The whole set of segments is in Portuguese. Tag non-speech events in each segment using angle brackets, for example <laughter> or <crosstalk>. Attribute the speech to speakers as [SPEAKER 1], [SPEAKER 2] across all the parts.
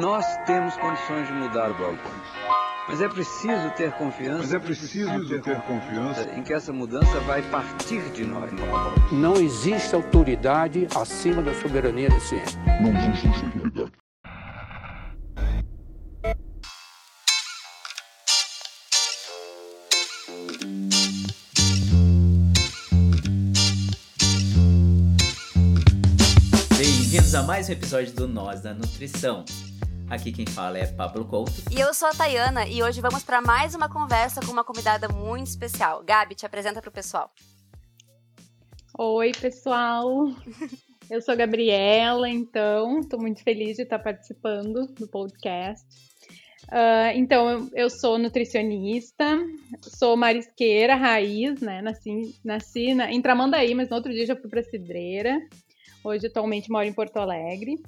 [SPEAKER 1] Nós temos condições de mudar o país. Mas é preciso ter confiança.
[SPEAKER 2] Mas é preciso ter, ter confiança
[SPEAKER 1] em que essa mudança vai partir de nós.
[SPEAKER 3] Não existe autoridade acima da soberania da ciência.
[SPEAKER 2] Não existe autoridade.
[SPEAKER 4] Bem-vindos a mais um episódio do Nós da Nutrição. Aqui quem fala é Pablo Couto.
[SPEAKER 5] E eu sou a Tayana e hoje vamos para mais uma conversa com uma convidada muito especial. Gabi, te apresenta para o pessoal.
[SPEAKER 6] Oi, pessoal. Eu sou a Gabriela, então estou muito feliz de estar participando do podcast. Uh, então, eu, sou nutricionista, sou marisqueira raiz, né? Nasci, nasci na, em Tramandaí, mas no outro dia já fui para Cidreira. Hoje, atualmente, moro em Porto Alegre.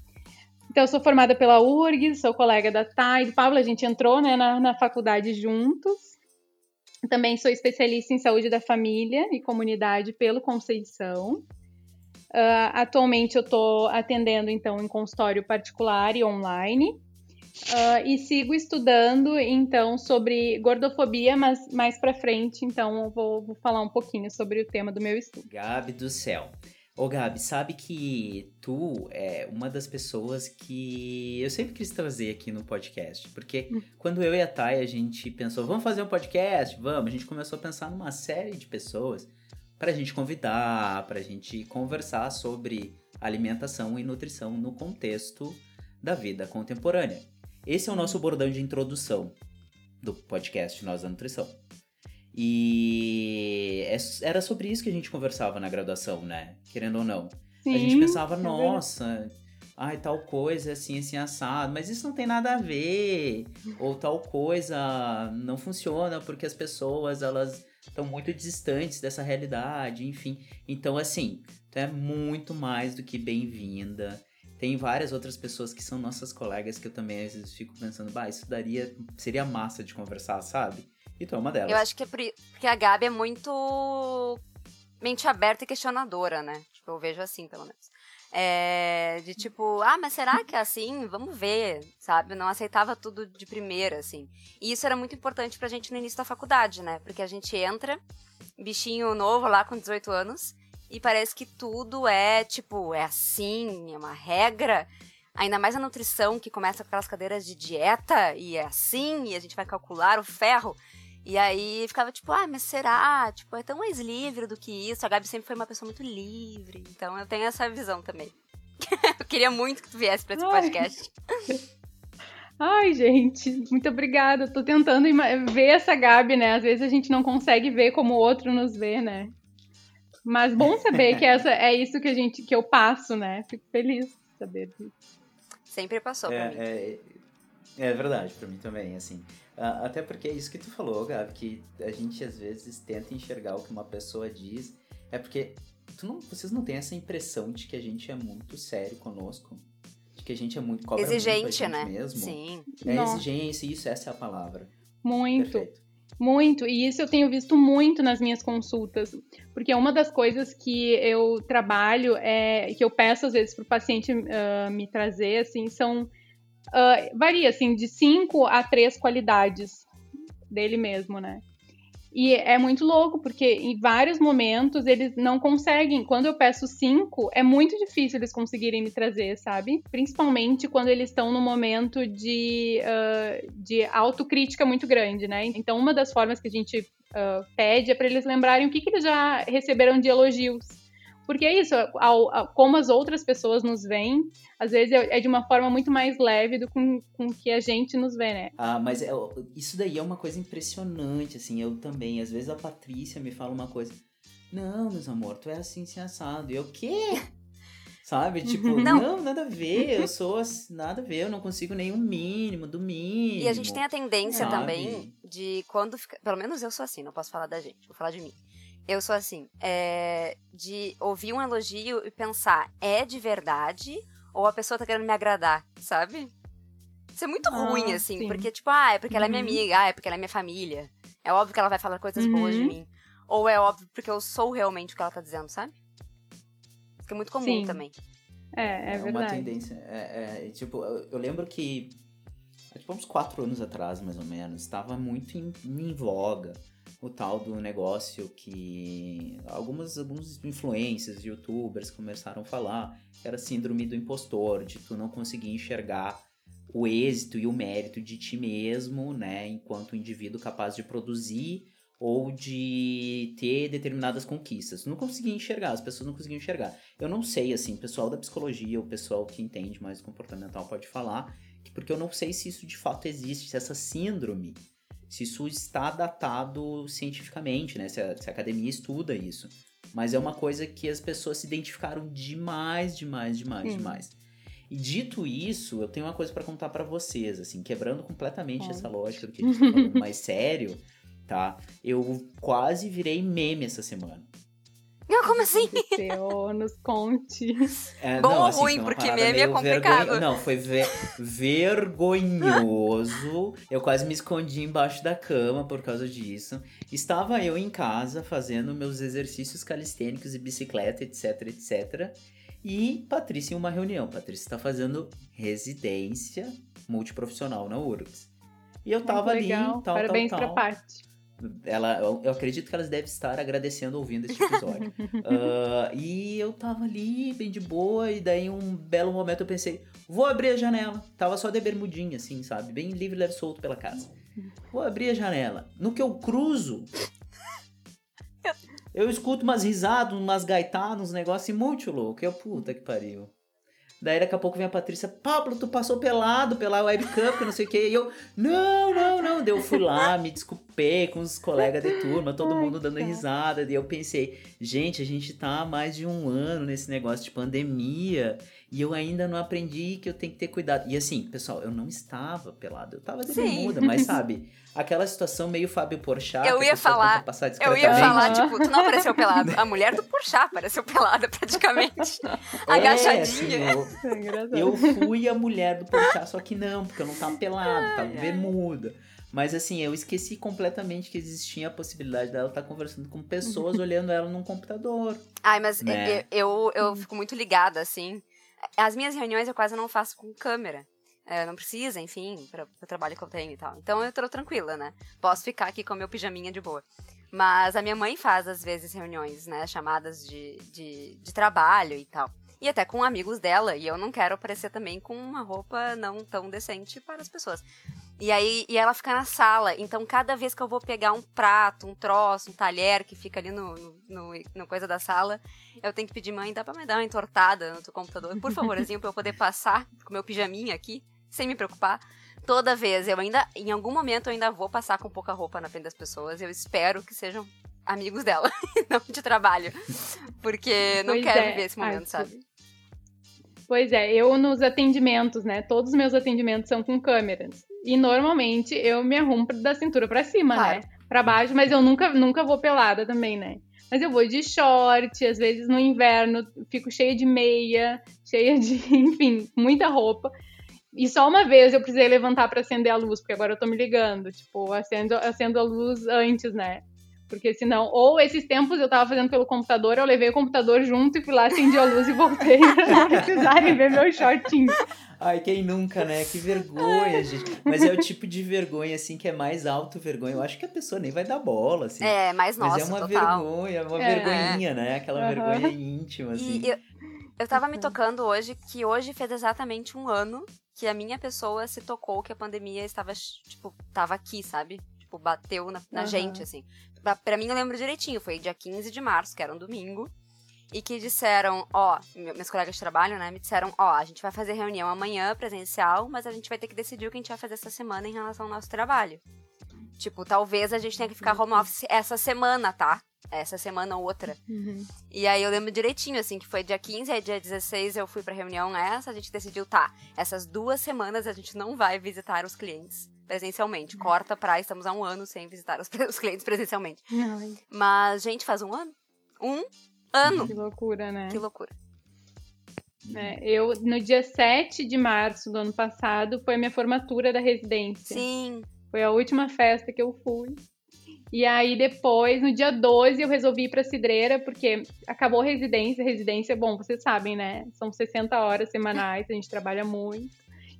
[SPEAKER 6] Então, eu sou formada pela URGS, sou colega da Thay, do Pablo, a gente entrou né, na, na faculdade juntos. Também sou especialista em saúde da família e comunidade pelo Conceição. Uh, atualmente eu estou atendendo então em consultório particular e online. Uh, e sigo estudando então sobre gordofobia, mas mais para frente, então eu vou, vou, falar um pouquinho sobre o tema do meu estudo.
[SPEAKER 4] Gabi do céu. Ô Gabi, sabe que tu é uma das pessoas que eu sempre quis trazer aqui no podcast. Porque hum. quando eu e a Thay a gente pensou, vamos fazer um podcast? Vamos. A gente começou a pensar numa série de pessoas pra gente convidar, pra gente conversar sobre alimentação e nutrição no contexto da vida contemporânea. Esse é o nosso bordão de introdução do podcast Nós da Nutrição. E é era sobre isso que a gente conversava na graduação, né? Querendo ou não. Sim, a gente pensava, é nossa, ai, tal coisa assim, assim, assado, mas isso não tem nada a ver. Ou tal coisa não funciona porque as pessoas, elas estão muito distantes dessa realidade, enfim. Então, assim, tu é muito mais do que bem-vinda. Tem várias outras pessoas que são nossas colegas que eu também às vezes fico pensando, bah, isso daria, seria massa de conversar, sabe? E tu é uma delas.
[SPEAKER 5] Eu acho que é porque a Gabi é muito mente aberta e questionadora, né? Tipo, eu vejo assim, pelo menos. É, de tipo, ah, mas será que é assim? Vamos ver, sabe? Eu não aceitava tudo de primeira, assim. E isso era muito importante pra gente no início da faculdade, né? Porque a gente entra, bichinho novo lá com 18 anos, e parece que tudo é, tipo, é assim, é uma regra. Ainda mais a nutrição, que começa com aquelas cadeiras de dieta, e é assim, e a gente vai calcular o ferro. E aí ficava tipo, ah, mas será? Tipo, é tão mais livre do que isso. A Gabi sempre foi uma pessoa muito livre. Então eu tenho essa visão também. <laughs> eu queria muito que tu viesse pra esse Ai. podcast.
[SPEAKER 6] Ai, gente, muito obrigada. Tô tentando ver essa Gabi, né? Às vezes a gente não consegue ver como o outro nos vê, né? Mas bom saber que essa é isso que a gente que eu passo, né? Fico feliz de saber disso.
[SPEAKER 5] Sempre passou é, pra mim.
[SPEAKER 4] É, é verdade, pra mim também, assim. Até porque é isso que tu falou, Gabi, que a gente às vezes tenta enxergar o que uma pessoa diz. É porque tu não, vocês não têm essa impressão de que a gente é muito sério conosco? De que a gente é muito cobra
[SPEAKER 5] exigente,
[SPEAKER 4] muito
[SPEAKER 5] né?
[SPEAKER 4] Mesmo?
[SPEAKER 5] Sim.
[SPEAKER 4] É Nossa. exigência, isso, essa é a palavra.
[SPEAKER 6] Muito.
[SPEAKER 4] Perfeito.
[SPEAKER 6] Muito, e isso eu tenho visto muito nas minhas consultas, porque uma das coisas que eu trabalho, é que eu peço às vezes para o paciente uh, me trazer, assim, são Uh, varia, assim, de cinco a três qualidades dele mesmo, né? E é muito louco, porque em vários momentos eles não conseguem. Quando eu peço cinco, é muito difícil eles conseguirem me trazer, sabe? Principalmente quando eles estão no momento de, uh, de autocrítica muito grande, né? Então, uma das formas que a gente uh, pede é para eles lembrarem o que, que eles já receberam de elogios porque é isso, ao, ao, como as outras pessoas nos veem, às vezes é, é de uma forma muito mais leve do com, com que a gente nos vê, né?
[SPEAKER 4] Ah, mas é, isso daí é uma coisa impressionante, assim, eu também. Às vezes a Patrícia me fala uma coisa. Não, meus amor, tu é assim, assim, assado. E eu, o quê? <laughs> Sabe? Tipo, não. não. nada a ver, eu sou nada a ver, eu não consigo nem o mínimo, do mínimo.
[SPEAKER 5] E a gente tem a tendência sabe? também de quando fica. Pelo menos eu sou assim, não posso falar da gente, vou falar de mim. Eu sou assim, é, de ouvir um elogio e pensar, é de verdade ou a pessoa tá querendo me agradar, sabe? Isso é muito ah, ruim, assim, sim. porque, tipo, ah, é porque uhum. ela é minha uhum. amiga, ah, é porque ela é minha família. É óbvio que ela vai falar coisas uhum. boas de uhum. mim. Ou é óbvio porque eu sou realmente o que ela tá dizendo, sabe? Isso é muito comum sim. também.
[SPEAKER 6] É, é,
[SPEAKER 4] uma
[SPEAKER 6] verdade.
[SPEAKER 4] tendência. É, é, tipo, eu, eu lembro que há tipo, uns quatro anos atrás, mais ou menos, estava muito em, em voga o tal do negócio que algumas, alguns influencers, youtubers começaram a falar, que era síndrome do impostor, de tu não conseguir enxergar o êxito e o mérito de ti mesmo, né, enquanto indivíduo capaz de produzir ou de ter determinadas conquistas. Não conseguia enxergar, as pessoas não conseguiam enxergar. Eu não sei, assim, o pessoal da psicologia, o pessoal que entende mais comportamental pode falar, porque eu não sei se isso de fato existe, se essa síndrome, se isso está datado cientificamente, né? Se a, se a academia estuda isso. Mas é uma coisa que as pessoas se identificaram demais, demais, demais,
[SPEAKER 6] Sim.
[SPEAKER 4] demais. E dito isso, eu tenho uma coisa para contar para vocês, assim, quebrando completamente
[SPEAKER 6] Bom.
[SPEAKER 4] essa lógica do que a <laughs> gente tá falando mais sério, tá? Eu quase virei meme essa semana.
[SPEAKER 5] Não, como assim?
[SPEAKER 6] Aconteceu, nos conte.
[SPEAKER 4] É,
[SPEAKER 5] Bom ou
[SPEAKER 4] assim,
[SPEAKER 5] ruim, porque meme é complicado.
[SPEAKER 4] vergonho- Não, foi ve- vergonhoso. Eu quase me escondi embaixo da cama por causa disso. Estava eu em casa fazendo meus exercícios calistênicos e bicicleta, etc, etc. E Patrícia em uma reunião. Patrícia está fazendo residência multiprofissional na URGS. E eu tava
[SPEAKER 6] Muito
[SPEAKER 4] ali,
[SPEAKER 6] legal.
[SPEAKER 4] tal,
[SPEAKER 6] Parabéns
[SPEAKER 4] tal,
[SPEAKER 6] pra
[SPEAKER 4] tal.
[SPEAKER 6] Paty.
[SPEAKER 4] Ela, eu, acredito que elas devem estar agradecendo ouvindo este episódio. <laughs> Ah, e eu tava ali, bem de boa, e daí um belo momento eu pensei, vou abrir a janela. Tava só de bermudinha, assim, sabe? Bem livre, leve, solto pela casa. Vou abrir a janela. No que eu cruzo, <laughs> eu escuto umas risadas, umas gaitadas, uns negócios muito louco. Eu, puta que pariu. Daí daqui a pouco vem a Patrícia, Pablo, tu passou pelado pela webcam, que não sei o que. E eu, não, não, não. Daí eu fui lá, me desculpei com os colegas de turma, todo
[SPEAKER 6] Ai,
[SPEAKER 4] mundo dando
[SPEAKER 6] cara.
[SPEAKER 4] risada. Daí eu pensei, gente, a gente tá há mais de um ano nesse negócio de pandemia e eu ainda não aprendi que eu tenho que ter cuidado. E assim, pessoal, eu não estava pelado, eu tava de
[SPEAKER 5] Sim.
[SPEAKER 4] bermuda, mas sabe, aquela situação meio Fábio Porchat.
[SPEAKER 5] Eu ia falar- Eu ia falar, tipo, tu não apareceu pelado. A mulher do Porchat apareceu pelada, praticamente. Agachadinha.
[SPEAKER 4] É, assim, eu, eu fui a mulher do Porchat, só que não, porque eu não tava pelado, tava
[SPEAKER 5] Ai, ai.
[SPEAKER 4] Mas assim, eu esqueci completamente que existia a possibilidade dela estar conversando com pessoas olhando ela num computador.
[SPEAKER 5] Ai, mas
[SPEAKER 4] Né?
[SPEAKER 5] eu, eu, eu fico muito ligada, assim. As minhas reuniões eu quase não faço com câmera. É, não precisa, enfim, para o trabalho que eu tenho e tal. Então eu tô tranquila, né? Posso ficar aqui com meu pijaminha de boa. Mas a minha mãe faz, às vezes, reuniões, né? Chamadas de, de, de trabalho e tal. E até com amigos dela. E eu não quero aparecer também com uma roupa não tão decente para as pessoas. E aí, e ela fica na sala. Então, cada vez que eu vou pegar um prato, um troço, um talher que fica ali no, no, no- coisa da sala, eu tenho que pedir, mãe, dá pra me dar uma entortada no teu computador? Por favorzinho, pra eu poder passar com meu pijaminha aqui, sem me preocupar. Toda vez, eu ainda, em algum momento, eu ainda vou passar com pouca roupa na frente das pessoas. Eu espero que sejam amigos dela, <laughs> não de trabalho. Porque não
[SPEAKER 6] Pois
[SPEAKER 5] quero
[SPEAKER 6] é,
[SPEAKER 5] viver esse momento,
[SPEAKER 6] Arthur.
[SPEAKER 5] sabe?
[SPEAKER 6] Pois é, eu nos atendimentos, né? Todos os meus atendimentos são com câmeras. E normalmente eu me arrumo da cintura pra cima,
[SPEAKER 5] Claro.
[SPEAKER 6] né? Pra baixo, mas eu nunca, nunca vou pelada também, né? Mas eu vou de short, às vezes no inverno fico cheia de meia, cheia de, <laughs> enfim, muita roupa. E só uma vez eu precisei levantar pra acender a luz, porque agora eu tô me ligando. Tipo, acendo, acendo a luz antes, né? Porque senão, ou esses tempos eu tava fazendo pelo computador, eu levei o computador junto e fui lá, acendi a luz e voltei <laughs> pra não precisarem ver meu shortinho.
[SPEAKER 4] Ai, quem nunca, né? Que vergonha, gente. Mas é o tipo de vergonha, assim, que é mais alto vergonha. Eu acho que a pessoa nem vai dar bola, assim.
[SPEAKER 5] É, mais
[SPEAKER 4] Mas
[SPEAKER 5] nossa,
[SPEAKER 4] é uma
[SPEAKER 5] total.
[SPEAKER 4] vergonha, uma
[SPEAKER 6] É.
[SPEAKER 4] vergonhinha, né? Aquela
[SPEAKER 6] Aham.
[SPEAKER 4] vergonha íntima, assim.
[SPEAKER 5] E eu, eu tava me tocando hoje que hoje fez exatamente um ano que a minha pessoa se tocou que a pandemia estava, tipo, tava aqui, sabe? Tipo, bateu na, na
[SPEAKER 6] Aham.
[SPEAKER 5] gente, assim. Pra, pra mim, eu lembro direitinho, foi dia 15 de março, que era um domingo. E que disseram, ó, me- meus colegas de trabalho, né, me disseram, ó, a gente vai fazer reunião amanhã presencial, mas a gente vai ter que decidir o que a gente vai fazer essa semana em relação ao nosso trabalho. Tipo, talvez a gente tenha que ficar home office essa semana, tá? Essa semana ou outra. E aí eu lembro direitinho, assim, que foi dia 15, aí dia 16 eu fui pra reunião essa, a gente decidiu, tá, essas duas semanas a gente não vai visitar os clientes presencialmente. Corta pra, estamos há um ano sem visitar os, <laughs> os clientes presencialmente.
[SPEAKER 6] Ai,
[SPEAKER 5] Mas, gente, faz um ano? Um ano!
[SPEAKER 6] que loucura, né?
[SPEAKER 5] Que loucura.
[SPEAKER 6] É, eu, no dia 7 de março do ano passado, foi a minha formatura da residência.
[SPEAKER 5] Sim,
[SPEAKER 6] Foi a última festa que eu fui. E aí depois, no dia 12, eu resolvi ir pra Cidreira, porque acabou a residência. Residência, bom, vocês sabem, né? São 60 horas semanais, a gente trabalha muito.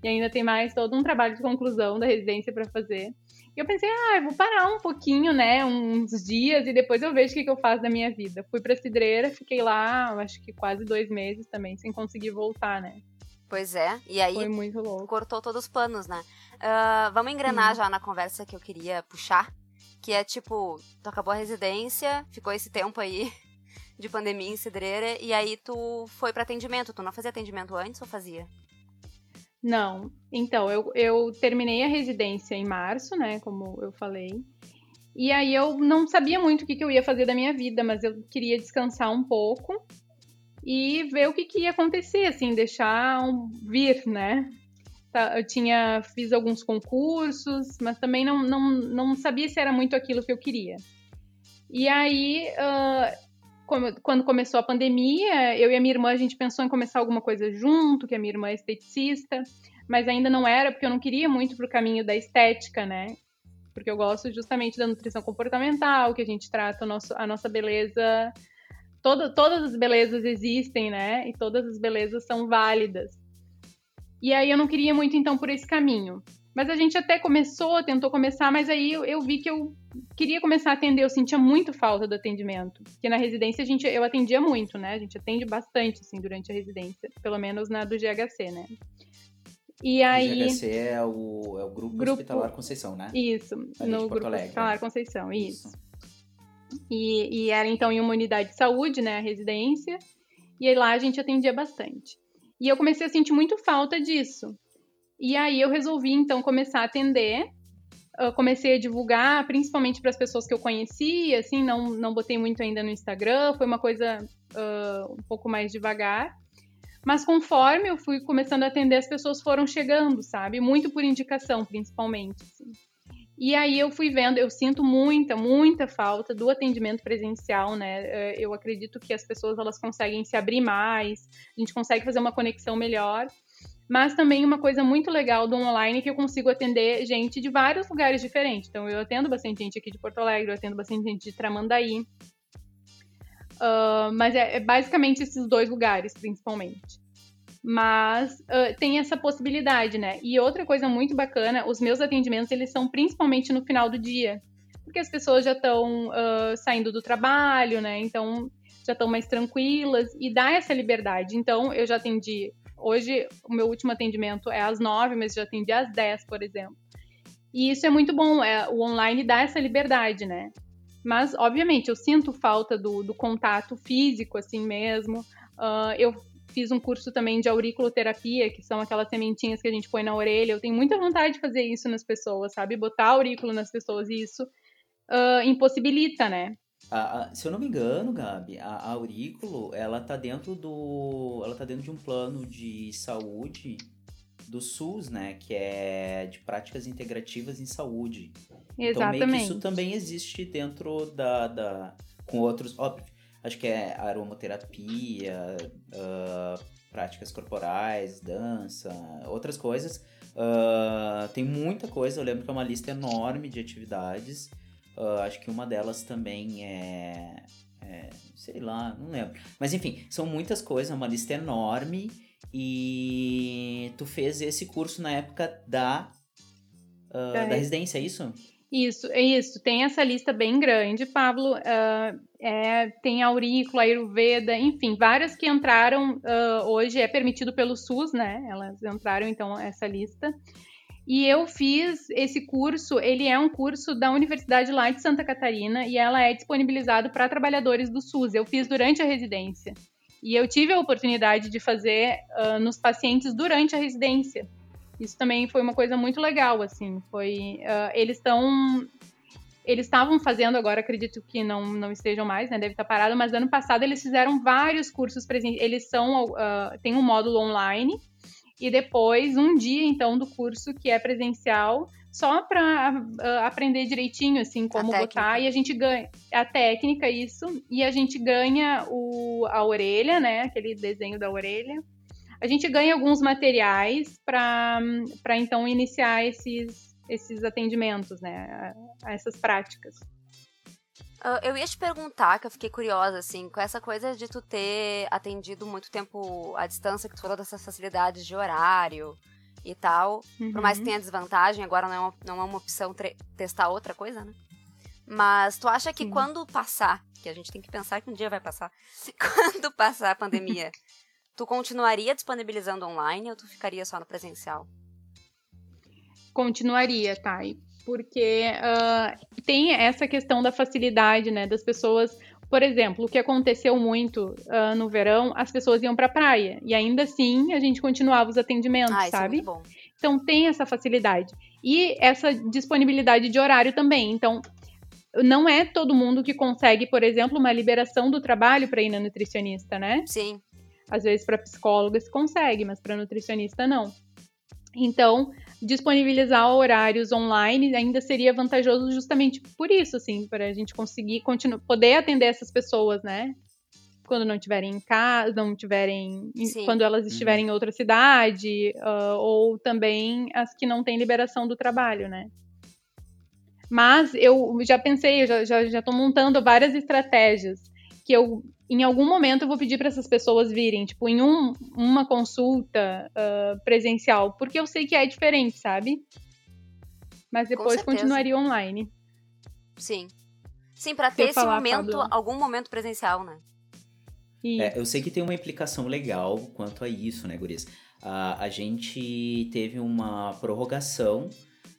[SPEAKER 6] E ainda tem mais todo um trabalho de conclusão da residência para fazer. E eu pensei, ah, eu vou parar um pouquinho, né? Uns dias e depois eu vejo o que, que eu faço da minha vida. Fui pra Cidreira, fiquei lá, acho que quase dois meses também, sem conseguir voltar, né?
[SPEAKER 5] Pois é. E aí.
[SPEAKER 6] Foi muito louco.
[SPEAKER 5] Cortou todos os planos, né? Uh, vamos engrenar Sim. já na conversa que eu queria puxar. Que é tipo, tu acabou a residência, ficou esse tempo aí <laughs> de pandemia em Cidreira, e aí tu foi para atendimento. Tu não fazia atendimento antes ou fazia?
[SPEAKER 6] Não. Então, eu, eu terminei a residência em março, né? Como eu falei. E aí eu não sabia muito o que, que eu ia fazer da minha vida, mas eu queria descansar um pouco e ver o que, que ia acontecer, assim, deixar um, vir, né? Tá, eu tinha, fiz alguns concursos, mas também não, não, não sabia se era muito aquilo que eu queria. E aí, quando começou a pandemia, eu e a minha irmã, a gente pensou em começar alguma coisa junto, que a minha irmã é esteticista, mas ainda não era, porque eu não queria muito pro caminho da estética, né? Porque eu gosto justamente da nutrição comportamental, que a gente trata nosso, a nossa beleza. Toda, todas as belezas existem, né? E todas as belezas são válidas. E aí eu não queria muito, então, por esse caminho. Mas a gente até começou, tentou começar, mas aí eu, eu, vi que eu queria começar a atender, eu sentia muito falta do atendimento. Porque na residência a gente, eu atendia muito, né? A gente atende bastante, assim, durante a residência. Pelo menos na do GHC, né?
[SPEAKER 4] E aí... O GHC é o, é o Grupo, grupo Hospitalar Conceição, né?
[SPEAKER 6] Isso,
[SPEAKER 4] Ali
[SPEAKER 6] no Grupo Alegre. Hospitalar Conceição, isso. isso. E, e era então em uma unidade de saúde, né, a residência. E aí lá a gente atendia bastante. E eu comecei a sentir muito falta disso. E aí eu resolvi então começar a atender. Eu comecei a divulgar, principalmente para as pessoas que eu conhecia, assim, não, não botei muito ainda no Instagram, foi uma coisa uh, um pouco mais devagar. Mas conforme eu fui começando a atender, as pessoas foram chegando, sabe? Muito por indicação, principalmente. Assim. E aí eu fui vendo, eu sinto muita, muita falta do atendimento presencial, né? Eu acredito que as pessoas elas conseguem se abrir mais, a gente consegue fazer uma conexão melhor. Mas também uma coisa muito legal do online é que eu consigo atender gente de vários lugares diferentes. Então, eu atendo bastante gente aqui de Porto Alegre, eu atendo bastante gente de Tramandaí. Uh, mas é, é, basicamente esses dois lugares, principalmente. Mas uh, tem essa possibilidade, né? E outra coisa muito bacana, os meus atendimentos, eles são principalmente no final do dia. Porque as pessoas já estão uh, saindo do trabalho, né? Então, já estão mais tranquilas e dá essa liberdade. Então, eu já atendi Hoje, o meu último atendimento é às nove, mas já atendi às dez, por exemplo. E isso é muito bom, é, o online dá essa liberdade, né? Mas, obviamente, eu sinto falta do, do contato físico, assim mesmo. Uh, eu fiz um curso também de auriculoterapia, que são aquelas sementinhas que a gente põe na orelha. Eu tenho muita vontade de fazer isso nas pessoas, sabe? Botar aurículo nas pessoas e isso uh, impossibilita, né?
[SPEAKER 4] A, a, se eu não me engano, Gabi, a, a Aurículo, ela tá dentro do. Ela tá dentro de um plano de saúde do SUS, né? Que é de práticas integrativas em saúde.
[SPEAKER 6] Exatamente.
[SPEAKER 4] Então, meio que isso também existe dentro da. da com outros. Óbvio, acho que é aromaterapia, uh, práticas corporais, dança, outras coisas. Uh, tem muita coisa, eu lembro que é uma lista enorme de atividades. Uh, acho que uma delas também é, é, Sei lá, não lembro. Mas enfim, são muitas coisas, uma lista enorme. E tu fez esse curso na época da, uh, da, da residência, é isso?
[SPEAKER 6] Isso, é isso. Tem essa lista bem grande, Pablo. Uh, é, tem aurícula, Ayurveda, enfim, várias que entraram uh, hoje, é permitido pelo SUS, né? Elas entraram, então, essa lista. E eu fiz esse curso, ele é um curso da Universidade lá de Santa Catarina e ela é disponibilizado para trabalhadores do SUS. Eu fiz durante a residência. E eu tive a oportunidade de fazer uh, nos pacientes durante a residência. Isso também foi uma coisa muito legal, assim. Foi, uh, eles estão eles estavam fazendo agora, acredito que não, não estejam mais, né? Deve estar parado, mas ano passado eles fizeram vários cursos presentes. Eles são, uh, tem um módulo online e depois um dia então do curso que é presencial só para uh, ah, aprender direitinho assim como botar e a gente ganha a técnica isso e a gente ganha o, a orelha né aquele desenho da orelha. A gente ganha alguns materiais para para então iniciar esses esses atendimentos né a, a essas práticas
[SPEAKER 5] eu ia te perguntar, que eu fiquei curiosa, assim, com essa coisa de tu ter atendido muito tempo à distância, que tu falou dessas facilidades de horário e tal.
[SPEAKER 6] Uhum.
[SPEAKER 5] Por mais que tenha desvantagem, agora não é uma, não é uma opção testar outra coisa, né? Mas tu acha que
[SPEAKER 6] Sim.
[SPEAKER 5] quando passar, que a gente tem que pensar que um dia vai passar, <laughs> quando passar a pandemia, tu continuaria disponibilizando online ou tu ficaria só no presencial?
[SPEAKER 6] Continuaria, tá? Porque ah, tem essa questão da facilidade, né? Das pessoas. Por exemplo, o que aconteceu muito ah, no verão, as pessoas iam pra praia. E ainda assim a gente continuava os atendimentos,
[SPEAKER 5] Ah, é
[SPEAKER 6] sabe?
[SPEAKER 5] muito bom.
[SPEAKER 6] Então tem essa facilidade. E essa disponibilidade de horário também. Então, não é todo mundo que consegue, por exemplo, uma liberação do trabalho para ir na nutricionista, né?
[SPEAKER 5] Sim.
[SPEAKER 6] Às vezes para psicóloga se consegue, mas para nutricionista não. Então, disponibilizar horários online ainda seria vantajoso justamente por isso, assim, para a gente conseguir continuar, poder atender essas pessoas, né? Quando não estiverem em casa, não tiverem, em-
[SPEAKER 5] Sim.
[SPEAKER 6] quando elas estiverem em outra cidade, ah, ou também as que não têm liberação do trabalho, né? Mas eu já pensei, eu já, já, já tô montando várias estratégias que eu, em algum momento, eu vou pedir para essas pessoas virem, tipo, em um, uma consulta ah, presencial, porque eu sei que é diferente, sabe? Mas depois continuaria online.
[SPEAKER 5] Sim. Sim, pra
[SPEAKER 6] Se
[SPEAKER 5] ter esse momento,
[SPEAKER 6] Pablo.
[SPEAKER 5] algum momento presencial, né?
[SPEAKER 4] É, eu sei que tem uma implicação legal quanto a isso, né, Gurias? A, a gente teve uma prorrogação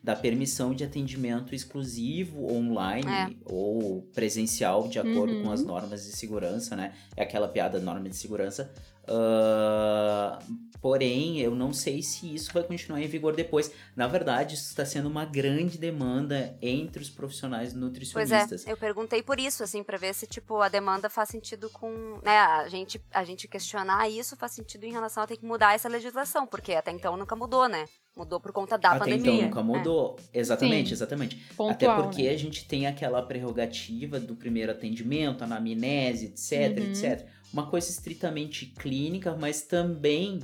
[SPEAKER 4] da permissão de atendimento exclusivo online
[SPEAKER 5] É.
[SPEAKER 4] ou presencial, de acordo
[SPEAKER 6] Uhum.
[SPEAKER 4] com as normas de segurança, né? É aquela piada norma de segurança. Ah, porém, eu não sei se isso vai continuar em vigor depois. Na verdade, isso está sendo uma grande demanda entre os profissionais
[SPEAKER 5] Pois
[SPEAKER 4] nutricionistas.
[SPEAKER 5] é, eu perguntei por isso, assim, pra ver se, tipo, a demanda faz sentido com, né, a gente, a gente questionar isso faz sentido em relação a ter que mudar essa legislação, porque até então nunca mudou, né? Mudou por conta da
[SPEAKER 4] Até
[SPEAKER 5] pandemia.
[SPEAKER 4] então nunca
[SPEAKER 5] É.
[SPEAKER 4] mudou. Exatamente,
[SPEAKER 6] Sim.
[SPEAKER 4] exatamente.
[SPEAKER 6] pontual,
[SPEAKER 4] Até porque
[SPEAKER 6] né?
[SPEAKER 4] a gente tem aquela prerrogativa do primeiro atendimento, anamnese, etc,
[SPEAKER 6] Uhum.
[SPEAKER 4] etc. Uma coisa estritamente clínica, mas também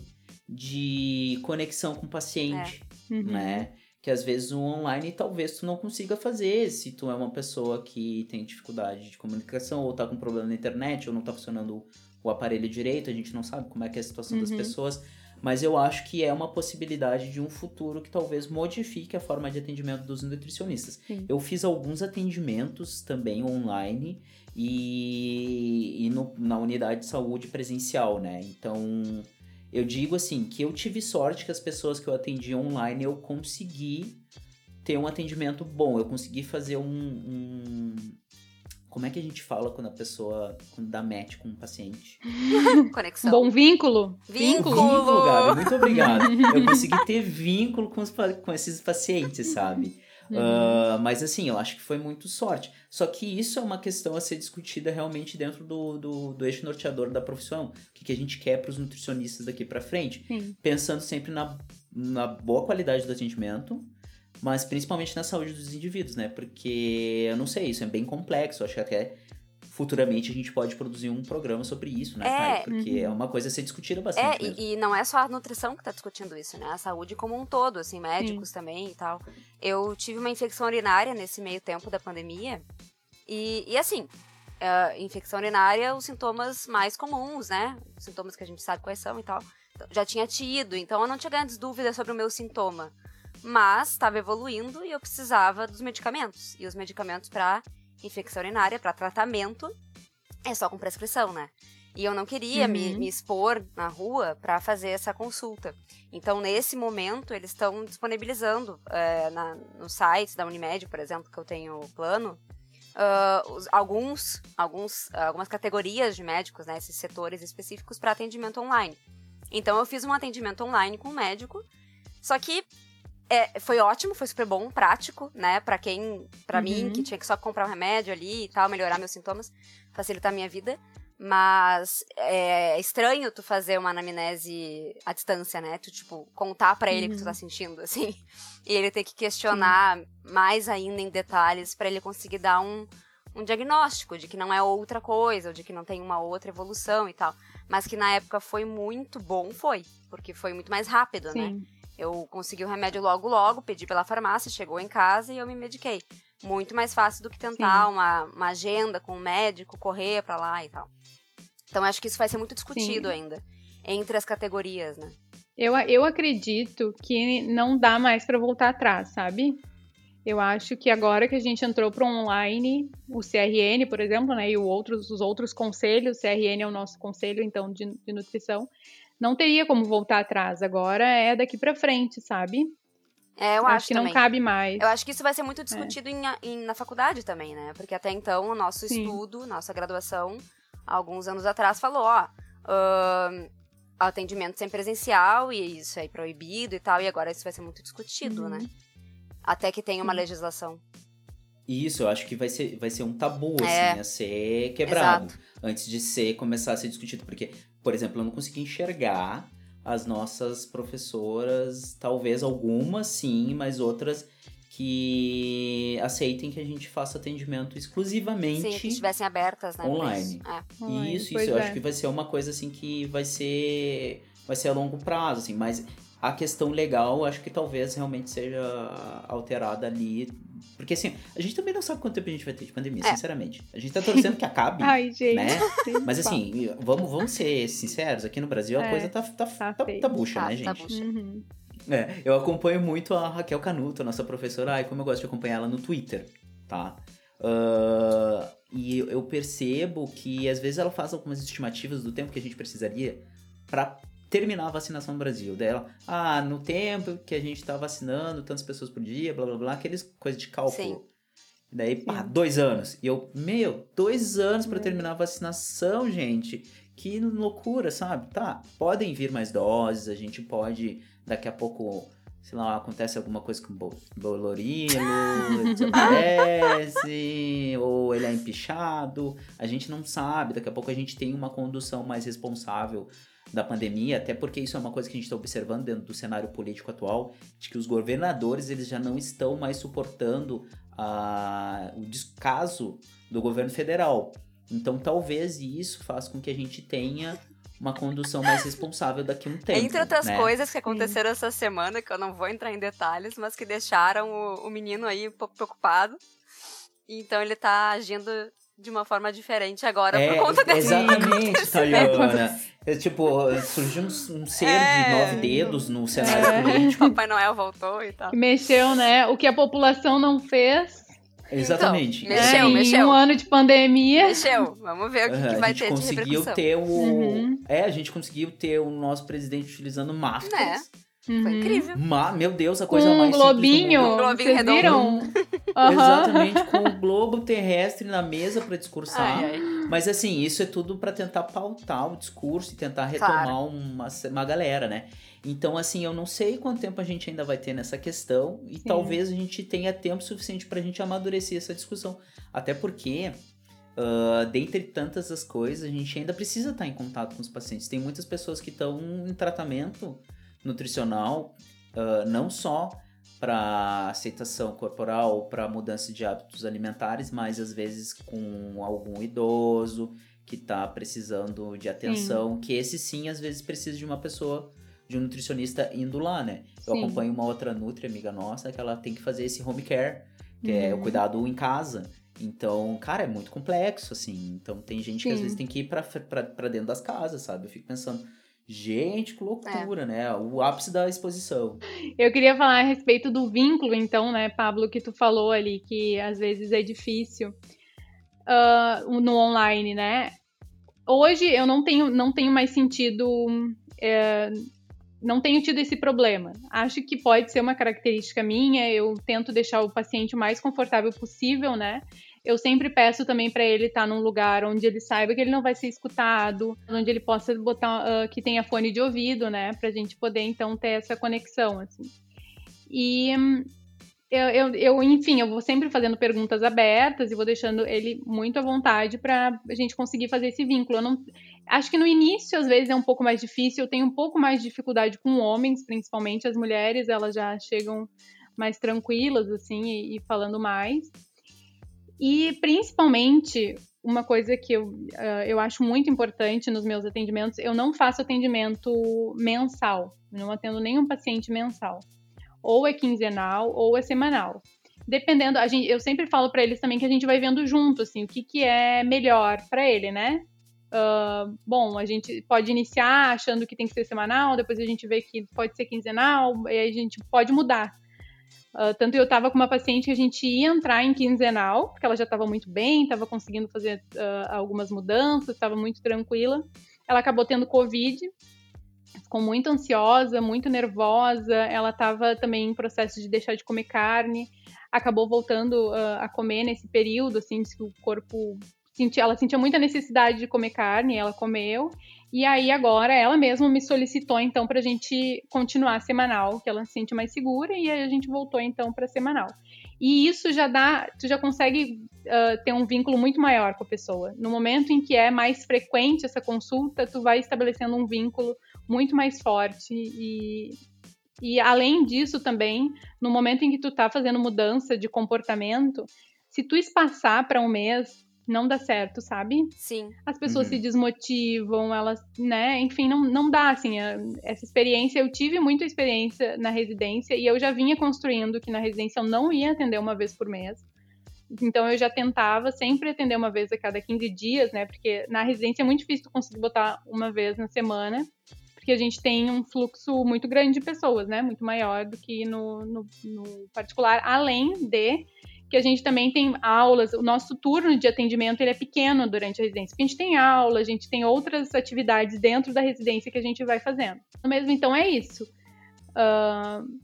[SPEAKER 4] de conexão com o paciente,
[SPEAKER 6] Uhum.
[SPEAKER 4] né? Que às vezes o online talvez tu não consiga fazer se tu é uma pessoa que tem dificuldade de comunicação ou tá com problema na internet ou não tá funcionando o aparelho direito, a gente não sabe como é que é a situação das
[SPEAKER 6] Uhum.
[SPEAKER 4] pessoas, mas eu acho que é uma possibilidade de um futuro que talvez modifique a forma de atendimento dos nutricionistas.
[SPEAKER 6] Sim.
[SPEAKER 4] Eu fiz alguns atendimentos também online e, e no- na unidade de saúde presencial, né? Então, eu digo assim, que eu tive sorte que as pessoas que eu atendi online, eu consegui ter um atendimento bom. Eu consegui fazer um... um- Como é que a gente fala quando a pessoa quando dá match com um paciente? <laughs>
[SPEAKER 5] Conexão.
[SPEAKER 6] Bom vínculo.
[SPEAKER 5] Vínculo.
[SPEAKER 4] Vínculo, Gabi, muito obrigado. Eu consegui ter vínculo com, os com esses pacientes, sabe?
[SPEAKER 6] Uhum.
[SPEAKER 4] Ah, mas assim, eu acho que foi muito sorte. Só que isso é uma questão a ser discutida realmente dentro do, do, do eixo norteador da profissão. O que, que a gente quer para os nutricionistas daqui para frente.
[SPEAKER 6] Sim.
[SPEAKER 4] Pensando sempre na, na boa qualidade do atendimento, mas principalmente na saúde dos indivíduos, né? Porque eu não sei, isso é bem complexo. Acho que até futuramente a gente pode produzir um programa sobre isso, né,
[SPEAKER 5] É.
[SPEAKER 4] Thay? Porque
[SPEAKER 6] Uhum.
[SPEAKER 4] é uma coisa a ser discutida
[SPEAKER 5] É,
[SPEAKER 4] bastante. mesmo.
[SPEAKER 5] e, e não é só a nutrição que tá discutindo isso, né? A saúde como um todo, assim, médicos também e tal. Eu tive uma infecção urinária nesse meio tempo da pandemia. E, e assim, é, infecção urinária, os sintomas mais comuns, né? Os sintomas que a gente sabe quais são e tal. Então, já tinha tido, então eu não tinha grandes dúvidas sobre o meu sintoma. Mas estava evoluindo e eu precisava dos medicamentos. E os medicamentos para infecção urinária, para tratamento, é só com prescrição, né? E eu não queria me,
[SPEAKER 6] Uhum.
[SPEAKER 5] me expor na rua para fazer essa consulta. Então, nesse momento, eles estão disponibilizando é, na, no site da Unimed, por exemplo, que eu tenho plano, ah, os- alguns, alguns, algumas categorias de médicos, né, esses setores específicos para atendimento online. Então, eu fiz um atendimento online com um médico, só que é, foi ótimo, foi super bom, prático, né, para quem, para mim,
[SPEAKER 6] Uhum.
[SPEAKER 5] que tinha que só comprar um remédio ali e tal, melhorar meus sintomas, facilitar a minha vida. Mas é estranho tu fazer uma anamnese à distância, né? Tu, tipo, contar pra ele o que tu
[SPEAKER 6] Uhum.
[SPEAKER 5] tá sentindo, <laughs> assim. E ele ter que questionar mais ainda em detalhes pra ele conseguir dar um, um diagnóstico de que não é outra coisa, ou de que não tem uma outra evolução e tal. Mas que na época foi muito bom, foi. Porque foi muito mais rápido, né? Eu consegui o remédio logo, logo, pedi pela farmácia, chegou em casa e eu me mediquei. muito mais fácil do que tentar uma, uma agenda com o um médico, correr para lá e tal. Então acho que isso vai ser muito discutido Sim. ainda entre as categorias, né?
[SPEAKER 6] Eu, eu acredito que não dá mais para voltar atrás, sabe? Eu acho que agora que a gente entrou para online, o CRN, por exemplo, né, e outros, os outros conselhos, o CRN é o nosso conselho, então, de, de nutrição, não teria como voltar atrás. Agora é daqui para frente, sabe?
[SPEAKER 5] É, eu acho, acho
[SPEAKER 6] que
[SPEAKER 5] também.
[SPEAKER 6] não cabe mais.
[SPEAKER 5] Eu acho que isso vai ser muito é. discutido é. em, em, na faculdade também, né? Porque até então o nosso Sim. estudo, nossa graduação, alguns anos atrás, falou, ó, uh, atendimento sem presencial e isso é proibido e tal, e agora isso vai ser muito discutido, né? uhum. né? Até que tenha uma legislação.
[SPEAKER 4] Isso, eu acho que vai ser, vai ser um tabu, é. assim, a ser quebrado. Exato. Antes de ser, começar a ser discutido. Porque, por exemplo, eu não consegui enxergar as nossas professoras, talvez algumas sim, mas outras que aceitem que a gente faça atendimento exclusivamente
[SPEAKER 5] Sim, que estivessem abertas, né?
[SPEAKER 4] Online. É. Isso, isso, eu acho é. que vai ser uma coisa assim que vai ser vai ser a longo prazo, assim, mas a questão legal, acho que talvez realmente seja alterada ali. Porque assim, a gente também não sabe quanto tempo a gente vai ter de pandemia, é. sinceramente. A gente tá torcendo que acabe. <laughs> Ai, gente. Né? Mas assim, vamos, vamos ser sinceros, aqui no Brasil a é, coisa tá, tá, tá, tá, tá bucha, tá, né, tá gente? Tá bucha. Uhum. É, eu acompanho muito a Raquel Canuto, a nossa professora, ai, como eu gosto de acompanhar ela no Twitter, tá? Uh, e eu percebo que às vezes ela faz algumas estimativas do tempo que a gente precisaria para terminar a vacinação no Brasil. Dela, ah, no tempo que a gente tá vacinando tantas pessoas por dia, blá blá blá, aqueles coisas de cálculo. Sim. Daí, pá, dois anos. E eu, meu, dois anos para terminar a vacinação, gente. Que loucura, sabe? Tá, podem vir mais doses, a gente pode, daqui a pouco, sei lá, acontece alguma coisa com o Bolorino, <laughs> desaparece, ou ele é empichado. A gente não sabe, daqui a pouco a gente tem uma condução mais responsável da pandemia, até porque isso é uma coisa que a gente está observando dentro do cenário político atual, de que os governadores eles já não estão mais suportando a, o descaso do governo federal. Então talvez isso faça com que a gente tenha uma condução mais responsável daqui a um tempo.
[SPEAKER 5] Entre outras
[SPEAKER 4] né?
[SPEAKER 5] coisas que aconteceram essa semana, que eu não vou entrar em detalhes, mas que deixaram o, o menino aí um pouco preocupado. Então ele tá agindo de uma forma diferente agora é, por conta desse
[SPEAKER 4] Exatamente, <laughs> Taliana. É, tipo, surgiu um, um ser é, de nove dedos no cenário é. político. <laughs>
[SPEAKER 5] Papai Noel voltou e tal.
[SPEAKER 6] Mexeu, né? O que a população não fez.
[SPEAKER 4] Exatamente.
[SPEAKER 5] Então, mexeu,
[SPEAKER 6] é,
[SPEAKER 5] mexeu.
[SPEAKER 6] Em um ano de pandemia.
[SPEAKER 5] Mexeu. Vamos ver o que, que vai ter de repercussão.
[SPEAKER 4] Ter o... Uhum. É, a gente conseguiu ter o nosso presidente utilizando máscaras.
[SPEAKER 5] É. Uhum. Foi incrível.
[SPEAKER 4] Ma meu Deus, a coisa
[SPEAKER 6] um
[SPEAKER 4] mais
[SPEAKER 6] globinho,
[SPEAKER 5] um globinho
[SPEAKER 6] redondo. Viram? Uhum.
[SPEAKER 4] Exatamente, com o globo terrestre na mesa para discursar. Ai, ai. Mas assim, isso é tudo para tentar pautar o discurso e tentar retomar claro. uma, uma galera, né? Então, assim, eu não sei quanto tempo a gente ainda vai ter nessa questão e Sim. talvez a gente tenha tempo suficiente para a gente amadurecer essa discussão. Até porque, uh, dentre tantas as coisas, a gente ainda precisa estar em contato com os pacientes. Tem muitas pessoas que estão em tratamento nutricional, uh, não só para aceitação corporal para mudança de hábitos alimentares, mas às vezes com algum idoso que está precisando de atenção, sim. que esse sim às vezes precisa de uma pessoa, de um nutricionista indo lá, né? Eu sim. acompanho uma outra nutri amiga nossa que ela tem que fazer esse home care, que uhum. é o uhum. cuidado em casa. Então, cara, é muito complexo, assim. Então, tem gente sim. que às vezes tem que ir para dentro das casas, sabe? Eu fico pensando, Gente, que loucura, é. né? O ápice da exposição.
[SPEAKER 6] Eu queria falar a respeito do vínculo, então, né, Pablo, que tu falou ali, que às vezes é difícil uh, no online, né? Hoje eu não tenho, não tenho mais sentido. É, não tenho tido esse problema. Acho que pode ser uma característica minha. Eu tento deixar o paciente o mais confortável possível, né? Eu sempre peço também para ele estar tá num lugar onde ele saiba que ele não vai ser escutado, onde ele possa botar uh, que tenha fone de ouvido, né, para a gente poder então ter essa conexão, assim. E eu, eu, eu, enfim, eu vou sempre fazendo perguntas abertas e vou deixando ele muito à vontade para a gente conseguir fazer esse vínculo. Eu não, acho que no início, às vezes, é um pouco mais difícil. Eu tenho um pouco mais de dificuldade com homens, principalmente as mulheres, elas já chegam mais tranquilas, assim, e, e falando mais. E principalmente, uma coisa que eu, uh, eu acho muito importante nos meus atendimentos, eu não faço atendimento mensal, não atendo nenhum paciente mensal. Ou é quinzenal ou é semanal. dependendo, a gente, eu sempre falo para eles também que a gente vai vendo junto, assim, o que, que é melhor para ele, né? Uh, bom, a gente pode iniciar achando que tem que ser semanal, depois a gente vê que pode ser quinzenal, e a gente pode mudar. Uh, tanto eu estava com uma paciente que a gente ia entrar em quinzenal, porque ela já estava muito bem, estava conseguindo fazer uh, algumas mudanças, estava muito tranquila. Ela acabou tendo Covid, ficou muito ansiosa, muito nervosa. Ela estava também em processo de deixar de comer carne, acabou voltando uh, a comer nesse período, assim, que o corpo sentia, ela sentia muita necessidade de comer carne, ela comeu. E aí agora ela mesma me solicitou então para a gente continuar semanal, que ela se sente mais segura, e aí a gente voltou então para semanal. E isso já dá, tu já consegue uh, ter um vínculo muito maior com a pessoa. No momento em que é mais frequente essa consulta, tu vai estabelecendo um vínculo muito mais forte e e além disso também, no momento em que tu tá fazendo mudança de comportamento, se tu espaçar para um mês, não dá certo, sabe?
[SPEAKER 5] Sim.
[SPEAKER 6] As pessoas uhum. se desmotivam, elas, né? Enfim, não, não dá, assim, essa experiência, eu tive muita experiência na residência e eu já vinha construindo que na residência eu não ia atender uma vez por mês. Então eu já tentava sempre atender uma vez a cada 15 dias, né? Porque na residência é muito difícil conseguir botar uma vez na semana, porque a gente tem um fluxo muito grande de pessoas, né? Muito maior do que no, no, no particular, além de que a gente também tem aulas, o nosso turno de atendimento ele é pequeno durante a residência, porque a gente tem aula, a gente tem outras atividades dentro da residência que a gente vai fazendo. Mesmo então é isso. Uh...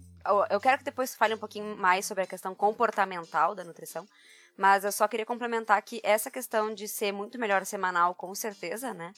[SPEAKER 5] Eu quero que depois fale um pouquinho mais sobre a questão comportamental da nutrição, mas eu só queria complementar que essa questão de ser muito melhor semanal, com certeza, né?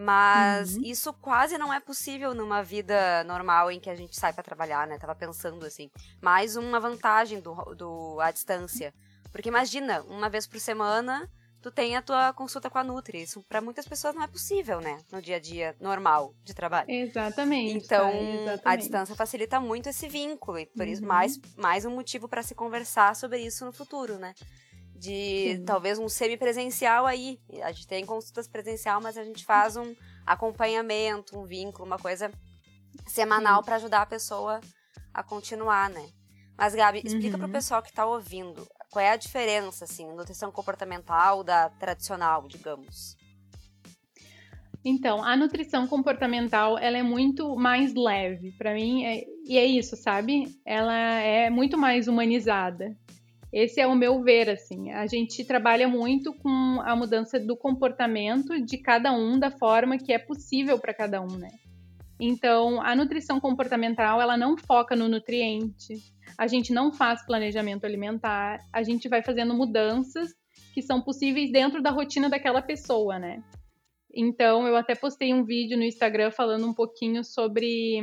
[SPEAKER 5] Mas uhum. isso quase não é possível numa vida normal em que a gente sai para trabalhar, né? Tava pensando assim. Mais uma vantagem do, do à distância. Porque imagina, uma vez por semana, tu tem a tua consulta com a Nutri. Isso para muitas pessoas não é possível, né? No dia a dia normal de trabalho.
[SPEAKER 6] Exatamente.
[SPEAKER 5] Então,
[SPEAKER 6] exatamente.
[SPEAKER 5] a distância facilita muito esse vínculo. E por uhum. isso, mais, mais um motivo para se conversar sobre isso no futuro, né? De Sim. talvez um semipresencial aí. A gente tem consultas presencial, mas a gente faz um acompanhamento, um vínculo, uma coisa semanal para ajudar a pessoa a continuar, né? Mas, Gabi, explica uhum. para o pessoal que está ouvindo qual é a diferença, assim, nutrição comportamental da tradicional, digamos.
[SPEAKER 6] Então, a nutrição comportamental, ela é muito mais leve. Para mim, é, e é isso, sabe? Ela é muito mais humanizada. Esse é o meu ver, assim. A gente trabalha muito com a mudança do comportamento de cada um da forma que é possível para cada um, né? Então, a nutrição comportamental, ela não foca no nutriente. A gente não faz planejamento alimentar. A gente vai fazendo mudanças que são possíveis dentro da rotina daquela pessoa, né? Então, eu até postei um vídeo no Instagram falando um pouquinho sobre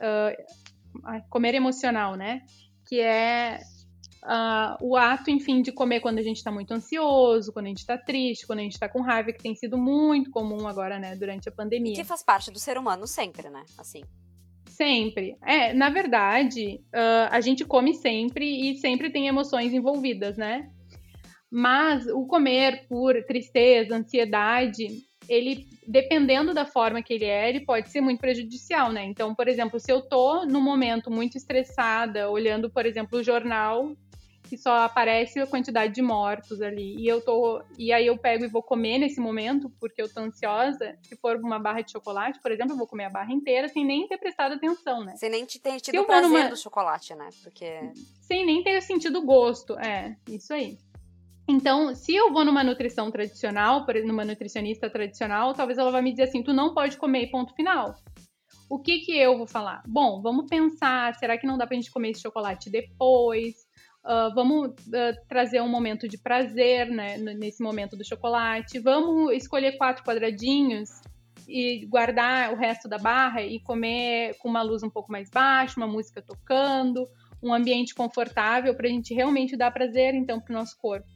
[SPEAKER 6] uh, comer emocional, né? Que é Uh, o ato, enfim, de comer quando a gente está muito ansioso, quando a gente está triste, quando a gente está com raiva, que tem sido muito comum agora, né, durante a pandemia. E
[SPEAKER 5] que faz parte do ser humano sempre, né? Assim.
[SPEAKER 6] Sempre. É, na verdade, uh, a gente come sempre e sempre tem emoções envolvidas, né? Mas o comer por tristeza, ansiedade, ele, dependendo da forma que ele é, ele pode ser muito prejudicial, né? Então, por exemplo, se eu tô num momento muito estressada, olhando, por exemplo, o jornal que só aparece a quantidade de mortos ali. E eu tô. E aí eu pego e vou comer nesse momento, porque eu tô ansiosa. Se for uma barra de chocolate, por exemplo, eu vou comer a barra inteira sem nem ter prestado atenção, né?
[SPEAKER 5] Sem nem ter tido o prazer numa... do chocolate, né? Porque.
[SPEAKER 6] Sem nem ter sentido gosto. É, isso aí. Então, se eu vou numa nutrição tradicional, numa nutricionista tradicional, talvez ela vai me dizer assim: tu não pode comer, ponto final. O que que eu vou falar? Bom, vamos pensar, será que não dá pra gente comer esse chocolate depois? Uh, vamos uh, trazer um momento de prazer né, nesse momento do chocolate. Vamos escolher quatro quadradinhos e guardar o resto da barra e comer com uma luz um pouco mais baixa, uma música tocando, um ambiente confortável para a gente realmente dar prazer então para o nosso corpo.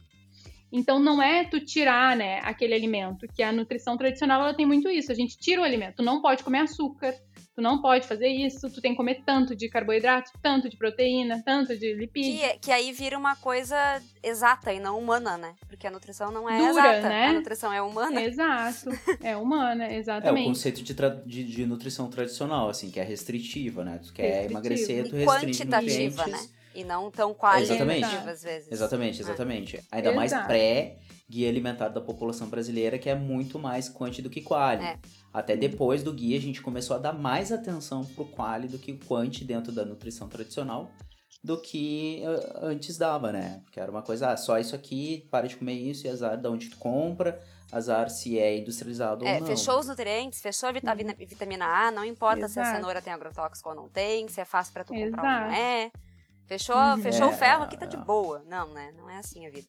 [SPEAKER 6] Então não é tu tirar, né, aquele alimento, que a nutrição tradicional ela tem muito isso. A gente tira o alimento, não pode comer açúcar, tu não pode fazer isso, tu tem que comer tanto de carboidrato, tanto de proteína, tanto de lipídio.
[SPEAKER 5] Que, que aí vira uma coisa exata e não humana, né? Porque a nutrição não é
[SPEAKER 6] Dura,
[SPEAKER 5] exata,
[SPEAKER 6] né?
[SPEAKER 5] a nutrição é humana.
[SPEAKER 6] Exato, é humana, exatamente. <laughs>
[SPEAKER 4] É o conceito de, de, de, nutrição tradicional, assim, que é restritiva, né? Tu quer restritiva. emagrecer, tu
[SPEAKER 5] e
[SPEAKER 4] restringe
[SPEAKER 5] quantitativa, né? E não tão qualitativa
[SPEAKER 4] Exatamente.
[SPEAKER 5] às vezes.
[SPEAKER 4] Exatamente, exatamente. Ainda mais
[SPEAKER 6] Exato.
[SPEAKER 4] pré-guia alimentar da população brasileira, que é muito mais quanti do que quali.
[SPEAKER 5] É.
[SPEAKER 4] Até depois do guia, a gente começou a dar mais atenção pro quali do que o quanti dentro da nutrição tradicional do que antes dava, né? Porque era uma coisa, ah, só isso aqui, para de comer isso e azar de onde tu compra, azar se é industrializado
[SPEAKER 5] É,
[SPEAKER 4] ou não.
[SPEAKER 5] fechou os nutrientes, fechou a vitamina, vitamina A, não importa se a
[SPEAKER 6] Exato.
[SPEAKER 5] cenoura tem agrotóxico ou não tem, se é fácil pra tu comprar ou
[SPEAKER 6] Exato.
[SPEAKER 5] não é. Fechou,
[SPEAKER 6] Uhum.
[SPEAKER 5] fechou o
[SPEAKER 4] É,
[SPEAKER 5] ferro aqui, tá de
[SPEAKER 4] é.
[SPEAKER 5] boa. Não, né? Não é assim a vida.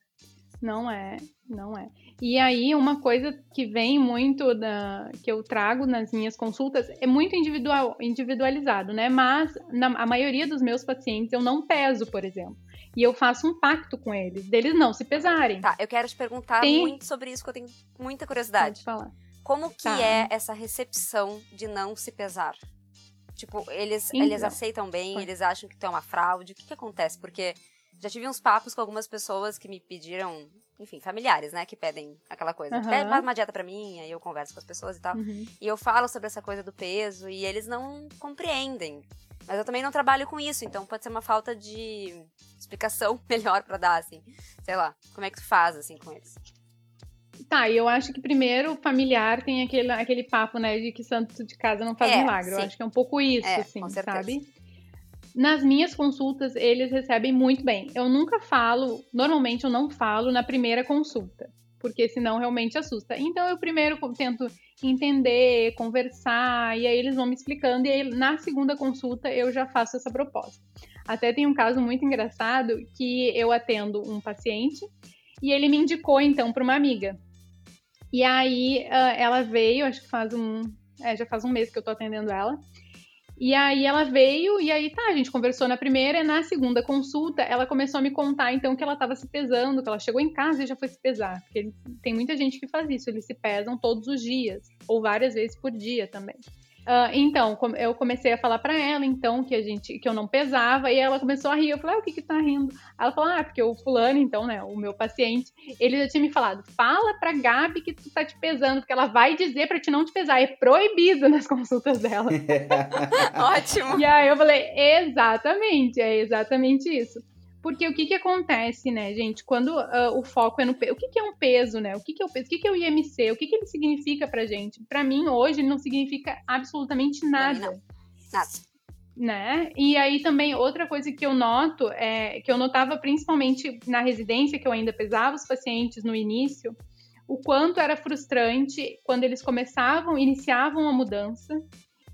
[SPEAKER 6] Não é, não é. E aí, uma coisa que vem muito da que eu trago nas minhas consultas é muito individual, individualizado, né? Mas na a maioria dos meus pacientes eu não peso, por exemplo. E eu faço um pacto com eles, deles não se pesarem.
[SPEAKER 5] Tá, eu quero te perguntar
[SPEAKER 6] Tem-
[SPEAKER 5] muito sobre isso, que eu tenho muita curiosidade.
[SPEAKER 6] Pode falar.
[SPEAKER 5] Como que
[SPEAKER 6] Tá.
[SPEAKER 5] é essa recepção de não se pesar? Tipo, eles,
[SPEAKER 6] Então,
[SPEAKER 5] eles aceitam bem,
[SPEAKER 6] pode.
[SPEAKER 5] eles acham que tu é uma fraude. O que que acontece? Porque já tive uns papos com algumas pessoas que me pediram, enfim, familiares, né? Que pedem aquela coisa.
[SPEAKER 6] Aham.
[SPEAKER 5] Pede faz uma dieta pra mim, aí eu converso com as pessoas e tal.
[SPEAKER 6] Uhum.
[SPEAKER 5] E eu falo sobre essa coisa do peso e eles não compreendem. Mas eu também não trabalho com isso, então pode ser uma falta de explicação <laughs> melhor pra dar, assim. Sei lá, como é que tu faz, assim, com eles?
[SPEAKER 6] Tá, e eu acho que primeiro o familiar tem aquele, aquele papo, né, de que santo de casa não faz
[SPEAKER 5] É,
[SPEAKER 6] milagre. Eu
[SPEAKER 5] sim.
[SPEAKER 6] acho que é um pouco isso,
[SPEAKER 5] É,
[SPEAKER 6] assim, sabe? Nas minhas consultas, eles recebem muito bem. Eu nunca falo, normalmente eu não falo na primeira consulta, porque senão realmente assusta. Então eu primeiro tento entender, conversar, e aí eles vão me explicando, e aí na segunda consulta eu já faço essa proposta. Até tem um caso muito engraçado que eu atendo um paciente e ele me indicou então para uma amiga. E aí ah, ela veio, acho que faz um. É, já faz um mês que eu tô atendendo ela. E aí ela veio, e aí tá, a gente conversou na primeira, e na segunda consulta, ela começou a me contar, então, que ela tava se pesando, que ela chegou em casa e já foi se pesar. Porque tem muita gente que faz isso, eles se pesam todos os dias, ou várias vezes por dia também. Ah, então, eu comecei a falar pra ela, então, que a gente, que eu não pesava, e ela começou a rir. Eu falei, ah, o que que tá rindo? Ela falou, ah, porque o fulano, então, né, o meu paciente, ele já tinha me falado, fala pra Gabi que tu tá te pesando, porque ela vai dizer pra te não te pesar. É proibido nas consultas dela. <laughs>
[SPEAKER 5] Ótimo!
[SPEAKER 6] E aí eu falei, exatamente, é exatamente isso. Porque o que que acontece, né, gente, quando ah, o foco é no peso, o que que é um peso, né, o que que é o peso, o que que é o IMC, o que que ele significa pra gente? Pra mim, hoje, ele não significa absolutamente nada
[SPEAKER 5] não. Nada.
[SPEAKER 6] né? E aí também outra coisa que eu noto é que eu notava principalmente na residência que eu ainda pesava os pacientes no início, o quanto era frustrante quando eles começavam, iniciavam a mudança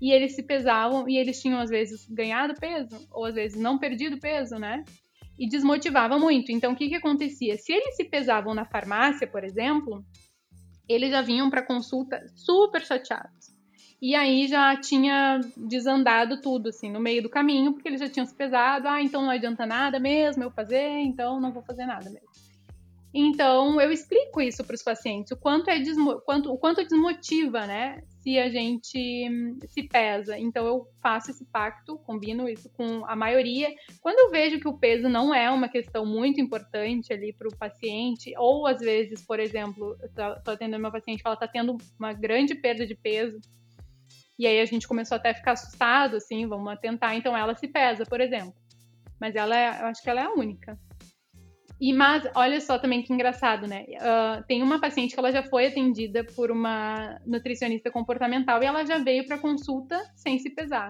[SPEAKER 6] e eles se pesavam e eles tinham às vezes ganhado peso ou às vezes não perdido peso, né? E desmotivava muito. Então o que que acontecia? Se eles se pesavam na farmácia, por exemplo, eles já vinham para consulta super chateados. E aí já tinha desandado tudo, assim, no meio do caminho, porque eles já tinham se pesado. Ah, então não adianta nada mesmo eu fazer, então não vou fazer nada mesmo. Então eu explico isso para os pacientes, o quanto é desmo quanto, o quanto desmotiva, né? Se a gente se pesa. Então eu faço esse pacto, combino isso com a maioria. Quando eu vejo que o peso não é uma questão muito importante ali para o paciente, ou às vezes, por exemplo, tô atendendo uma paciente que ela está tendo uma grande perda de peso, e aí a gente começou até a ficar assustado, assim, vamos tentar. Então ela se pesa, por exemplo. Mas ela é, eu acho que ela é a única. E mas, olha só também que engraçado, né? Ah, tem uma paciente que ela já foi atendida por uma nutricionista comportamental e ela já veio para consulta sem se pesar.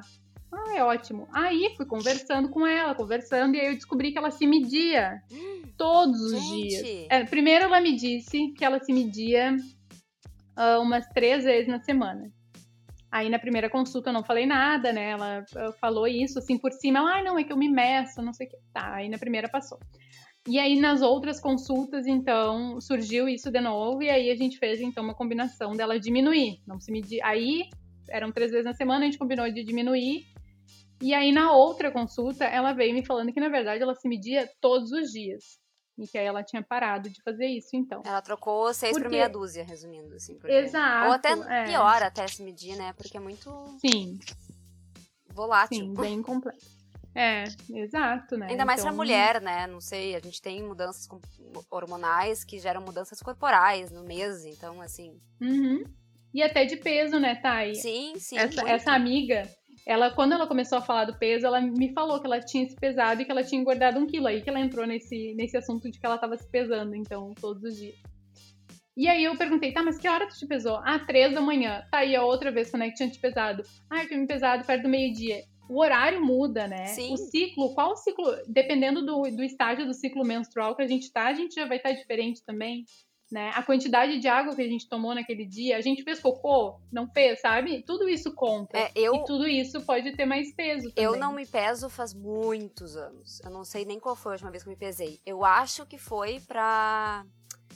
[SPEAKER 6] Ah, é ótimo. Aí fui conversando com ela, conversando, e aí eu descobri que ela se media todos os
[SPEAKER 5] Gente!
[SPEAKER 6] dias. É, primeiro ela me disse que ela se media ah, umas três vezes na semana. Aí na primeira consulta eu não falei nada, né? Ela ah, falou isso assim por cima. Ela, ah, não, é que eu me meço, não sei o que. Tá, aí na primeira passou. E aí nas outras consultas, então, surgiu isso de novo, e aí a gente fez então uma combinação dela diminuir. Não se medir. Aí eram três vezes na semana, a gente combinou de diminuir. E aí na outra consulta, ela veio me falando que na verdade ela se media todos os dias. E que aí ela tinha parado de fazer isso, então.
[SPEAKER 5] Ela trocou seis
[SPEAKER 6] Por
[SPEAKER 5] meia dúzia, resumindo, assim. porque-
[SPEAKER 6] Exato.
[SPEAKER 5] Ou até
[SPEAKER 6] é.
[SPEAKER 5] pior até se medir, né? Porque é muito
[SPEAKER 6] Sim,
[SPEAKER 5] volátil.
[SPEAKER 6] sim, bem <laughs> complexo. É, exato, né?
[SPEAKER 5] Ainda mais pra
[SPEAKER 6] Então,
[SPEAKER 5] mulher, né? Não sei, a gente tem mudanças hormonais que geram mudanças corporais no mês, então, assim.
[SPEAKER 6] Uhum. E até de peso, né, Thay?
[SPEAKER 5] Sim, sim.
[SPEAKER 6] essa, essa amiga, ela, quando ela começou a falar do peso, ela me falou que ela tinha se pesado e que ela tinha engordado um quilo. Aí que ela entrou nesse, nesse assunto de que ela estava se pesando, então, todos os dias. E aí eu perguntei, tá, mas que hora tu te pesou? Ah, três da manhã. Tá, e a outra vez, quando é que tinha te pesado? Ah, eu tinha me pesado perto do meio-dia. O horário muda, né?
[SPEAKER 5] Sim.
[SPEAKER 6] O ciclo, qual o ciclo? Dependendo do, do estágio do ciclo menstrual que a gente tá, a gente já vai estar diferente também. Né? A quantidade de água que a gente tomou naquele dia, a gente fez cocô, não fez, sabe? Tudo isso conta.
[SPEAKER 5] É, eu,
[SPEAKER 6] E tudo isso pode ter mais peso também.
[SPEAKER 5] eu não me peso faz muitos anos. Eu não sei nem qual foi a última vez que eu me pesei. Eu acho que foi pra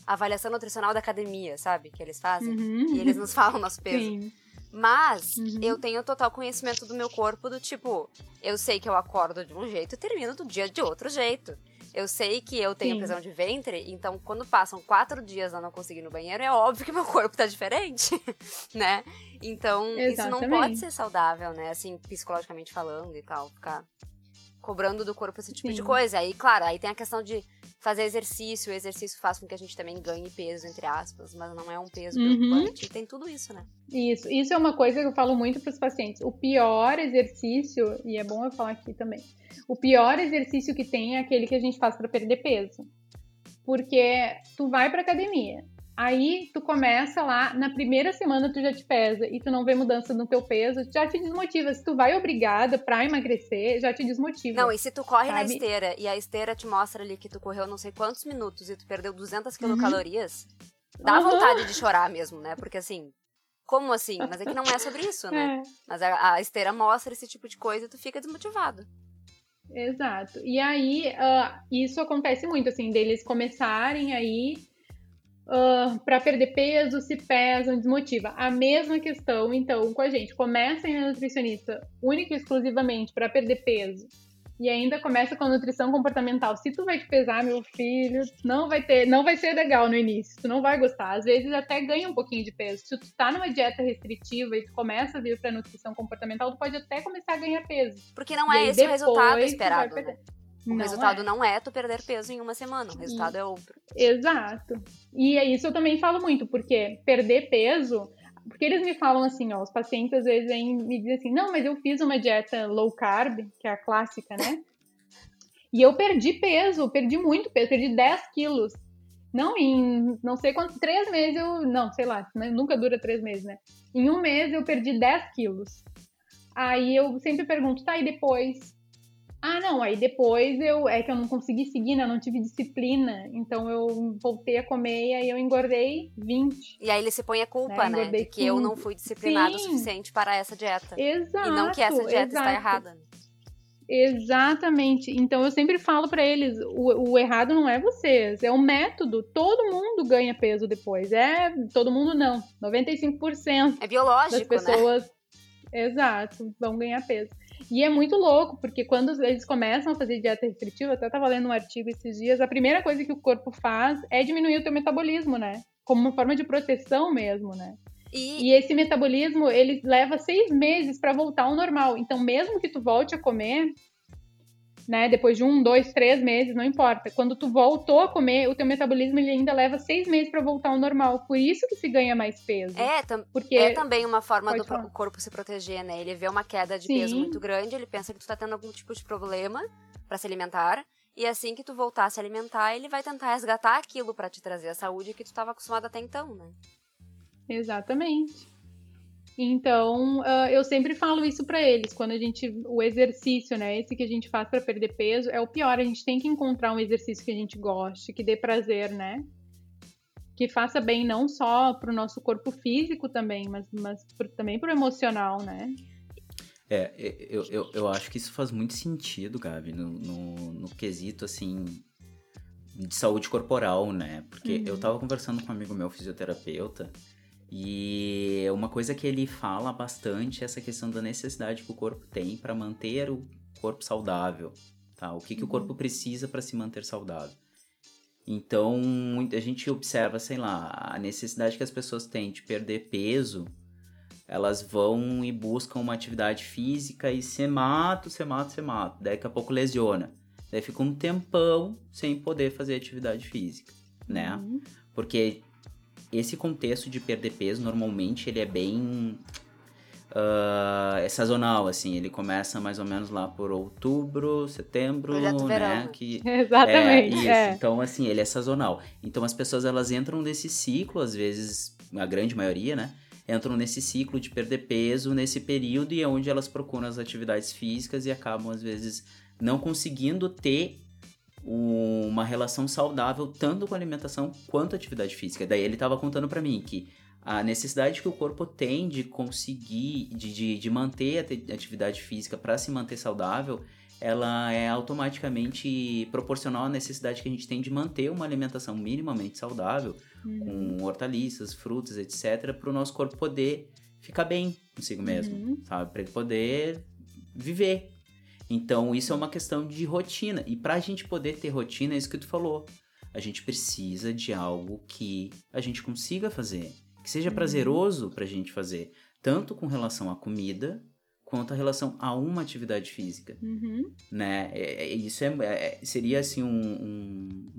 [SPEAKER 5] avaliação nutricional da academia, sabe? Que eles fazem.
[SPEAKER 6] Uhum.
[SPEAKER 5] E eles nos falam nosso <laughs> peso.
[SPEAKER 6] Sim.
[SPEAKER 5] Mas
[SPEAKER 6] Uhum.
[SPEAKER 5] eu tenho total conhecimento do meu corpo, do tipo, eu sei que eu acordo de um jeito e termino do dia de outro jeito. Eu sei que eu tenho
[SPEAKER 6] Sim.
[SPEAKER 5] prisão de ventre, então quando passam quatro dias eu não consigo ir no banheiro, é óbvio que meu <laughs> corpo tá diferente, <laughs> né? Então, isso não
[SPEAKER 6] Exatamente.
[SPEAKER 5] pode ser saudável, né? Assim, psicologicamente falando e tal, ficar cobrando do corpo esse tipo de
[SPEAKER 6] Sim.
[SPEAKER 5] coisa. Aí, claro, aí tem a questão de fazer exercício, o exercício faz com que a gente também ganhe peso, entre aspas, mas não é um peso
[SPEAKER 6] Uhum.
[SPEAKER 5] preocupante. Tem tudo isso, né?
[SPEAKER 6] Isso, isso é uma coisa que eu falo muito para os pacientes. O pior exercício, e é bom eu falar aqui também, o pior exercício que tem é aquele que a gente faz para perder peso. Porque tu vai para academia, aí tu começa lá, na primeira semana tu já te pesa e tu não vê mudança no teu peso, já te desmotiva. Se tu vai obrigada para emagrecer, já te desmotiva.
[SPEAKER 5] Não, e se tu corre na
[SPEAKER 6] Sabe?
[SPEAKER 5] esteira e a esteira te mostra ali que tu correu não sei quantos minutos e tu perdeu 200
[SPEAKER 6] Uhum.
[SPEAKER 5] quilocalorias, dá
[SPEAKER 6] Uhum.
[SPEAKER 5] vontade de chorar mesmo, né? Porque assim, como assim? Mas é que não é sobre isso, né? <laughs>
[SPEAKER 6] É.
[SPEAKER 5] Mas a, a esteira mostra esse tipo de coisa e tu fica desmotivado.
[SPEAKER 6] Exato. E aí, ah, isso acontece muito, assim, deles começarem aí para perder peso, se pesam, desmotiva. A mesma questão, então, com a gente. Comecem na nutricionista única e exclusivamente para perder peso. E ainda começa com a nutrição comportamental. Se tu vai te pesar, meu filho, não vai ter, não vai ser legal no início. Tu não vai gostar. Às vezes até ganha um pouquinho de peso. Se tu tá numa dieta restritiva e tu começa a vir para nutrição comportamental, tu pode até começar a ganhar peso.
[SPEAKER 5] Porque não é esse o resultado esperado, né? O
[SPEAKER 6] Não
[SPEAKER 5] resultado
[SPEAKER 6] é.
[SPEAKER 5] não é tu perder peso em uma semana, o resultado é outro.
[SPEAKER 6] Exato. E é isso eu também falo muito, porque perder peso. Porque eles me falam assim, ó, os pacientes às vezes vêm me dizem assim, não, mas eu fiz uma dieta low carb, que é a clássica, né? <laughs> E eu perdi peso, perdi muito peso, perdi 10 quilos. Não, em não sei quantos, três meses eu. Não, sei lá, né, nunca dura três meses, né? Em um mês eu perdi 10 quilos. Aí eu sempre pergunto, tá, e depois? Ah, não, aí depois eu. É que eu não consegui seguir, né? Eu não tive disciplina. Então eu voltei a comer e aí eu engordei 20.
[SPEAKER 5] E aí ele se põe a culpa,
[SPEAKER 6] Né,
[SPEAKER 5] né? De que eu não
[SPEAKER 6] 15.
[SPEAKER 5] fui disciplinado o suficiente para essa dieta.
[SPEAKER 6] Exato.
[SPEAKER 5] e não que essa dieta está
[SPEAKER 6] exato.
[SPEAKER 5] errada.
[SPEAKER 6] Exatamente. Então eu sempre falo pra eles, o, o errado não é vocês, é o método. Todo mundo ganha peso depois. É, todo mundo não. 95%
[SPEAKER 5] É
[SPEAKER 6] das
[SPEAKER 5] biológico, né?
[SPEAKER 6] pessoas, exato, vão ganhar peso. E é muito louco, porque quando eles começam a fazer dieta restritiva, eu até tava lendo um artigo esses dias, a primeira coisa que o corpo faz é diminuir o teu metabolismo, né? Como uma forma de proteção mesmo, né?
[SPEAKER 5] E,
[SPEAKER 6] E esse metabolismo, ele leva seis meses para voltar ao normal. Então, mesmo que tu volte a comer, né, depois de um, dois, três meses, não importa. Quando tu voltou a comer, o teu metabolismo ele ainda leva seis meses para voltar ao normal. Por isso que se ganha mais peso.
[SPEAKER 5] é, tam-
[SPEAKER 6] porque
[SPEAKER 5] é também uma forma do
[SPEAKER 6] falar.
[SPEAKER 5] corpo se proteger, né? Ele vê uma queda de
[SPEAKER 6] Sim.
[SPEAKER 5] peso muito grande, ele pensa que tu tá tendo algum tipo de problema para se alimentar. E assim que tu voltar a se alimentar, ele vai tentar resgatar aquilo para te trazer a saúde que tu estava acostumado até então, né?
[SPEAKER 6] Exatamente. Então, ah, eu sempre falo isso para eles, quando a gente o exercício, né, esse que a gente faz para perder peso, é o pior, a gente tem que encontrar um exercício que a gente goste, que dê prazer, né? Que faça bem não só pro nosso corpo físico também, mas, mas pro- também pro emocional, né?
[SPEAKER 4] É, eu, eu, eu acho que isso faz muito sentido, Gabi, no, no, no quesito, assim, de saúde corporal, né? Porque
[SPEAKER 6] Uhum.
[SPEAKER 4] eu tava conversando com um amigo meu, fisioterapeuta, e uma coisa que ele fala bastante é essa questão da necessidade que o corpo tem para manter o corpo saudável, tá? O que, que o corpo precisa para se manter saudável. Então, muita- a gente observa, sei lá, a necessidade que as pessoas têm de perder peso, elas vão e buscam uma atividade física e se mata, se mata, se mata. Daqui a pouco lesiona. Daí fica um tempão sem poder fazer atividade física, né?
[SPEAKER 6] Uhum.
[SPEAKER 4] Porque esse contexto de perder peso, normalmente, ele é bem... Uh, é sazonal, assim, ele começa mais ou menos lá por outubro, setembro,
[SPEAKER 5] Projeto
[SPEAKER 4] né?
[SPEAKER 5] verão.
[SPEAKER 4] Que, <laughs>
[SPEAKER 6] Exatamente.
[SPEAKER 4] é, isso.
[SPEAKER 6] é.
[SPEAKER 4] Então, assim, ele é sazonal. Então, as pessoas, elas entram nesse ciclo, às vezes, a grande maioria, né? Entram nesse ciclo de perder peso nesse período e é onde elas procuram as atividades físicas e acabam, às vezes, não conseguindo ter uma relação saudável tanto com a alimentação quanto a atividade física. Daí ele estava contando para mim que a necessidade que o corpo tem de conseguir, de, de, de manter a atividade física para se manter saudável, ela é automaticamente proporcional à necessidade que a gente tem de manter uma alimentação minimamente saudável,
[SPEAKER 6] Uhum.
[SPEAKER 4] com hortaliças, frutas, etc., para o nosso corpo poder ficar bem consigo mesmo,
[SPEAKER 6] Uhum.
[SPEAKER 4] sabe? Para ele poder viver. Então, isso é uma questão de rotina. E para a gente poder ter rotina, é isso que tu falou. A gente precisa de algo que a gente consiga fazer, que seja
[SPEAKER 6] Uhum.
[SPEAKER 4] prazeroso para a gente fazer, tanto com relação à comida, quanto a relação a uma atividade física
[SPEAKER 6] Uhum.
[SPEAKER 4] né? É- é- isso é, é- seria assim um- um-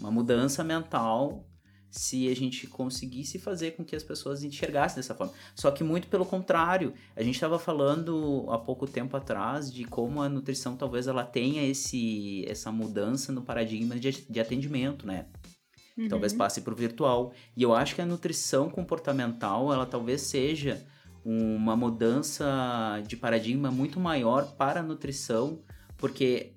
[SPEAKER 4] uma mudança mental se a gente conseguisse fazer com que as pessoas enxergassem dessa forma. Só que muito pelo contrário, a gente estava falando há pouco tempo atrás de como a nutrição talvez ela tenha esse essa mudança no paradigma de, de atendimento, né?
[SPEAKER 6] Uhum.
[SPEAKER 4] talvez passe para o virtual. E eu acho que a nutrição comportamental, ela talvez seja uma mudança de paradigma muito maior para a nutrição, porque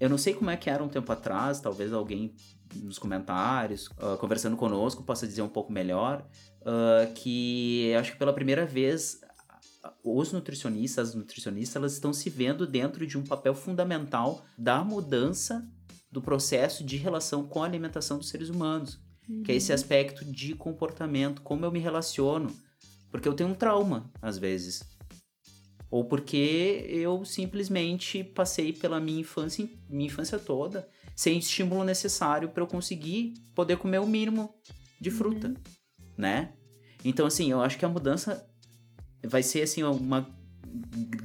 [SPEAKER 4] eu não sei como é que era um tempo atrás, talvez alguém nos comentários, ah, conversando conosco, possa dizer um pouco melhor, ah, que acho que pela primeira vez os nutricionistas, as nutricionistas, elas estão se vendo dentro de um papel fundamental da mudança do processo de relação com a alimentação dos seres humanos, que é esse
[SPEAKER 6] Uhum.
[SPEAKER 4] aspecto de comportamento, como eu me relaciono, porque eu tenho um trauma às vezes, ou porque eu simplesmente passei pela minha infância, minha infância toda sem estímulo necessário para eu conseguir poder comer o mínimo de fruta,
[SPEAKER 6] Uhum.
[SPEAKER 4] né? Então assim, eu acho que a mudança vai ser assim uma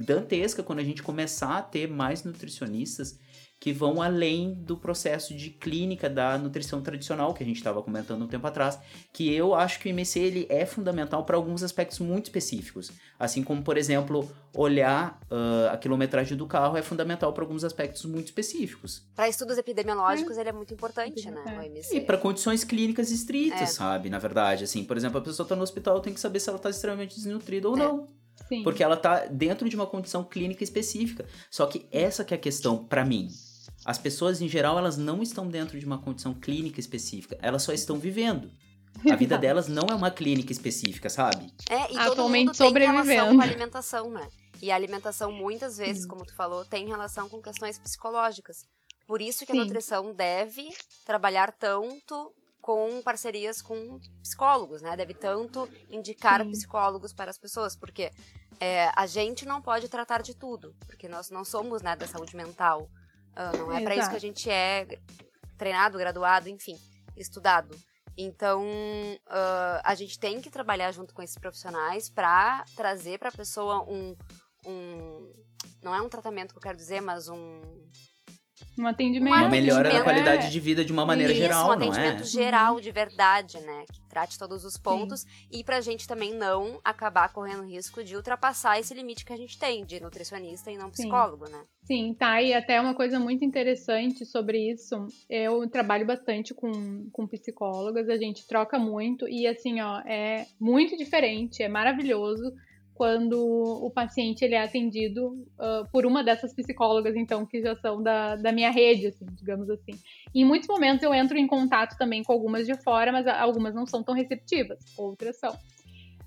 [SPEAKER 4] dantesca quando a gente começar a ter mais nutricionistas que vão além do processo de clínica da nutrição tradicional que a gente estava comentando um tempo atrás, que eu acho que o IMC ele é fundamental para alguns aspectos muito específicos, assim como por exemplo olhar ah, a quilometragem do carro é fundamental para alguns aspectos muito específicos
[SPEAKER 5] Para estudos epidemiológicos, ele é muito importante, né?
[SPEAKER 6] É.
[SPEAKER 5] O MC.
[SPEAKER 4] e para condições clínicas estritas,
[SPEAKER 5] É.
[SPEAKER 4] sabe? Na verdade, assim, por exemplo, a pessoa está no hospital tem que saber se ela está extremamente desnutrida ou
[SPEAKER 5] É.
[SPEAKER 4] não.
[SPEAKER 6] Sim.
[SPEAKER 4] Porque ela tá dentro de uma condição clínica específica. Só que essa que é a questão pra mim. As pessoas em geral, elas não estão dentro de uma condição clínica específica, elas só estão vivendo. A vida <laughs> delas não é uma clínica específica, sabe?
[SPEAKER 5] É, e
[SPEAKER 6] Atualmente
[SPEAKER 5] todo mundo tem relação
[SPEAKER 6] sobrevivendo.
[SPEAKER 5] com a alimentação, né? E a alimentação, muitas vezes, como tu falou, tem relação com questões psicológicas. Por isso que
[SPEAKER 6] Sim.
[SPEAKER 5] a nutrição deve trabalhar tanto com parcerias com psicólogos, né? Deve tanto indicar
[SPEAKER 6] Sim.
[SPEAKER 5] psicólogos para as pessoas, porque é, a gente não pode tratar de tudo, porque nós não somos né, da saúde mental. Ah, não é para isso que a gente é treinado, graduado, enfim, estudado. Então, ah, a gente tem que trabalhar junto com esses profissionais para trazer para a pessoa um, um. Não é um tratamento que eu quero dizer, mas um.
[SPEAKER 6] Um atendimento.
[SPEAKER 4] Uma
[SPEAKER 5] Um
[SPEAKER 4] melhora da
[SPEAKER 5] atendimento,
[SPEAKER 4] qualidade
[SPEAKER 6] é.
[SPEAKER 4] de vida de uma maneira
[SPEAKER 5] Isso,
[SPEAKER 4] geral,
[SPEAKER 5] um
[SPEAKER 4] não é?
[SPEAKER 5] atendimento geral de verdade, né? Que trate todos os pontos. E pra gente também não acabar correndo risco de ultrapassar esse limite que a gente tem de nutricionista e não
[SPEAKER 6] Sim.
[SPEAKER 5] psicólogo, né?
[SPEAKER 6] Sim, tá. E até uma coisa muito interessante sobre isso. Eu trabalho bastante com, com psicólogas, a gente troca muito e assim, ó, é muito diferente, é maravilhoso quando o paciente ele é atendido ah, por uma dessas psicólogas, então, que já são da, da minha rede, assim, digamos assim. Em muitos momentos eu entro em contato também com algumas de fora, mas algumas não são tão receptivas, outras são.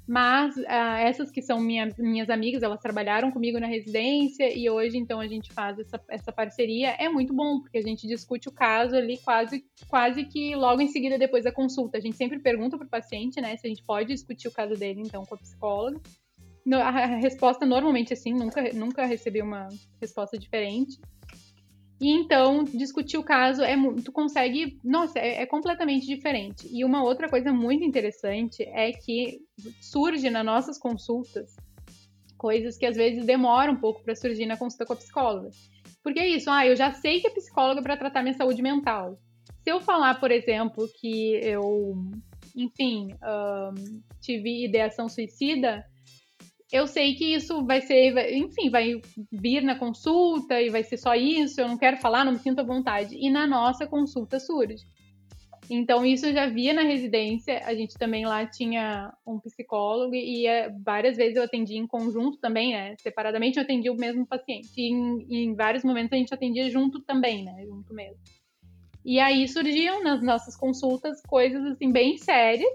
[SPEAKER 6] Mas ah, essas que são minha- minhas amigas, elas trabalharam comigo na residência e hoje, então, a gente faz essa, essa parceria. É muito bom, porque a gente discute o caso ali quase, quase que logo em seguida, depois da consulta. A gente sempre pergunta para o paciente, né, se a gente pode discutir o caso dele, então, com a psicóloga. A resposta normalmente é sim, nunca, nunca recebi uma resposta diferente. E então, discutir o caso é tu consegue, nossa, é, é completamente diferente. E uma outra coisa muito interessante é que surge nas nossas consultas coisas que às vezes demoram um pouco para surgir na consulta com a psicóloga. Porque é isso, ah, eu já sei que é psicóloga para tratar minha saúde mental. Se eu falar, por exemplo, que eu, enfim, tive ideação suicida, eu sei que isso vai ser, enfim, vai vir na consulta e vai ser só isso, eu não quero falar, não me sinto à vontade. E na nossa consulta surge. Então, isso eu já via na residência. A gente também lá tinha um psicólogo e várias vezes eu atendi em conjunto também, né? Separadamente eu atendi o mesmo paciente. E em, em vários momentos a gente atendia junto também, né? Junto mesmo. E aí surgiam nas nossas consultas coisas assim bem sérias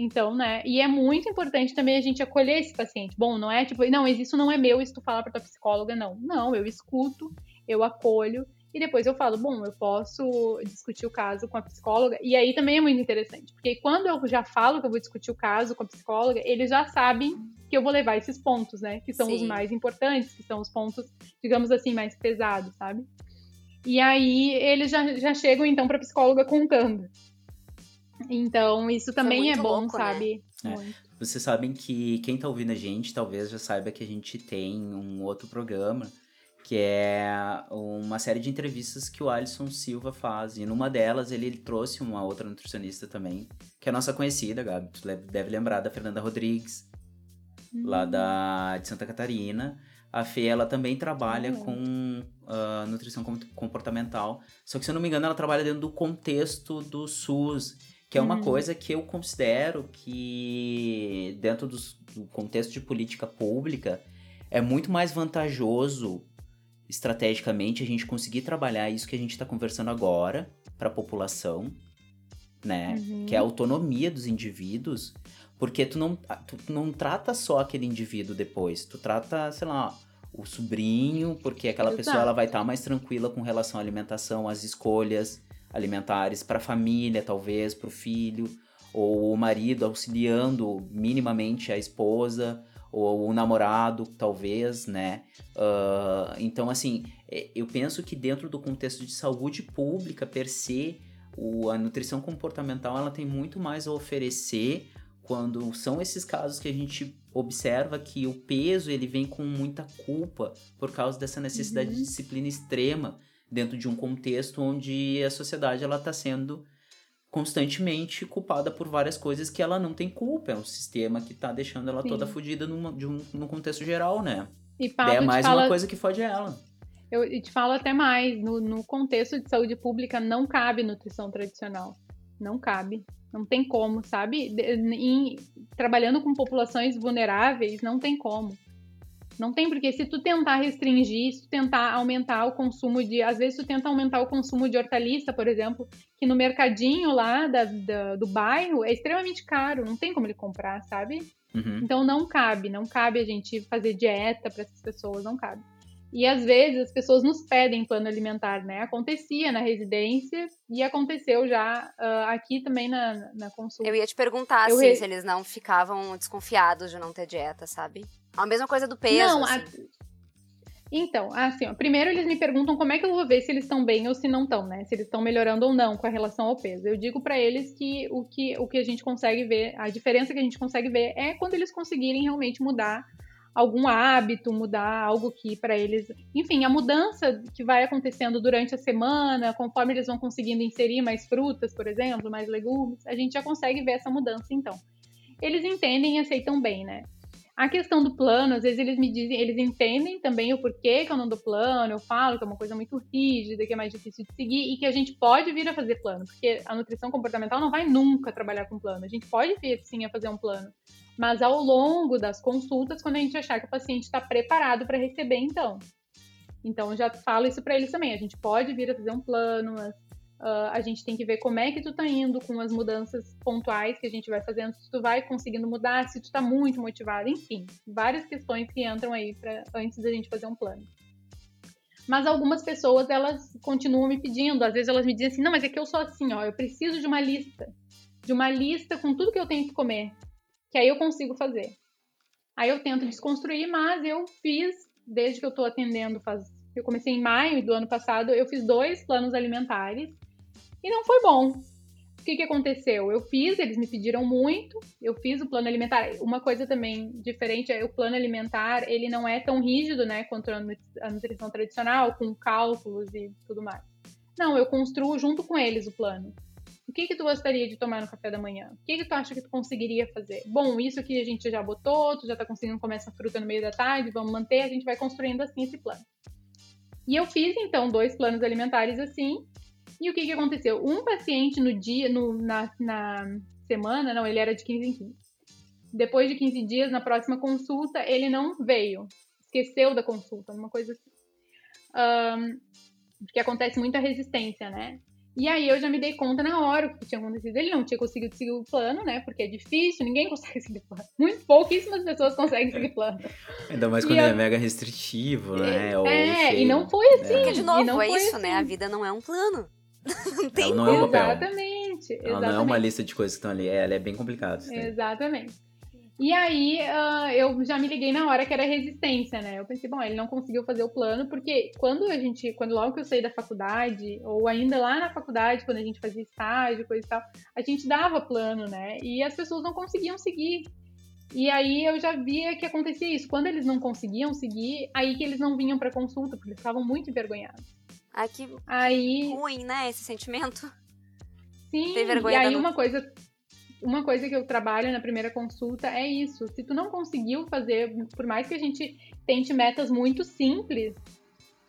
[SPEAKER 6] então, né? E é muito importante também a gente acolher esse paciente. Bom, não é tipo, não, isso não é meu, isso tu fala pra tua psicóloga, não. Não, eu escuto, eu acolho e depois eu falo, bom, eu posso discutir o caso com a psicóloga. E aí também é muito interessante, porque quando eu já falo que eu vou discutir o caso com a psicóloga, eles já sabem que eu vou levar esses pontos, né? Que são Sim. os mais importantes, que são os pontos, digamos assim, mais pesados, sabe? E aí eles já, já chegam então para a psicóloga contando. Então, isso também é bom, louco, né? sabe?
[SPEAKER 4] Né? É. Vocês sabem que quem tá ouvindo a gente talvez já saiba que a gente tem um outro programa que é uma série de entrevistas que o Alisson Silva faz. E numa delas ele trouxe uma outra nutricionista também, que é a nossa conhecida, Gabi. Tu deve lembrar da Fernanda Rodrigues, hum. lá da, de Santa Catarina. A Fê, ela também trabalha hum. com uh, nutrição comportamental. Só que, se eu não me engano, ela trabalha dentro do contexto do SUS. Que é uma uhum. coisa que eu considero que, dentro do, do contexto de política pública, é muito mais vantajoso estrategicamente a gente conseguir trabalhar isso que a gente está conversando agora para a população, né? Uhum. Que é a autonomia dos indivíduos, porque tu não, tu não trata só aquele indivíduo depois, tu trata, sei lá, o sobrinho, porque aquela Exato. pessoa ela vai estar tá mais tranquila com relação à alimentação, às escolhas, alimentares para a família, talvez, para o filho, ou o marido auxiliando minimamente a esposa, ou o namorado, talvez, né? Uh, então, assim, é, eu penso que dentro do contexto de saúde pública, per se, o, a nutrição comportamental ela tem muito mais a oferecer quando são esses casos que a gente observa que o peso ele vem com muita culpa por causa dessa necessidade uhum. de disciplina extrema dentro de um contexto onde a sociedade ela está sendo constantemente culpada por várias coisas que ela não tem culpa. É um sistema que está deixando ela Sim. toda fodida num, de um, num contexto geral, né? E Pablo, é mais fala... uma coisa que fode ela.
[SPEAKER 6] Eu te falo até mais, no, no contexto de saúde pública não cabe nutrição tradicional. Não cabe. Não tem como, sabe? Em, trabalhando com populações vulneráveis, não tem como. Não tem porque se tu tentar restringir, se tu tentar aumentar o consumo de, às vezes tu tenta aumentar o consumo de hortaliça, por exemplo, que no mercadinho lá da, da do bairro é extremamente caro, não tem como ele comprar, sabe? Uhum. Então não cabe, não cabe a gente fazer dieta para essas pessoas, não cabe. E às vezes as pessoas nos pedem plano alimentar, né? Acontecia na residência e aconteceu já uh, aqui também na, na consulta.
[SPEAKER 5] Eu ia te perguntar assim, re... se eles não ficavam desconfiados de não ter dieta, sabe? A mesma coisa do peso. Não, assim. a...
[SPEAKER 6] Então, assim, ó, primeiro eles me perguntam como é que eu vou ver se eles estão bem ou se não estão, né? Se eles estão melhorando ou não com a relação ao peso. Eu digo para eles que o, que o que a gente consegue ver, a diferença que a gente consegue ver é quando eles conseguirem realmente mudar algum hábito, mudar algo que para eles, enfim, a mudança que vai acontecendo durante a semana, conforme eles vão conseguindo inserir mais frutas, por exemplo, mais legumes, a gente já consegue ver essa mudança então. Eles entendem e aceitam bem, né? A questão do plano, às vezes eles me dizem, eles entendem também o porquê que eu não dou plano, eu falo que é uma coisa muito rígida, que é mais difícil de seguir e que a gente pode vir a fazer plano, porque a nutrição comportamental não vai nunca trabalhar com plano. A gente pode vir sim a fazer um plano, mas ao longo das consultas, quando a gente achar que o paciente está preparado para receber, então. Então, já falo isso para eles também. A gente pode vir a fazer um plano, mas Uh, a gente tem que ver como é que tu tá indo com as mudanças pontuais que a gente vai fazendo, se tu vai conseguindo mudar, se tu tá muito motivado, enfim, várias questões que entram aí pra, antes da gente fazer um plano. Mas algumas pessoas, elas continuam me pedindo, às vezes elas me dizem assim, não, mas é que eu sou assim, ó, eu preciso de uma lista, de uma lista com tudo que eu tenho que comer, que aí eu consigo fazer. Aí eu tento desconstruir, mas eu fiz, desde que eu tô atendendo, faz, eu comecei em maio do ano passado, eu fiz dois planos alimentares, e não foi bom. O que, que aconteceu? Eu fiz, eles me pediram muito, eu fiz o plano alimentar. Uma coisa também diferente é o plano alimentar, ele não é tão rígido, né, quanto a nutrição tradicional, com cálculos e tudo mais. Não, eu construo junto com eles o plano. O que que tu gostaria de tomar no café da manhã? O que que tu acha que tu conseguiria fazer? Bom, isso aqui a gente já botou, tu já tá conseguindo comer essa fruta no meio da tarde, vamos manter, a gente vai construindo assim esse plano. E eu fiz, então, dois planos alimentares assim, e o que que aconteceu? Um paciente no dia, no, na, na semana, não, ele era de 15 em 15. Depois de 15 dias, na próxima consulta, ele não veio. Esqueceu da consulta, uma coisa assim. Um, porque acontece muita resistência, né? E aí eu já me dei conta na hora o que tinha acontecido. Ele não tinha conseguido seguir o plano, né? Porque é difícil, ninguém consegue <laughs> seguir o plano. Muito pouquíssimas pessoas conseguem seguir o plano.
[SPEAKER 4] Ainda mais quando
[SPEAKER 6] E
[SPEAKER 4] ele
[SPEAKER 6] eu-
[SPEAKER 4] é mega restritivo, né? Ou
[SPEAKER 6] É, e não foi assim.
[SPEAKER 5] Porque, de novo,
[SPEAKER 6] não
[SPEAKER 5] é isso, né? A
[SPEAKER 6] assim.
[SPEAKER 5] vida não é um plano. Não tem
[SPEAKER 4] Ela não é um papel.
[SPEAKER 6] Exatamente.
[SPEAKER 4] Ela não é
[SPEAKER 6] exatamente.
[SPEAKER 4] uma lista de coisas que estão ali. É, ela é bem complicada.
[SPEAKER 6] Exatamente. E aí, ah, eu já me liguei na hora que era resistência, né? Eu pensei, bom, ele não conseguiu fazer o plano, porque quando a gente, quando logo que eu saí da faculdade, ou ainda lá na faculdade, quando a gente fazia estágio, coisa e tal, a gente dava plano, né? E as pessoas não conseguiam seguir. E aí eu já via que acontecia isso. Quando eles não conseguiam seguir, aí que eles não vinham pra consulta, porque eles ficavam muito envergonhados.
[SPEAKER 5] Ai, que
[SPEAKER 6] Aí
[SPEAKER 5] ruim, né? Esse sentimento.
[SPEAKER 6] Sim,
[SPEAKER 5] vergonha
[SPEAKER 6] e aí uma coisa, uma coisa que eu trabalho na primeira consulta é isso. Se tu não conseguiu fazer, por mais que a gente tente metas muito simples,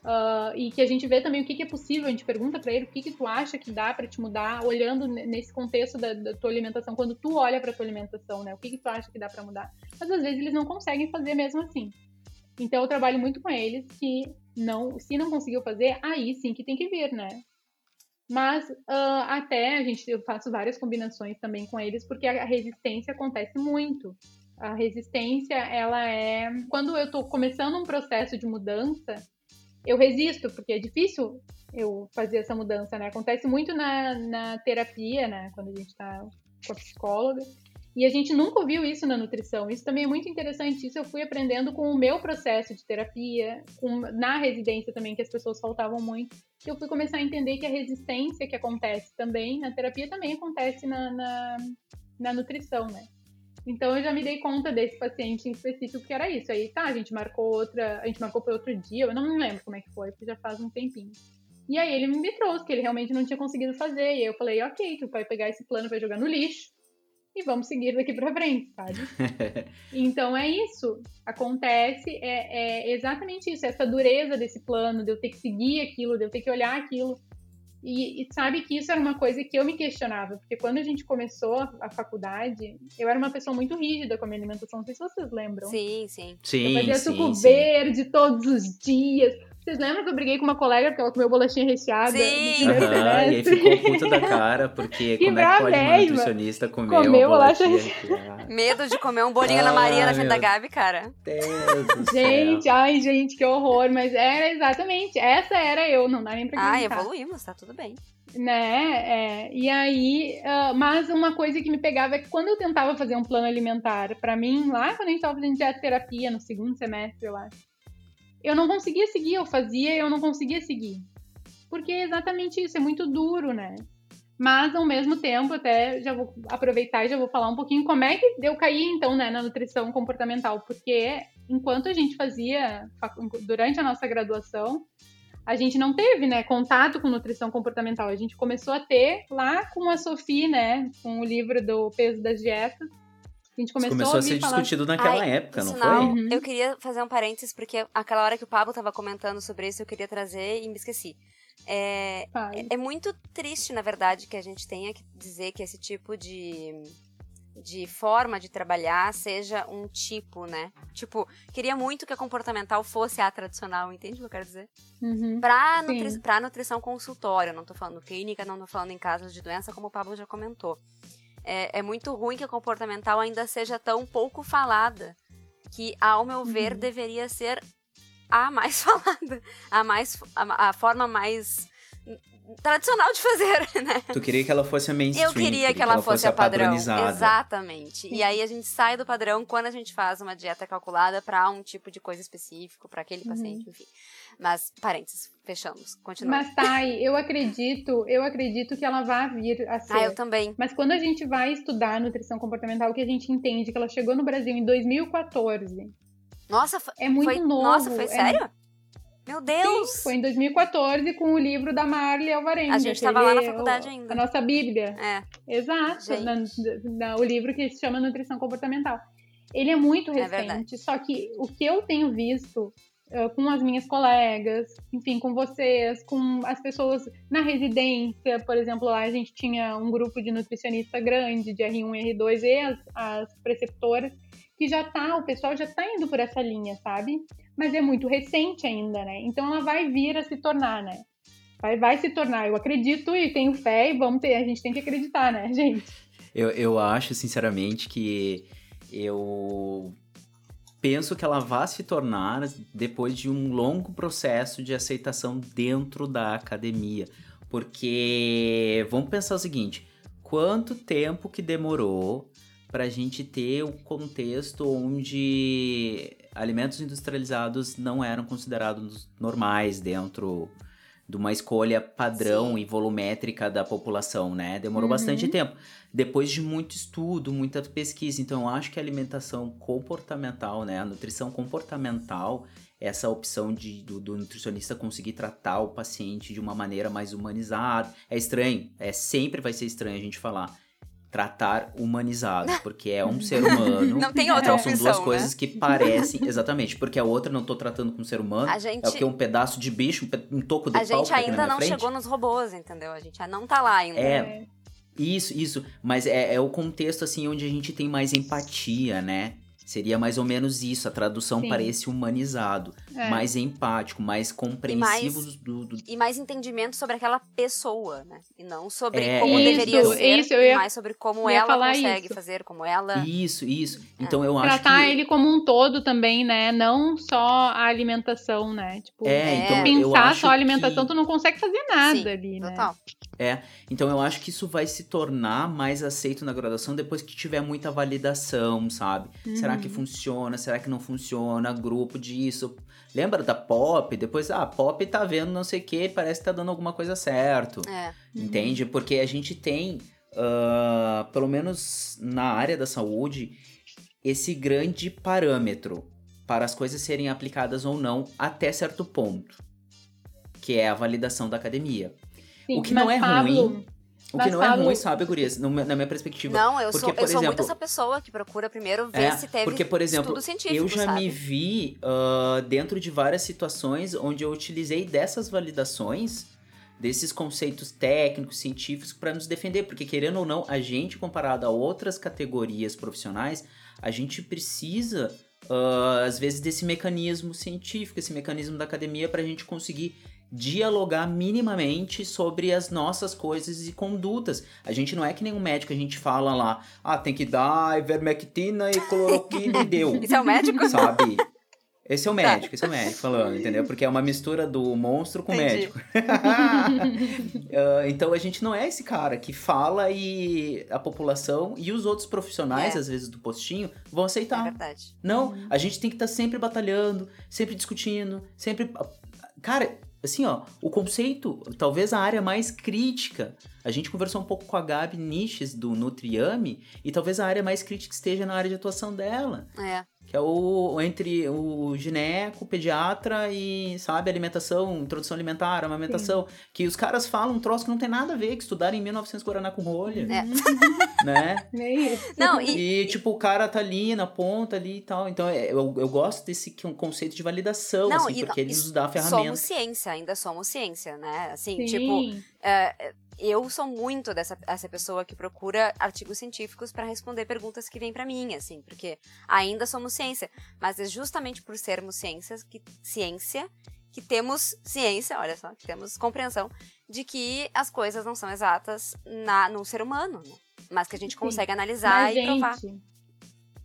[SPEAKER 6] ah, e que a gente vê também o que, que é possível, a gente pergunta pra ele o que, que tu acha que dá pra te mudar, olhando ne- nesse contexto da, da tua alimentação, quando tu olha pra tua alimentação, né? O que, que tu acha que dá pra mudar? Mas às vezes eles não conseguem fazer mesmo assim. Então eu trabalho muito com eles que não, se não conseguiu fazer, aí sim que tem que vir, né? Mas ah, até a gente, eu faço várias combinações também com eles, porque a resistência acontece muito. A resistência, ela é. Quando eu tô começando um processo de mudança, eu resisto, porque é difícil eu fazer essa mudança, né? Acontece muito na, na terapia, né? Quando a gente tá com a psicóloga. E a gente nunca ouviu isso na nutrição. Isso também é muito interessante. Isso eu fui aprendendo com o meu processo de terapia, com- na residência também, que as pessoas faltavam muito. Eu fui começar a entender que a resistência que acontece também na terapia também acontece na, na, na nutrição, né? Então eu já me dei conta desse paciente em específico que era isso. Aí tá, a gente marcou outra, a gente marcou para outro dia, eu não lembro como é que foi, porque já faz um tempinho. E aí ele me trouxe que ele realmente não tinha conseguido fazer. E aí eu falei, ok, tu vai pegar esse plano, vai jogar no lixo e vamos seguir daqui pra frente, sabe? <laughs> então é isso. Acontece, é, é exatamente isso, essa dureza desse plano, de eu ter que seguir aquilo, de eu ter que olhar aquilo. E, e sabe que isso era uma coisa que eu me questionava, porque quando a gente começou a, faculdade, eu era uma pessoa muito rígida com a minha alimentação, não sei se vocês lembram.
[SPEAKER 5] Sim, sim.
[SPEAKER 6] Eu
[SPEAKER 4] Sim,
[SPEAKER 6] fazia
[SPEAKER 4] sim,
[SPEAKER 6] suco
[SPEAKER 4] sim.
[SPEAKER 6] verde todos os dias. Vocês lembram que eu briguei com uma colega porque ela comeu bolachinha recheada
[SPEAKER 5] Sim.
[SPEAKER 4] Aham, e aí ficou puta da cara, porque <laughs>
[SPEAKER 6] Que
[SPEAKER 4] como é que pode uma
[SPEAKER 6] bravéima.
[SPEAKER 4] nutricionista comer
[SPEAKER 6] Comeu
[SPEAKER 4] uma
[SPEAKER 6] bolacha
[SPEAKER 4] bolachinha? recheada?
[SPEAKER 5] Medo de comer um bolinho na Maria na frente da Gabi, cara.
[SPEAKER 6] Gente, ai, gente, que horror. Mas era exatamente, essa era eu, não dá nem pra
[SPEAKER 5] Ah,
[SPEAKER 6] acreditar.
[SPEAKER 5] evoluímos, tá tudo bem.
[SPEAKER 6] né? É, e aí, ah, mas uma coisa que me pegava é que quando eu tentava fazer um plano alimentar, pra mim, lá quando a gente tava fazendo dietoterapia no segundo semestre, eu acho, eu não conseguia seguir, eu fazia eu não conseguia seguir. Porque é exatamente isso, é muito duro, né? Mas ao mesmo tempo, até já vou aproveitar e já vou falar um pouquinho como é que eu caí então né, na nutrição comportamental, porque enquanto a gente fazia durante a nossa graduação, a gente não teve, né, contato com nutrição comportamental. A gente começou a ter lá com a Sophie, né, com o livro do peso das dietas. A gente
[SPEAKER 4] Isso
[SPEAKER 6] começou,
[SPEAKER 4] começou a ser
[SPEAKER 6] ouvir falar
[SPEAKER 4] discutido naquela
[SPEAKER 5] Ai,
[SPEAKER 4] época, não
[SPEAKER 5] Sinal,
[SPEAKER 4] foi?
[SPEAKER 6] Uhum.
[SPEAKER 5] eu queria fazer um parênteses, porque aquela hora que o Pablo tava comentando sobre isso, eu queria trazer e me esqueci. É,
[SPEAKER 6] Fale.
[SPEAKER 5] é muito triste, na verdade, que a gente tenha que dizer que esse tipo de, de forma de trabalhar seja um tipo, né? Tipo, queria muito que a comportamental fosse a tradicional, entende o que eu quero dizer?
[SPEAKER 6] Uhum.
[SPEAKER 5] Pra, nutri pra nutrição consultória, não tô falando clínica, não tô falando em casos de doença, como o Pablo já comentou. É, é muito ruim que a comportamental ainda seja tão pouco falada, que, ao meu ver,
[SPEAKER 6] Uhum.
[SPEAKER 5] deveria ser a mais <laughs> falada, a, mais, a, a forma mais tradicional de fazer, <laughs> né?
[SPEAKER 4] Tu queria que ela fosse a mainstream.
[SPEAKER 5] Eu queria que ela, fosse a padrão. Exatamente. E aí a gente sai do padrão quando a gente faz uma dieta calculada para um tipo de coisa específico, para aquele paciente, enfim. Mas, parênteses, fechamos. Continua.
[SPEAKER 6] Mas Thay, eu acredito, eu acredito que ela vai vir a ser.
[SPEAKER 5] Ah, eu também.
[SPEAKER 6] Mas quando a gente vai estudar nutrição comportamental, que a gente entende que ela chegou no Brasil em 2014.
[SPEAKER 5] Nossa, foi,
[SPEAKER 6] É muito
[SPEAKER 5] foi-
[SPEAKER 6] novo.
[SPEAKER 5] Nossa, foi
[SPEAKER 6] é-
[SPEAKER 5] sério? Meu Deus!
[SPEAKER 6] Sim, foi em 2014 com o livro da Marley Alvarenga.
[SPEAKER 5] A gente
[SPEAKER 6] que
[SPEAKER 5] tava lá na
[SPEAKER 6] ele-
[SPEAKER 5] faculdade
[SPEAKER 6] o-
[SPEAKER 5] ainda.
[SPEAKER 6] A nossa bíblia.
[SPEAKER 5] É,
[SPEAKER 6] Exato, na- na- o livro que se chama Nutrição Comportamental. Ele é muito
[SPEAKER 5] É
[SPEAKER 6] recente,
[SPEAKER 5] verdade.
[SPEAKER 6] só que o que eu tenho visto com as minhas colegas, enfim, com vocês, com as pessoas na residência, por exemplo, lá a gente tinha um grupo de nutricionista grande, de R1 e R2, e as, as preceptoras, que já tá, o pessoal já tá indo por essa linha, sabe? Mas é muito recente ainda, né? Então ela vai vir a se tornar, né? Vai, vai se tornar, eu acredito e tenho fé e vamos ter, a gente tem que acreditar, né, <laughs> gente?
[SPEAKER 4] Eu, eu acho, sinceramente, que eu penso que ela vai se tornar depois de um longo processo de aceitação dentro da academia. Porque vamos pensar o seguinte: quanto tempo que demorou para a gente ter um contexto onde alimentos industrializados não eram considerados normais dentro de uma escolha padrão e volumétrica da população, né? Demorou
[SPEAKER 6] Uhum.
[SPEAKER 4] bastante tempo. Depois de muito estudo, muita pesquisa. Então, eu acho que a alimentação comportamental, né? A nutrição comportamental, essa opção de, do, do nutricionista conseguir tratar o paciente de uma maneira mais humanizada. É estranho, é sempre vai ser estranho a gente falar tratar humanizado, porque é um ser humano. <laughs>
[SPEAKER 5] Não tem outra
[SPEAKER 4] então, são
[SPEAKER 5] opção,
[SPEAKER 4] duas
[SPEAKER 5] né?
[SPEAKER 4] coisas que parecem, exatamente, porque a outra não tô tratando com um ser humano,
[SPEAKER 5] A gente-
[SPEAKER 4] é o que um pedaço de bicho, um toco de
[SPEAKER 5] a
[SPEAKER 4] pau
[SPEAKER 5] gente
[SPEAKER 4] aqui na
[SPEAKER 5] ainda não
[SPEAKER 4] frente.
[SPEAKER 5] chegou nos robôs, entendeu? A gente não tá lá ainda.
[SPEAKER 4] É, isso, isso. Mas é, é o contexto, assim, onde a gente tem mais empatia, né? Seria mais ou menos isso. A tradução
[SPEAKER 6] Sim.
[SPEAKER 4] parece humanizado.
[SPEAKER 6] É.
[SPEAKER 4] Mais empático, mais compreensivo
[SPEAKER 5] mais-
[SPEAKER 4] do, do-
[SPEAKER 5] E mais entendimento sobre aquela pessoa, né? E não sobre
[SPEAKER 4] É,
[SPEAKER 5] como
[SPEAKER 4] isso,
[SPEAKER 5] deveria ser,
[SPEAKER 6] isso, eu
[SPEAKER 5] e
[SPEAKER 6] ia-
[SPEAKER 5] mais sobre como ela
[SPEAKER 6] falar
[SPEAKER 5] consegue
[SPEAKER 6] isso.
[SPEAKER 5] fazer, como ela...
[SPEAKER 4] Isso, isso. Então eu acho
[SPEAKER 6] Tratar
[SPEAKER 4] que...
[SPEAKER 6] ele como um todo também, né? Não só a alimentação, né? Tipo,
[SPEAKER 4] É,
[SPEAKER 5] então eu
[SPEAKER 6] pensar
[SPEAKER 4] acho
[SPEAKER 6] só a alimentação,
[SPEAKER 4] que-
[SPEAKER 6] tu não consegue fazer nada
[SPEAKER 5] Sim,
[SPEAKER 6] ali, né?
[SPEAKER 5] Total.
[SPEAKER 4] Então eu acho que isso vai se tornar mais aceito na graduação depois que tiver muita validação, sabe? Será que
[SPEAKER 6] Uhum.
[SPEAKER 4] funciona? Será que não funciona? Grupo disso. Lembra da Pop? Depois, ah, a Pop tá vendo não sei o que, parece que tá dando alguma coisa certo.
[SPEAKER 5] É.
[SPEAKER 4] Entende? Porque a gente tem, ah, pelo menos na área da saúde, esse grande parâmetro para as coisas serem aplicadas ou não até certo ponto. Que é a validação da academia.
[SPEAKER 6] Sim,
[SPEAKER 4] o que não é
[SPEAKER 6] Pablo,
[SPEAKER 4] ruim. O que não é
[SPEAKER 6] Pablo-
[SPEAKER 4] ruim, sabe, Gurias? Na minha perspectiva.
[SPEAKER 5] Não, eu,
[SPEAKER 4] Porque,
[SPEAKER 5] sou,
[SPEAKER 4] por
[SPEAKER 5] eu sou muito
[SPEAKER 4] exemplo-
[SPEAKER 5] essa pessoa que procura primeiro ver
[SPEAKER 4] É,
[SPEAKER 5] se teve
[SPEAKER 4] porque, por exemplo,
[SPEAKER 5] estudo científico,
[SPEAKER 4] eu já
[SPEAKER 5] sabe?
[SPEAKER 4] me vi ah, dentro de várias situações onde eu utilizei dessas validações, desses conceitos técnicos, científicos, para nos defender. Porque, querendo ou não, a gente, comparado a outras categorias profissionais, a gente precisa, ah, às vezes, desse mecanismo científico, esse mecanismo da academia, para a gente conseguir dialogar minimamente sobre as nossas coisas e condutas. A gente não é que nem um médico, a gente fala lá, ah, tem que dar ivermectina e cloroquina e deu. <laughs>
[SPEAKER 5] Isso é o médico?
[SPEAKER 4] Sabe? Esse é o médico, esse é o médico falando, entendeu? Porque é uma mistura do monstro com o médico. <laughs> Ah, então a gente não é esse cara que fala e a população e os outros profissionais,
[SPEAKER 5] É.
[SPEAKER 4] às vezes do postinho, vão
[SPEAKER 5] É
[SPEAKER 4] aceitar.
[SPEAKER 5] verdade.
[SPEAKER 4] Não, a gente tem que estar sempre batalhando, sempre discutindo, sempre. Cara, assim, ó, o conceito, talvez a área mais crítica. A gente conversou um pouco com a Gabi Niches do Nutriame, e talvez a área mais crítica esteja na área de atuação dela.
[SPEAKER 5] É.
[SPEAKER 4] Que é o entre o gineco, o pediatra e, sabe, alimentação, introdução alimentar, amamentação. Que os caras falam um troço que não tem nada a ver, que estudaram em 1900 Guaraná com rolha.
[SPEAKER 5] É. <laughs>
[SPEAKER 4] Né?
[SPEAKER 6] É isso.
[SPEAKER 5] Não, e,
[SPEAKER 4] E, tipo, o cara tá ali na ponta ali e tal. Então, é, eu, eu gosto desse que- um conceito de validação,
[SPEAKER 5] Não,
[SPEAKER 4] assim, porque
[SPEAKER 5] não,
[SPEAKER 4] ele
[SPEAKER 5] isso-
[SPEAKER 4] nos dá a
[SPEAKER 5] somos
[SPEAKER 4] ferramenta.
[SPEAKER 5] ciência, ainda somos ciência, né? Assim,
[SPEAKER 6] Sim.
[SPEAKER 5] tipo, é, eu sou muito dessa essa pessoa que procura artigos científicos para responder perguntas que vêm para mim, assim, porque ainda somos ciência, mas é justamente por sermos ciências que ciência que temos ciência, olha só, que temos compreensão de que as coisas não são exatas na, no ser humano, né? mas que a gente
[SPEAKER 6] Sim.
[SPEAKER 5] consegue analisar
[SPEAKER 6] Mas,
[SPEAKER 5] e provar.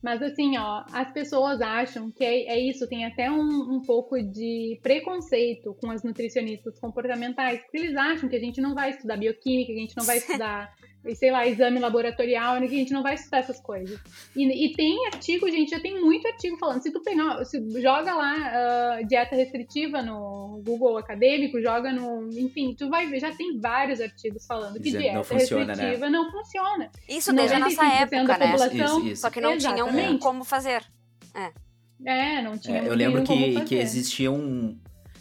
[SPEAKER 6] Mas assim, ó, as pessoas acham que é, é isso, tem até um, um pouco de preconceito com as nutricionistas comportamentais, porque eles acham que a gente não vai estudar bioquímica, que a gente não vai <laughs> estudar, sei lá, exame laboratorial, né, que a gente não vai estudar essas coisas. E, e tem artigo, gente, já tem muito artigo falando, se tu pegar, se joga lá ah, dieta restritiva no Google acadêmico, joga no, enfim, tu vai ver, já tem vários artigos falando que dieta
[SPEAKER 4] não funciona, né?
[SPEAKER 6] restritiva não funciona.
[SPEAKER 5] Isso desde a nossa
[SPEAKER 6] 95%
[SPEAKER 5] época,
[SPEAKER 6] da
[SPEAKER 5] né?
[SPEAKER 6] população
[SPEAKER 4] Isso, isso.
[SPEAKER 5] Só que não tinham
[SPEAKER 6] Exatamente.
[SPEAKER 5] como fazer.
[SPEAKER 6] É, não tinha
[SPEAKER 4] É, eu lembro
[SPEAKER 6] como
[SPEAKER 4] que,
[SPEAKER 6] fazer.
[SPEAKER 4] que existia um.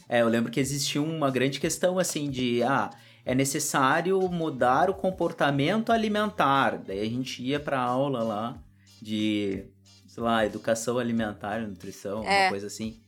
[SPEAKER 4] É, eu lembro que existia uma grande questão assim de, ah, é necessário mudar o comportamento alimentar. Daí a gente ia pra aula lá de, sei lá, educação alimentar, nutrição,
[SPEAKER 5] É.
[SPEAKER 4] uma coisa assim.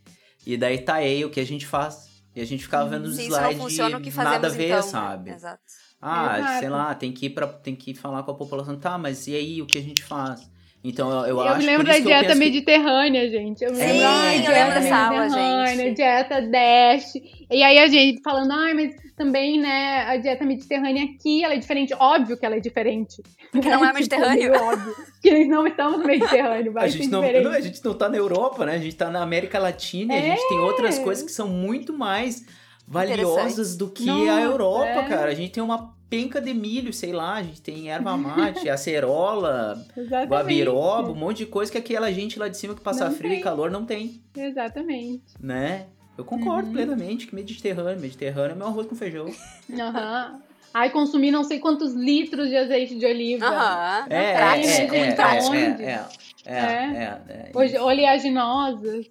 [SPEAKER 4] E daí tá aí o que a gente faz. E a gente ficava vendo os slides
[SPEAKER 5] funciona,
[SPEAKER 4] de
[SPEAKER 5] fazemos
[SPEAKER 4] nada a ver,
[SPEAKER 5] então? né?
[SPEAKER 4] sabe?
[SPEAKER 5] Exato.
[SPEAKER 4] Ah,
[SPEAKER 6] Exato.
[SPEAKER 4] sei lá, tem que ir para tem que falar com a população. Tá, mas e aí o que a gente faz? Então eu, eu,
[SPEAKER 6] Eu,
[SPEAKER 4] acho
[SPEAKER 6] me lembro da
[SPEAKER 4] eu
[SPEAKER 6] dieta mediterrânea, gente. Eu me
[SPEAKER 4] Sim,
[SPEAKER 6] lembro, ai,
[SPEAKER 4] eu
[SPEAKER 6] dieta
[SPEAKER 4] lembro dessa
[SPEAKER 5] aula,
[SPEAKER 6] mediterrânea,
[SPEAKER 5] gente.
[SPEAKER 6] dieta Dash. E aí a gente falando, ai, mas também, né, a dieta mediterrânea aqui, ela é diferente. Óbvio que ela é diferente.
[SPEAKER 5] Porque não é <laughs>
[SPEAKER 6] Tipo,
[SPEAKER 5] Mediterrâneo.
[SPEAKER 6] óbvio. Que nós não estamos no Mediterrâneo, vai
[SPEAKER 4] A
[SPEAKER 6] ser
[SPEAKER 4] gente, não,
[SPEAKER 6] diferente.
[SPEAKER 4] não, a gente não tá na Europa, né? A gente tá na América Latina e a gente tem outras coisas que são muito mais valiosas do que a
[SPEAKER 6] Nossa,
[SPEAKER 4] Europa,
[SPEAKER 6] é.
[SPEAKER 4] cara. A gente tem uma penca de milho, sei lá, a gente tem erva mate, <laughs> acerola,
[SPEAKER 6] Exatamente.
[SPEAKER 4] guabiroba, um monte de coisa que aquela gente lá de cima que passa
[SPEAKER 6] Não
[SPEAKER 4] frio e
[SPEAKER 6] tem.
[SPEAKER 4] calor não tem,
[SPEAKER 6] Exatamente.
[SPEAKER 4] né? Eu concordo
[SPEAKER 6] Uhum.
[SPEAKER 4] plenamente que Mediterrâneo, Mediterrâneo é meu arroz com feijão. <laughs>
[SPEAKER 6] Aham. Ai, consumi não sei quantos litros de azeite de oliva.
[SPEAKER 5] Aham.
[SPEAKER 4] É, é,
[SPEAKER 5] prático,
[SPEAKER 4] é,
[SPEAKER 6] muito
[SPEAKER 4] é,
[SPEAKER 6] prático.
[SPEAKER 4] é, é, é, é, é,
[SPEAKER 6] Hoje, oleaginosas.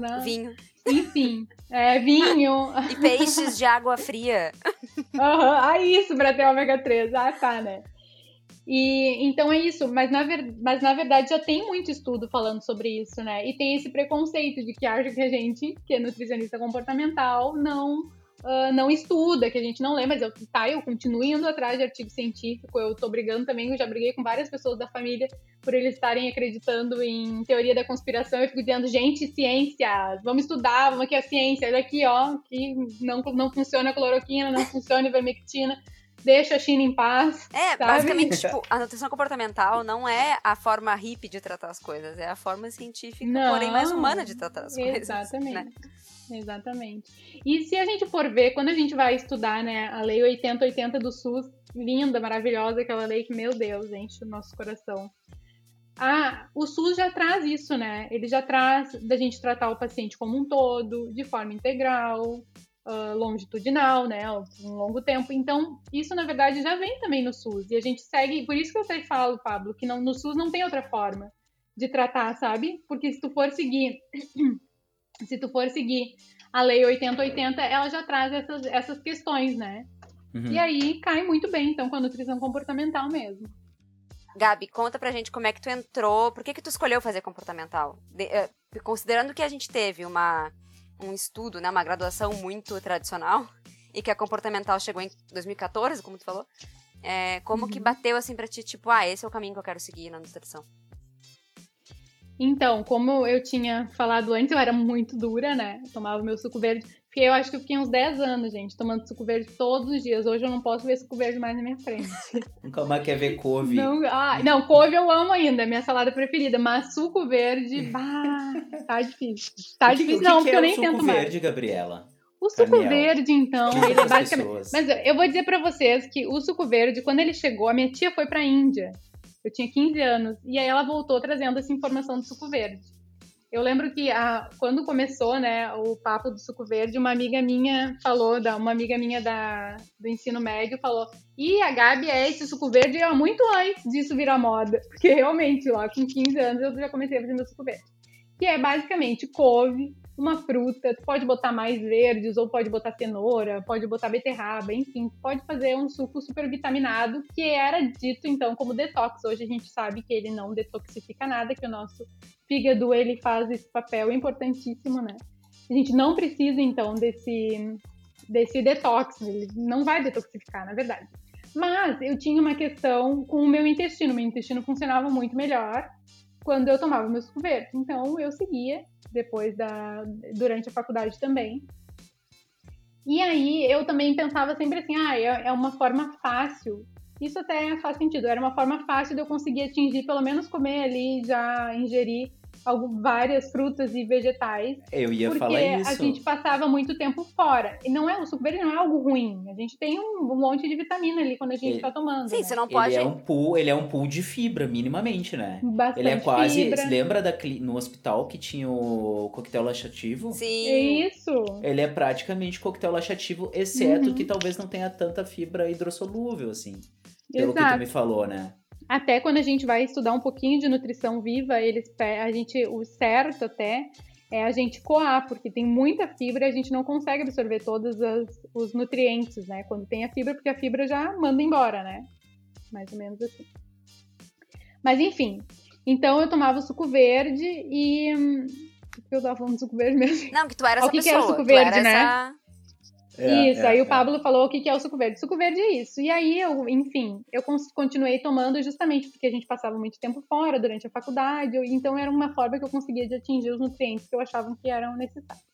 [SPEAKER 6] né?
[SPEAKER 5] Vinho.
[SPEAKER 6] Enfim, é, vinho.
[SPEAKER 5] E peixes de água fria. <laughs>
[SPEAKER 6] Aham, Ah, isso, pra ter ômega 3. Ah, tá, né? E então é isso, mas na, ver- mas na verdade já tem muito estudo falando sobre isso, né? E tem esse preconceito de que acha que a gente, que é nutricionista comportamental, não ah, não estuda, que a gente não lê, mas eu, tá, eu continuo indo atrás de artigo científico, eu tô brigando também, eu já briguei com várias pessoas da família por eles estarem acreditando em teoria da conspiração, eu fico dizendo, gente, ciência, vamos estudar, vamos aqui a ciência, olha aqui, ó, que não, não funciona a cloroquina, não funciona a ivermectina, deixa a China em paz.
[SPEAKER 5] É,
[SPEAKER 6] Sabe?
[SPEAKER 5] basicamente, tipo, a nutrição comportamental não é a forma hippie de tratar as coisas, é a forma científica,
[SPEAKER 6] Não.
[SPEAKER 5] porém mais humana de tratar as coisas.
[SPEAKER 6] Exatamente.
[SPEAKER 5] né?
[SPEAKER 6] Exatamente. E se a gente for ver, quando a gente vai estudar, né, a lei 8080 do SUS, linda, maravilhosa, aquela lei que, meu Deus, enche o nosso coração. Ah, o SUS já traz isso, né? Ele já traz da gente tratar o paciente como um todo, de forma integral, ah, longitudinal, né? Um longo tempo. Então, isso na verdade já vem também no SUS. E a gente segue. Por isso que eu até falo, Pablo, que não, no SUS não tem outra forma de tratar, sabe? Porque se tu for seguir se tu for seguir a lei 8080, ela já traz essas, essas questões, né?
[SPEAKER 4] Uhum.
[SPEAKER 6] E aí cai muito bem, então, com a nutrição comportamental mesmo.
[SPEAKER 5] Gabi, conta pra gente como é que tu entrou, por que que tu escolheu fazer comportamental? De- eh, considerando que a gente teve uma, um estudo, né, uma graduação muito tradicional, <laughs> e que a comportamental chegou em 2014, como tu falou, é, como
[SPEAKER 6] Uhum.
[SPEAKER 5] que bateu assim pra ti, tipo, ah, esse é o caminho que eu quero seguir na nutrição?
[SPEAKER 6] Então, como eu tinha falado antes, eu era muito dura, né? Eu tomava meu suco verde. Porque eu acho que eu fiquei uns 10 anos, gente, tomando suco verde todos os dias. Hoje eu não posso ver suco verde mais na minha frente.
[SPEAKER 4] Nunca mais quer ver couve.
[SPEAKER 6] Não, ah, não, couve eu amo ainda, é minha salada preferida. Mas suco verde, <laughs> bah, tá difícil. Tá
[SPEAKER 4] que-
[SPEAKER 6] difícil, não,
[SPEAKER 4] que
[SPEAKER 6] porque
[SPEAKER 4] é
[SPEAKER 6] eu nem
[SPEAKER 4] suco
[SPEAKER 6] tento mais.
[SPEAKER 4] verde, Gabriela?
[SPEAKER 6] O suco
[SPEAKER 4] Daniel,
[SPEAKER 6] verde, então, ele é basicamente.
[SPEAKER 4] pessoas.
[SPEAKER 6] Mas eu vou dizer pra vocês que o suco verde, quando ele chegou, a minha tia foi pra Índia. Eu tinha 15 anos. E aí ela voltou trazendo essa informação do suco verde. Eu lembro que a, quando começou, né, o papo do suco verde, uma amiga minha falou, da, uma amiga minha da, do ensino médio falou: Ih, a Gabi é esse suco verde há muito antes disso virar moda. Porque realmente, lá com 15 anos, eu já comecei a fazer meu suco verde. Que é basicamente couve, uma fruta, tu pode botar mais verdes, ou pode botar cenoura, pode botar beterraba, enfim, pode fazer um suco super vitaminado, que era dito então como detox. Hoje a gente sabe que ele não detoxifica nada, que o nosso fígado ele faz esse papel importantíssimo, né? A gente não precisa então desse desse detox, ele não vai detoxificar, na verdade. Mas eu tinha uma questão com o meu intestino, meu intestino funcionava muito melhor quando eu tomava meu suco verde. Então eu seguia depois da durante a faculdade também. E aí eu também pensava sempre assim, ah, é é uma forma fácil. Isso até faz sentido. Era uma forma fácil de eu conseguir atingir, pelo menos comer ali, já ingerir algo, várias frutas e vegetais
[SPEAKER 4] Eu ia
[SPEAKER 6] porque
[SPEAKER 4] falar isso.
[SPEAKER 6] a gente passava muito tempo fora. E não é, o suco verde não é algo ruim. A gente tem um, um monte de vitamina ali quando a gente
[SPEAKER 4] Ele-
[SPEAKER 6] tá tomando.
[SPEAKER 5] Sim,
[SPEAKER 6] né?
[SPEAKER 5] você não pode...
[SPEAKER 4] Ele é um pool, ele é um pool de fibra, minimamente, né?
[SPEAKER 6] Bastante
[SPEAKER 4] Ele é quase.
[SPEAKER 6] fibra.
[SPEAKER 4] Você lembra da, no hospital que tinha o coquetel laxativo?
[SPEAKER 5] Sim.
[SPEAKER 6] Isso.
[SPEAKER 4] Ele é praticamente coquetel laxativo, exceto
[SPEAKER 6] Uhum.
[SPEAKER 4] que talvez não tenha tanta fibra hidrossolúvel, assim. Pelo que tu
[SPEAKER 6] Exato.
[SPEAKER 4] me falou, né?
[SPEAKER 6] Até quando a gente vai estudar um pouquinho de nutrição viva, eles a gente o certo até é a gente coar, porque tem muita fibra e a gente não consegue absorver todos os nutrientes, né? Quando tem a fibra, porque a fibra já manda embora, né? Mais ou menos assim. Mas enfim, então eu tomava suco verde e. O que eu tava falando do suco verde mesmo?
[SPEAKER 5] Não, que tu era essa
[SPEAKER 6] o que
[SPEAKER 5] pessoa.
[SPEAKER 6] Que o suco verde, né?
[SPEAKER 5] Essa...
[SPEAKER 1] É,
[SPEAKER 6] isso,
[SPEAKER 1] é,
[SPEAKER 6] aí
[SPEAKER 1] é.
[SPEAKER 6] o Pablo falou o que é o suco verde. Suco verde é isso. E aí eu, enfim, eu continuei tomando justamente porque a gente passava muito tempo fora durante a faculdade, então era uma forma que eu conseguia de atingir os nutrientes que eu achava que eram necessários.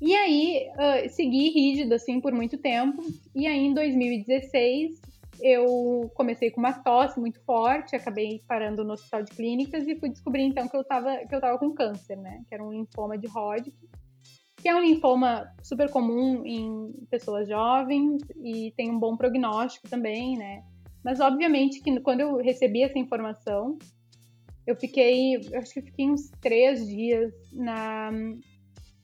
[SPEAKER 6] E aí, ah, segui rígida, assim, por muito tempo. E aí, em 2016, eu comecei com uma tosse muito forte, acabei parando no hospital de clínicas e fui descobrir, então, que eu tava, que eu tava com câncer, né? Que era um linfoma de Hodgkin que é um linfoma super comum em pessoas jovens e tem um bom prognóstico também, né? Mas obviamente que quando eu recebi essa informação, eu fiquei, eu acho que fiquei uns três dias na,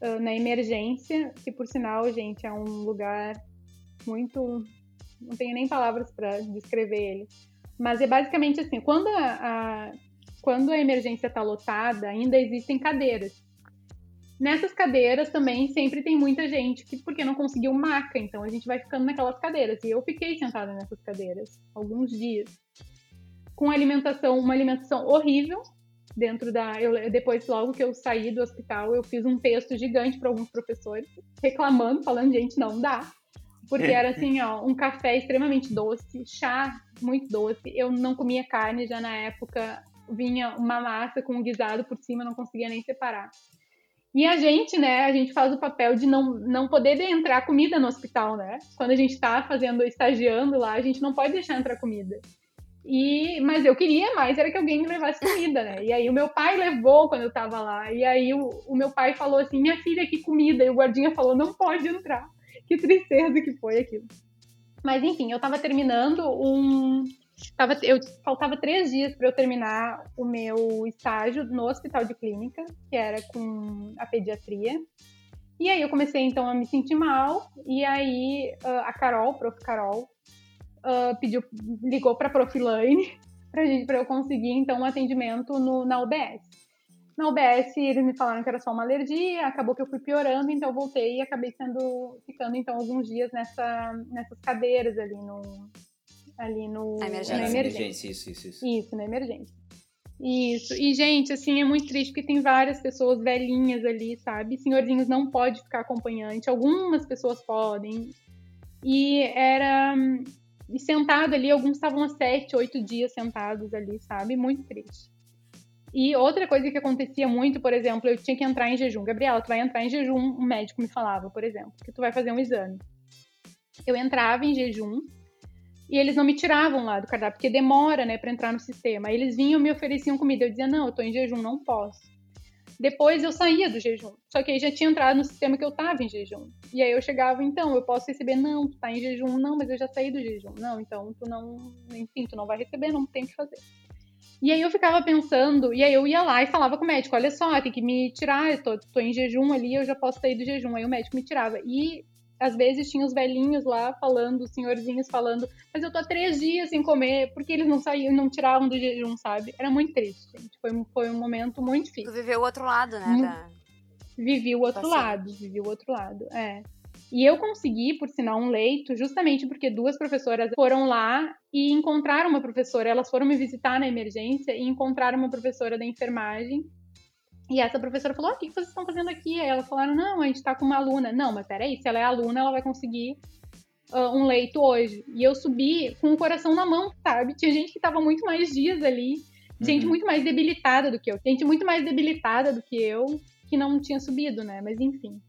[SPEAKER 6] ah, na emergência, que por sinal, gente, é um lugar muito, não tenho nem palavras para descrever ele. Mas é basicamente assim, quando a, a- quando a emergência está lotada, ainda existem cadeiras. Nessas cadeiras também sempre tem muita gente que porque não conseguiu maca, então a gente vai ficando naquelas cadeiras. E eu fiquei sentada nessas cadeiras alguns dias com alimentação, uma alimentação horrível dentro da eu, depois logo que eu saí do hospital, eu fiz um texto gigante para alguns professores reclamando, falando, gente, não dá. Porque era assim, ó, um café extremamente doce, chá muito doce. Eu não comia carne já na época, vinha uma massa com um guisado por cima, não conseguia nem separar. E a gente, né, a gente faz o papel de não, não poder entrar comida no hospital, né? Quando a gente tá fazendo, estagiando lá, a gente não pode deixar entrar comida. E, mas eu queria mais, era que alguém me levasse comida, né? E aí o meu pai levou quando eu tava lá. E aí o, o meu pai falou assim, minha filha, que comida. E o guardinha falou, não pode entrar. Que tristeza que foi aquilo. Mas enfim, eu tava terminando um. Tava, eu faltava três dias para eu terminar o meu estágio no hospital de clínica, que era com a pediatria. E aí eu comecei então a me sentir mal. E aí ah, a Carol, prof. Carol, ah, pediu, ligou para a para gente, para eu conseguir então um atendimento no, na UBS. Na UBS eles me falaram que era só uma alergia, acabou que eu fui piorando, então eu voltei e acabei sendo ficando então alguns dias nessa, nessas cadeiras ali no ali no
[SPEAKER 5] Na emergência.
[SPEAKER 6] na emergência.
[SPEAKER 4] emergência, isso, isso, isso.
[SPEAKER 6] Isso, na emergência. Isso. E, gente, assim, é muito triste porque tem várias pessoas velhinhas ali, sabe? Senhorzinhos não pode ficar acompanhante. Algumas pessoas podem. E era. E sentado ali, alguns estavam há sete, oito dias sentados ali, sabe? Muito triste. E outra coisa que acontecia muito, por exemplo, eu tinha que entrar em jejum. Gabriela, tu vai entrar em jejum, um médico me falava, por exemplo, que tu vai fazer um exame. Eu entrava em jejum, e eles não me tiravam lá do cardápio, porque demora, né, para entrar no sistema. Aí eles vinham me ofereciam comida. Eu dizia, não, eu tô em jejum, não posso. Depois eu saía do jejum. Só que aí já tinha entrado no sistema que eu tava em jejum. E aí eu chegava, então, eu posso receber? Não, tu tá em jejum. Não, mas eu já saí do jejum. Não, então tu não, enfim, tu não vai receber, não tem o que fazer. E aí eu ficava pensando, e aí eu ia lá e falava com o médico, olha só, tem que me tirar, eu tô, tô em jejum ali, eu já posso sair do jejum. Aí o médico me tirava. E às vezes tinha os velhinhos lá falando, os senhorzinhos falando, mas eu tô há três dias sem comer, porque eles não saíam, não tiravam do jejum, sabe? Era muito triste, gente. Foi, um- foi um momento muito
[SPEAKER 5] Tu
[SPEAKER 6] difícil.
[SPEAKER 5] viveu o outro lado, né?
[SPEAKER 6] Hum.
[SPEAKER 5] da-
[SPEAKER 6] Vivi o outro lado, vivi o outro lado, é. E eu consegui, por sinal, um leito, justamente porque duas professoras foram lá e encontraram uma professora. Elas foram me visitar na emergência e encontraram uma professora da enfermagem. E essa professora falou: "Ah, o que vocês estão fazendo aqui? Aí elas falaram: não, a gente tá com uma aluna. Não, mas peraí, se ela é aluna, ela vai conseguir ah, um leito hoje. E eu subi com o coração na mão, sabe? Tinha gente que tava muito mais dias ali, gente
[SPEAKER 4] Uhum.
[SPEAKER 6] muito mais debilitada do que eu, gente muito mais debilitada do que eu, que não tinha subido, né? Mas enfim.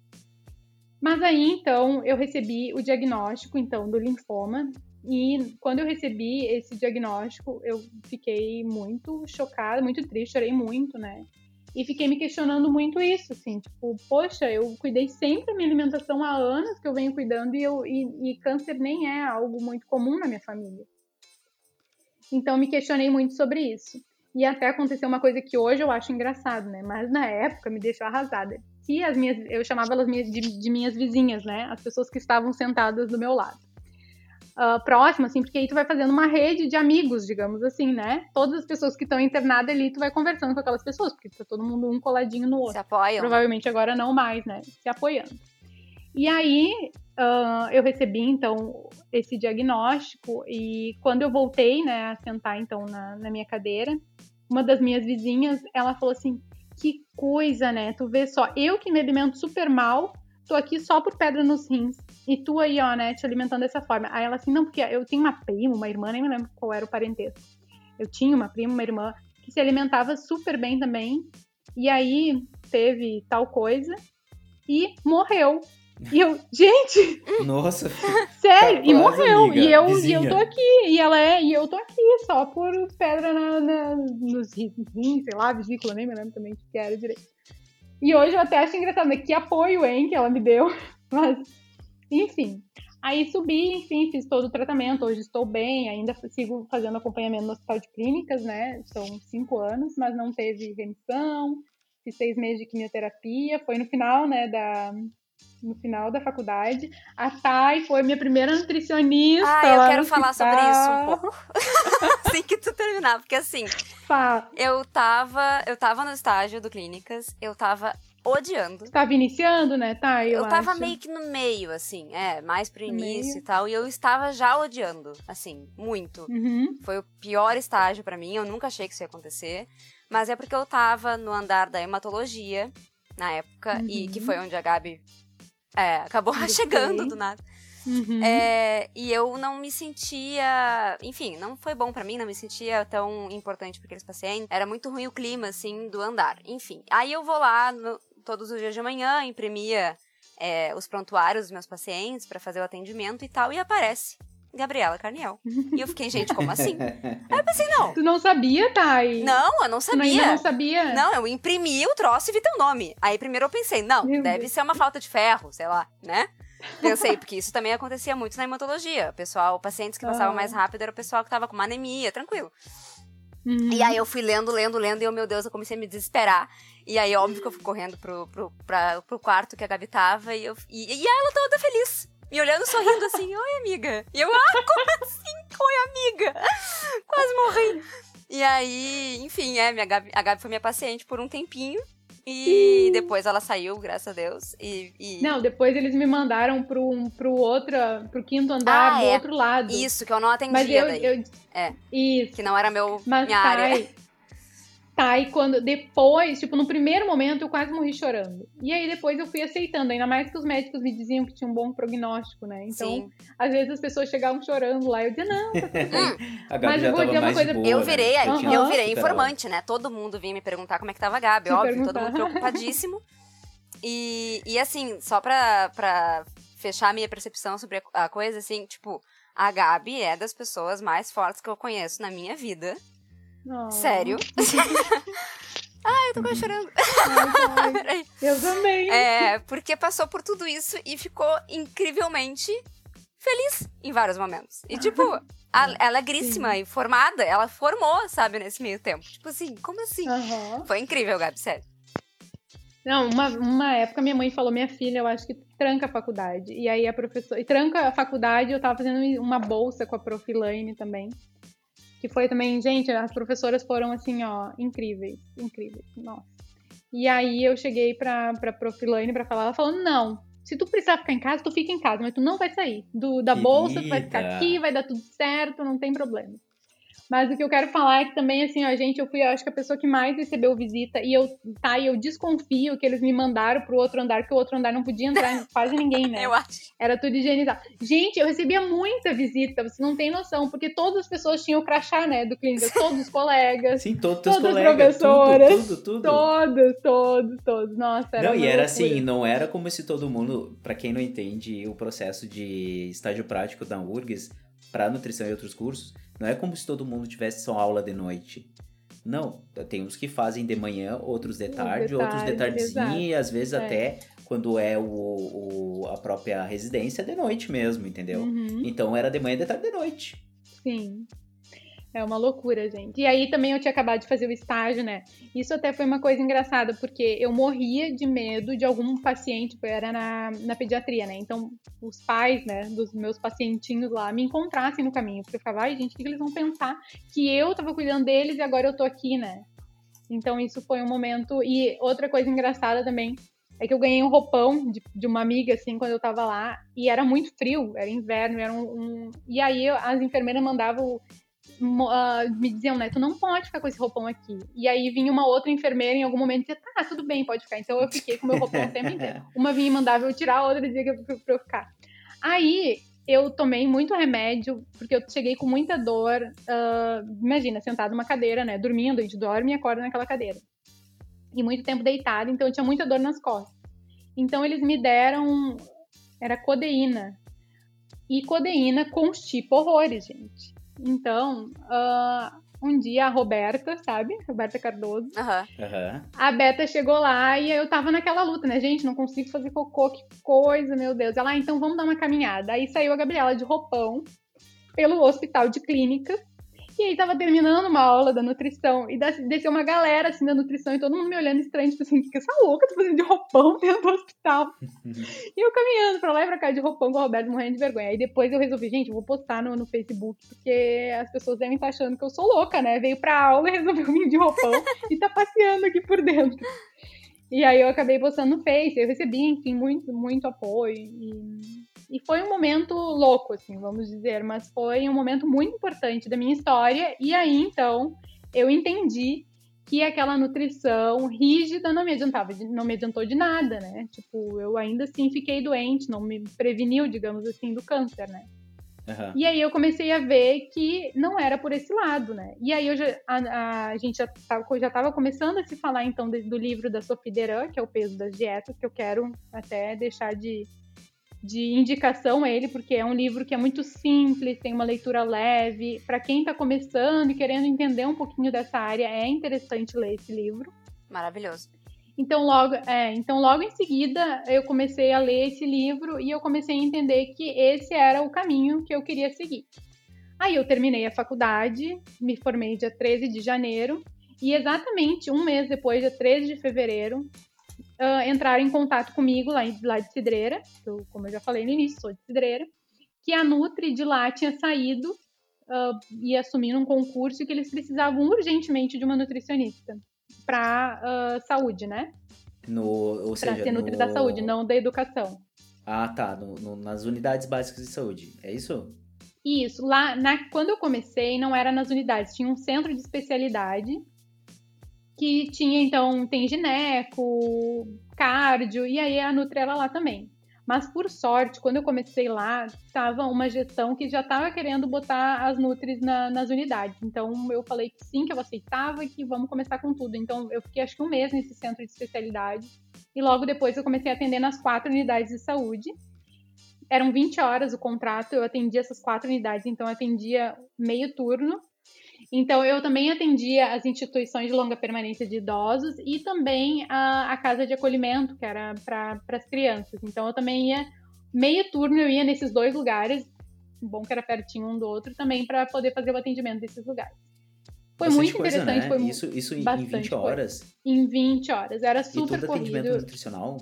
[SPEAKER 6] Mas aí, então, eu recebi o diagnóstico, então, do linfoma. E quando eu recebi esse diagnóstico, eu fiquei muito chocada, muito triste, chorei muito, né? E fiquei me questionando muito isso, assim, tipo, poxa, eu cuidei sempre da minha alimentação há anos que eu venho cuidando e, eu, e, e câncer nem é algo muito comum na minha família. Então, me questionei muito sobre isso. E até aconteceu uma coisa que hoje eu acho engraçado, né? Mas na época me deixou arrasada. Que as minhas, eu chamava elas de, de minhas vizinhas, né? As pessoas que estavam sentadas do meu lado. Uh, próximo, assim, porque aí tu vai fazendo uma rede de amigos, digamos assim, né? Todas as pessoas que estão internadas ali, tu vai conversando com aquelas pessoas, porque tá todo mundo um coladinho no outro.
[SPEAKER 5] Se apoiam.
[SPEAKER 6] Provavelmente agora não mais, né? Se apoiando. E aí, uh, eu recebi, então, esse diagnóstico, e quando eu voltei, né, a sentar, então, na, na minha cadeira, uma das minhas vizinhas, ela falou assim, que coisa, né? Tu vê só, eu que me alimento super mal, tô aqui só por pedra nos rins. E tu aí, ó, né, te alimentando dessa forma. Aí ela assim, não, porque eu tenho uma prima, uma irmã, nem me lembro qual era o parentesco. Eu tinha uma prima, uma irmã, que se alimentava super bem também. E aí teve tal coisa e morreu. E eu, <laughs> gente!
[SPEAKER 4] Nossa!
[SPEAKER 6] Sério, e morreu.
[SPEAKER 4] Amiga,
[SPEAKER 6] e, eu,
[SPEAKER 4] vizinha.
[SPEAKER 6] e eu tô aqui. E ela é, e eu tô aqui, só por pedra na, na, nos rins, sei lá, vesícula, nem me lembro também o que era direito. E hoje eu até acho engraçado, né? Que apoio, hein, que ela me deu. <laughs> Mas, enfim. Aí subi, enfim, fiz todo o tratamento. Hoje estou bem, ainda sigo fazendo acompanhamento no hospital de clínicas, né? São cinco anos, mas não teve remissão. Fiz seis meses de quimioterapia. Foi no final, né, da, no final da faculdade. A Thay foi minha primeira nutricionista.
[SPEAKER 5] Ah, eu quero falar sobre isso um pouco. <laughs> assim que tu terminar, porque assim,
[SPEAKER 6] Fala.
[SPEAKER 5] eu tava, eu tava no estágio do Clínicas, eu tava odiando.
[SPEAKER 6] Tava iniciando, né, Thay?
[SPEAKER 5] Eu,
[SPEAKER 6] Eu,
[SPEAKER 5] tava
[SPEAKER 6] acho.
[SPEAKER 5] meio que no meio, assim, é, mais pro início
[SPEAKER 6] meio.
[SPEAKER 5] e tal, e eu estava já odiando, assim, muito.
[SPEAKER 6] Uhum.
[SPEAKER 5] Foi o pior estágio pra mim, eu nunca achei que isso ia acontecer, mas é porque eu tava no andar da hematologia, na época, e que
[SPEAKER 6] Uhum.
[SPEAKER 5] foi onde a Gabi é, acabou
[SPEAKER 6] Gostei. <laughs>
[SPEAKER 5] chegando do nada.
[SPEAKER 6] Uhum.
[SPEAKER 5] É, e eu não me sentia. Enfim, não foi bom pra mim, não me sentia tão importante pra aqueles pacientes. Era muito ruim o clima, assim, do andar. Enfim. Aí eu vou lá no- todos os dias de manhã, imprimia é, os prontuários dos meus pacientes pra fazer o atendimento e tal, e aparece Gabriela Carniel. E eu fiquei, gente, como assim? Aí eu pensei, não.
[SPEAKER 6] Tu não sabia, Thay?
[SPEAKER 5] Não, eu não
[SPEAKER 6] Tu
[SPEAKER 5] sabia.
[SPEAKER 6] não sabia?
[SPEAKER 5] Não, eu imprimi o troço e vi teu nome. Aí primeiro eu pensei, não,
[SPEAKER 6] Meu
[SPEAKER 5] deve
[SPEAKER 6] Deus.
[SPEAKER 5] ser uma falta de ferro, sei lá, né? Pensei, porque isso também acontecia muito na hematologia. O pessoal, pacientes que passavam
[SPEAKER 6] Ah.
[SPEAKER 5] mais rápido era o pessoal que tava com uma anemia, tranquilo.
[SPEAKER 6] Uhum.
[SPEAKER 5] E aí eu fui lendo, lendo, lendo, e eu, meu Deus, eu comecei a me desesperar. E aí, óbvio que eu fui correndo pro, pro, pra- pro quarto que a Gabi tava, e, eu, e, e ela toda feliz. Me olhando, sorrindo assim, <laughs> oi, amiga. E eu, ah, como assim? Oi, amiga. Quase morri. E aí, enfim, é, minha Gabi, a Gabi foi minha paciente por um tempinho. E depois ela saiu, graças a Deus. E, e-
[SPEAKER 6] Não, depois eles me mandaram pro, pro, outra, pro quinto andar
[SPEAKER 5] Ah,
[SPEAKER 6] do
[SPEAKER 5] é.
[SPEAKER 6] outro lado.
[SPEAKER 5] isso, que eu não atendia
[SPEAKER 6] Mas eu, eu.
[SPEAKER 5] É.
[SPEAKER 6] Isso.
[SPEAKER 5] Que não era meu,
[SPEAKER 6] Mas
[SPEAKER 5] minha área. <laughs>
[SPEAKER 6] Thay, Thay, quando depois, tipo, no primeiro momento eu quase morri chorando. E aí depois eu fui aceitando, ainda mais que os médicos me diziam que tinha um bom prognóstico, né? Então,
[SPEAKER 5] Sim.
[SPEAKER 6] às vezes as pessoas chegavam chorando lá, eu dizia, não, tá tudo bem.
[SPEAKER 4] A Gabi
[SPEAKER 6] Mas eu vou dizer uma coisa-
[SPEAKER 4] de boa,
[SPEAKER 5] Eu
[SPEAKER 4] né?
[SPEAKER 5] virei,
[SPEAKER 4] Já tinha
[SPEAKER 5] eu virei informante, né? Todo mundo vinha me perguntar como é que tava a Gabi,
[SPEAKER 6] Te
[SPEAKER 5] óbvio, todo
[SPEAKER 6] perguntar.
[SPEAKER 5] mundo preocupadíssimo. E, e assim, só pra, pra fechar a minha percepção sobre a, a coisa, assim, tipo, a Gabi é das pessoas mais fortes que eu conheço na minha vida.
[SPEAKER 6] Oh.
[SPEAKER 5] Sério. Ai, <laughs> eu tô quase chorando.
[SPEAKER 6] Ai, <laughs> eu também.
[SPEAKER 5] É, porque passou por tudo isso e ficou incrivelmente feliz em vários momentos. E, tipo, a, ela é gríssima e formada, ela formou, sabe, nesse meio tempo. Tipo assim, como assim?
[SPEAKER 6] Aham.
[SPEAKER 5] Foi incrível, Gabi, sério.
[SPEAKER 6] Não, uma, uma época minha mãe falou, minha filha, eu acho que tranca a faculdade. E aí a professora. E tranca a faculdade, eu tava fazendo uma bolsa com a Profilaine também. Que foi também, gente, as professoras foram assim, ó, incríveis, incríveis. Nossa. E aí eu cheguei pra, pra Profilaine pra falar, ela falou, não. Se tu precisar ficar em casa, tu fica em casa, mas tu não vai sair. Do, da bolsa, tu vai ficar
[SPEAKER 4] Querida.
[SPEAKER 6] aqui, vai dar tudo certo, não tem problema. Mas o que eu quero falar é que também, assim, ó, gente, eu fui, eu acho que a pessoa que mais recebeu visita, e eu, tá, e eu desconfio que eles me mandaram pro outro andar, que o outro andar não podia entrar <laughs> quase ninguém, né?
[SPEAKER 5] Eu acho.
[SPEAKER 6] Era tudo higienizado. Gente, eu recebia muita visita, você não tem noção, porque todas as pessoas tinham o crachá, né, do clínica, todos os colegas,
[SPEAKER 4] Sim, todos os
[SPEAKER 6] Todas as
[SPEAKER 4] colegas,
[SPEAKER 6] professoras,
[SPEAKER 4] tudo, tudo, tudo.
[SPEAKER 6] todos, todos, todos. Nossa, era
[SPEAKER 4] Não, e era
[SPEAKER 6] loucura.
[SPEAKER 4] assim, não era como se todo mundo, pra quem não entende o processo de estágio prático da URGS para nutrição e outros cursos, não é como se todo mundo tivesse só aula de noite. Não, tem uns que fazem de manhã, outros de tarde,
[SPEAKER 6] de
[SPEAKER 4] outros de
[SPEAKER 6] tarde,
[SPEAKER 4] tardezinha
[SPEAKER 6] exato.
[SPEAKER 4] e às vezes
[SPEAKER 6] É.
[SPEAKER 4] até quando é o, o- a própria residência de noite mesmo, entendeu?
[SPEAKER 6] Uhum.
[SPEAKER 4] Então era de manhã, de tarde, de noite.
[SPEAKER 6] Sim. É uma loucura, gente. E aí também eu tinha acabado de fazer o estágio, né? Isso até foi uma coisa engraçada, porque eu morria de medo de algum paciente, eu era na, na pediatria, né? Então, os pais, né, dos meus pacientinhos lá, me encontrassem no caminho. Porque eu ficava, ai, gente, o que eles vão pensar? Que eu tava cuidando deles e agora eu tô aqui, né? Então, isso foi um momento. E outra coisa engraçada também é que eu ganhei um roupão de, de, uma amiga, assim, quando eu tava lá, e era muito frio, era inverno, era um. um... E aí as enfermeiras mandavam. Uh, me diziam, né, tu não pode ficar com esse roupão aqui. E aí vinha uma outra enfermeira em algum momento e dizia, tá, tudo bem, pode ficar. Então eu fiquei com meu roupão o tempo <laughs> inteiro. Uma vinha e mandava eu tirar, a outra dizia que pra, pra eu ficar. Aí eu tomei muito remédio, porque eu cheguei com muita dor. Uh, imagina, sentado numa cadeira, né? Dormindo, a gente dorme e acorda naquela cadeira e muito tempo deitada, então eu tinha muita dor nas costas. Então eles me deram era codeína. E codeína constipa horrores, gente. Então, uh, um dia a Roberta, sabe? Roberta Cardoso.
[SPEAKER 5] Uhum.
[SPEAKER 4] Uhum.
[SPEAKER 6] A Beta chegou lá e eu tava naquela luta, né? Gente, não consigo fazer cocô, que coisa, meu Deus. Ela, ah, então vamos dar uma caminhada. Aí saiu a Gabriela de roupão pelo hospital de clínicas e aí tava terminando uma aula da nutrição e desceu uma galera assim da nutrição e todo mundo me olhando estranho, tipo assim, que essa louca tá fazendo de roupão <laughs> dentro do hospital? <laughs> e eu caminhando pra lá e pra cá de roupão com o Roberto morrendo de vergonha. Aí depois eu resolvi, gente, eu vou postar no, no Facebook, porque as pessoas devem estar achando que eu sou louca, né? Veio pra aula e <laughs> resolveu vir de roupão e tá passeando aqui por dentro. E aí eu acabei postando no Face, eu recebi, enfim, muito, muito apoio. E e foi um momento louco, assim, vamos dizer, mas foi um momento muito importante da minha história. E aí, então, eu entendi que aquela nutrição rígida não me adiantava, não me adiantou de nada, né? Tipo, eu ainda assim fiquei doente, não me preveniu, digamos assim, do câncer, né? Uhum. E aí eu comecei a ver que não era por esse lado, né? E aí eu já, a, a gente já estava já tava começando a se falar então do, do livro da Sophie Deran, que é o peso das dietas, que eu quero até deixar de, de indicação a ele, porque é um livro que é muito simples, tem uma leitura leve. Para quem está começando e querendo entender um pouquinho dessa área, é interessante ler esse livro.
[SPEAKER 5] Maravilhoso.
[SPEAKER 6] Então logo, é, então logo em seguida eu comecei a ler esse livro e eu comecei a entender que esse era o caminho que eu queria seguir. Aí eu terminei a faculdade, me formei dia 13 de janeiro e exatamente um mês depois, dia 13 de fevereiro, uh, entraram em contato comigo lá, lá de Cidreira, eu, como eu já falei no início, sou de Cidreira, que a Nutri de lá tinha saído uh, e assumindo um concurso e que eles precisavam urgentemente de uma nutricionista para uh, saúde, né?
[SPEAKER 4] No, seja,
[SPEAKER 6] ser Nutri
[SPEAKER 4] no...
[SPEAKER 6] da saúde, não da educação.
[SPEAKER 4] Ah, tá. No, no, nas unidades básicas de saúde, é isso?
[SPEAKER 6] Isso. Lá, na, quando eu comecei, não era nas unidades, tinha um centro de especialidade que tinha, então, tem gineco, cardio, e aí a Nutri era lá também. Mas, por sorte, quando eu comecei lá, estava uma gestão que já estava querendo botar as Nutris na, nas unidades. Então, eu falei que sim, que eu aceitava e que vamos começar com tudo. Então, eu fiquei acho que um mês nesse centro de especialidade. E logo depois eu comecei a atender nas quatro unidades de saúde. Eram 20 horas o contrato, eu atendia essas quatro unidades, então eu atendia meio turno então, eu também atendia as instituições de longa permanência de idosos e também a, a casa de acolhimento, que era para as crianças. Então, eu também ia, meio turno, eu ia nesses dois lugares, bom que era pertinho um do outro, também para poder fazer o atendimento desses lugares. Foi
[SPEAKER 4] Bastante
[SPEAKER 6] muito
[SPEAKER 4] coisa,
[SPEAKER 6] interessante.
[SPEAKER 4] Né?
[SPEAKER 6] Foi
[SPEAKER 4] isso isso em, em 20 horas?
[SPEAKER 6] Coisa. Em 20 horas. Era super
[SPEAKER 4] e todo
[SPEAKER 6] corrido.
[SPEAKER 4] atendimento nutricional?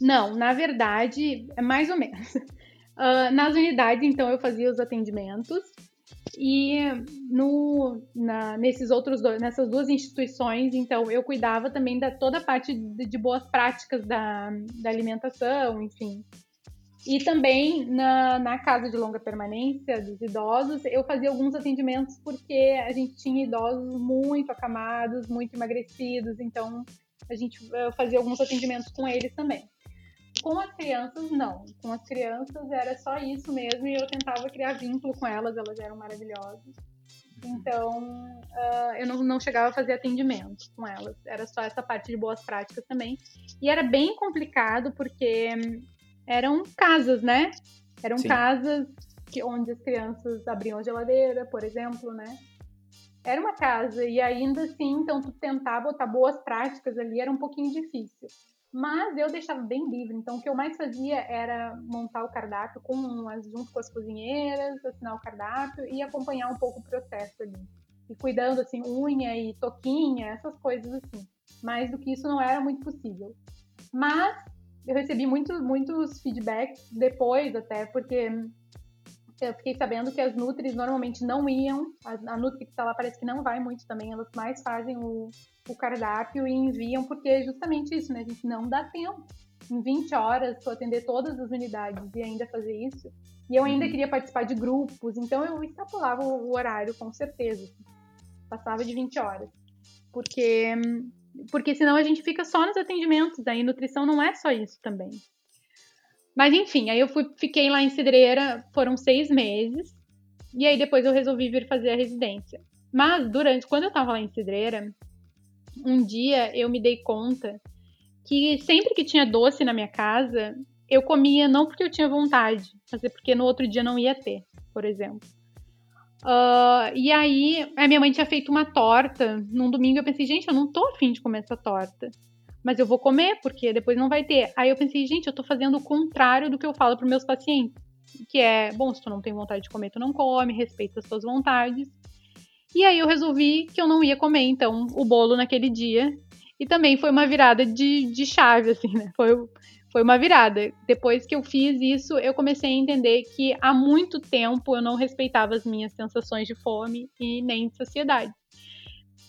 [SPEAKER 6] Não, na verdade, é mais ou menos. Uh, <laughs> nas unidades, então, eu fazia os atendimentos e no, na, nesses outros dois, nessas duas instituições, então, eu cuidava também da toda a parte de, de boas práticas da, da alimentação, enfim. E também na, na casa de longa permanência dos idosos, eu fazia alguns atendimentos porque a gente tinha idosos muito acamados, muito emagrecidos, então a gente fazia alguns atendimentos com eles também. Com as crianças, não. Com as crianças era só isso mesmo e eu tentava criar vínculo com elas, elas eram maravilhosas. Então, uh, eu não, não chegava a fazer atendimento com elas. Era só essa parte de boas práticas também. E era bem complicado porque eram casas, né? Eram Sim. casas que, onde as crianças abriam a geladeira, por exemplo, né? Era uma casa e ainda assim, então tu tentar botar boas práticas ali era um pouquinho difícil. Mas eu deixava bem livre, então o que eu mais fazia era montar o cardápio com, junto com as cozinheiras, assinar o cardápio e acompanhar um pouco o processo ali. e cuidando, assim, unha e toquinha, essas coisas assim. Mais do que isso não era muito possível. Mas eu recebi muito, muitos feedbacks depois até, porque eu fiquei sabendo que as Nutris normalmente não iam, a, a Nutri que está lá parece que não vai muito também, elas mais fazem o, o cardápio e enviam, porque é justamente isso, né? A gente não dá tempo. Em 20 horas, para atender todas as unidades e ainda fazer isso. E eu ainda uhum. queria participar de grupos, então eu extrapolava o horário, com certeza. Passava de 20 horas. Porque, porque senão a gente fica só nos atendimentos, aí nutrição não é só isso também. Mas enfim, aí eu fui, fiquei lá em Cidreira, foram seis meses, e aí depois eu resolvi vir fazer a residência. Mas durante, quando eu tava lá em Cidreira, um dia eu me dei conta que sempre que tinha doce na minha casa, eu comia não porque eu tinha vontade, mas é porque no outro dia não ia ter, por exemplo. Uh, e aí, a minha mãe tinha feito uma torta num domingo. Eu pensei, gente, eu não tô afim de comer essa torta mas eu vou comer, porque depois não vai ter. Aí eu pensei, gente, eu tô fazendo o contrário do que eu falo para meus pacientes, que é, bom, se tu não tem vontade de comer, tu não come, respeita as tuas vontades. E aí eu resolvi que eu não ia comer, então, o bolo naquele dia. E também foi uma virada de, de chave, assim, né? Foi, foi uma virada. Depois que eu fiz isso, eu comecei a entender que há muito tempo eu não respeitava as minhas sensações de fome e nem de saciedade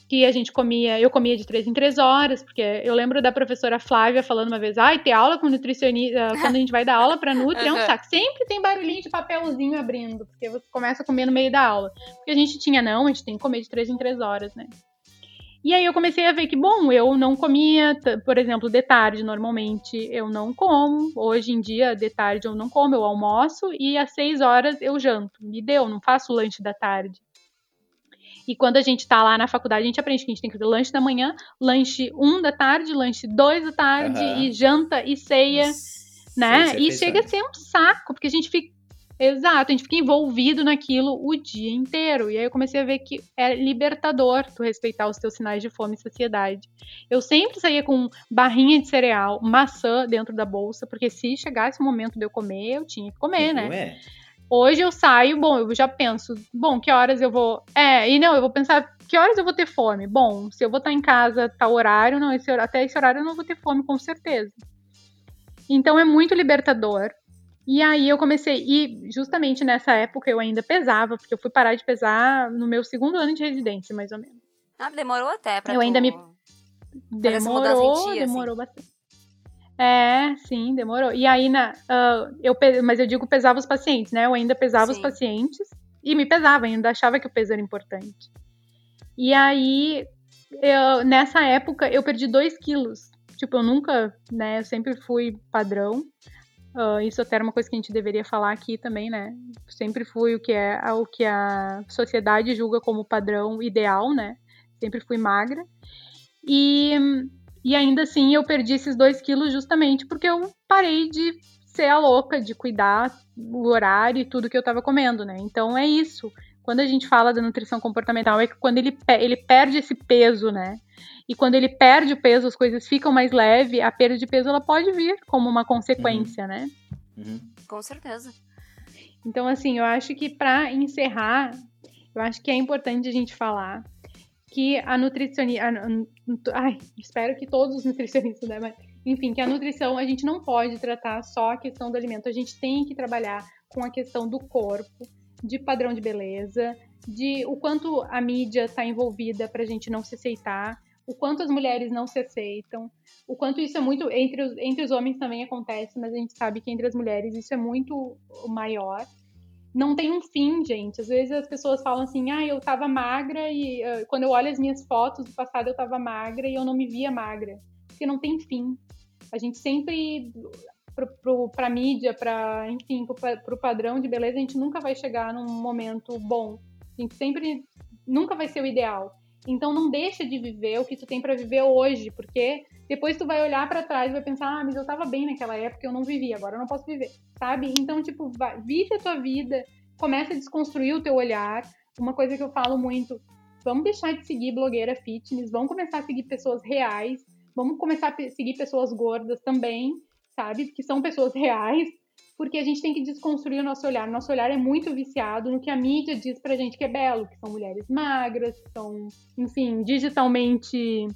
[SPEAKER 6] que a gente comia, eu comia de três em três horas, porque eu lembro da professora Flávia falando uma vez, ai, ter aula com nutricionista, <laughs> quando a gente vai dar aula para Nutri, é um saco. Sempre tem barulhinho de papelzinho abrindo, porque você começa a comer no meio da aula. Porque a gente tinha, não, a gente tem que comer de três em três horas, né? E aí eu comecei a ver que, bom, eu não comia, por exemplo, de tarde, normalmente eu não como. Hoje em dia, de tarde eu não como, eu almoço e às seis horas eu janto. Me deu, não faço lanche da tarde. E quando a gente tá lá na faculdade, a gente aprende que a gente tem que fazer lanche da manhã, lanche um da tarde, lanche dois da tarde, uhum. e janta e ceia, né? E chega a ser um saco, porque a gente fica. Exato, a gente fica envolvido naquilo o dia inteiro. E aí eu comecei a ver que é libertador tu respeitar os teus sinais de fome e saciedade. Eu sempre saía com barrinha de cereal, maçã dentro da bolsa, porque se chegasse o momento de eu comer, eu tinha que comer, né? É. Hoje eu saio, bom, eu já penso, bom, que horas eu vou. É, e não, eu vou pensar, que horas eu vou ter fome? Bom, se eu vou estar em casa tal horário, não, esse, até esse horário eu não vou ter fome, com certeza. Então é muito libertador. E aí eu comecei, e justamente nessa época eu ainda pesava, porque eu fui parar de pesar no meu segundo ano de residência, mais ou menos.
[SPEAKER 5] Ah, demorou até pra
[SPEAKER 6] Eu ainda me. Demorou, dia, demorou assim. bastante. É, sim, demorou. E aí, na, uh, eu, mas eu digo pesava os pacientes, né? Eu ainda pesava sim. os pacientes e me pesava, ainda achava que o peso era importante. E aí, eu, nessa época, eu perdi 2 quilos. Tipo, eu nunca, né? Eu sempre fui padrão. Uh, isso até era uma coisa que a gente deveria falar aqui também, né? Sempre fui o que é o que a sociedade julga como padrão ideal, né? Sempre fui magra. E e ainda assim eu perdi esses dois quilos justamente porque eu parei de ser a louca, de cuidar o horário e tudo que eu estava comendo, né? Então é isso. Quando a gente fala da nutrição comportamental, é que quando ele, ele perde esse peso, né? E quando ele perde o peso, as coisas ficam mais leves, a perda de peso ela pode vir como uma consequência, uhum. né?
[SPEAKER 5] Uhum. Com certeza.
[SPEAKER 6] Então, assim, eu acho que para encerrar, eu acho que é importante a gente falar que a nutricionista. Ai, espero que todos os nutricionistas, né? Mas, enfim, que a nutrição a gente não pode tratar só a questão do alimento, a gente tem que trabalhar com a questão do corpo, de padrão de beleza, de o quanto a mídia está envolvida para a gente não se aceitar, o quanto as mulheres não se aceitam, o quanto isso é muito. Entre os, entre os homens também acontece, mas a gente sabe que entre as mulheres isso é muito maior não tem um fim, gente. Às vezes as pessoas falam assim, ah, eu tava magra e uh, quando eu olho as minhas fotos do passado eu tava magra e eu não me via magra. Porque não tem fim. A gente sempre, pro, pro, pra mídia, pra, enfim, pro, pro padrão de beleza, a gente nunca vai chegar num momento bom. A gente sempre, nunca vai ser o ideal. Então não deixa de viver o que tu tem para viver hoje, porque depois tu vai olhar para trás e vai pensar, ah, mas eu tava bem naquela época, eu não vivi, agora eu não posso viver, sabe? Então, tipo, vai, vive a tua vida, começa a desconstruir o teu olhar. Uma coisa que eu falo muito, vamos deixar de seguir blogueira fitness, vamos começar a seguir pessoas reais, vamos começar a seguir pessoas gordas também, sabe? Que são pessoas reais, porque a gente tem que desconstruir o nosso olhar. Nosso olhar é muito viciado no que a mídia diz pra gente que é belo, que são mulheres magras, que são, enfim, digitalmente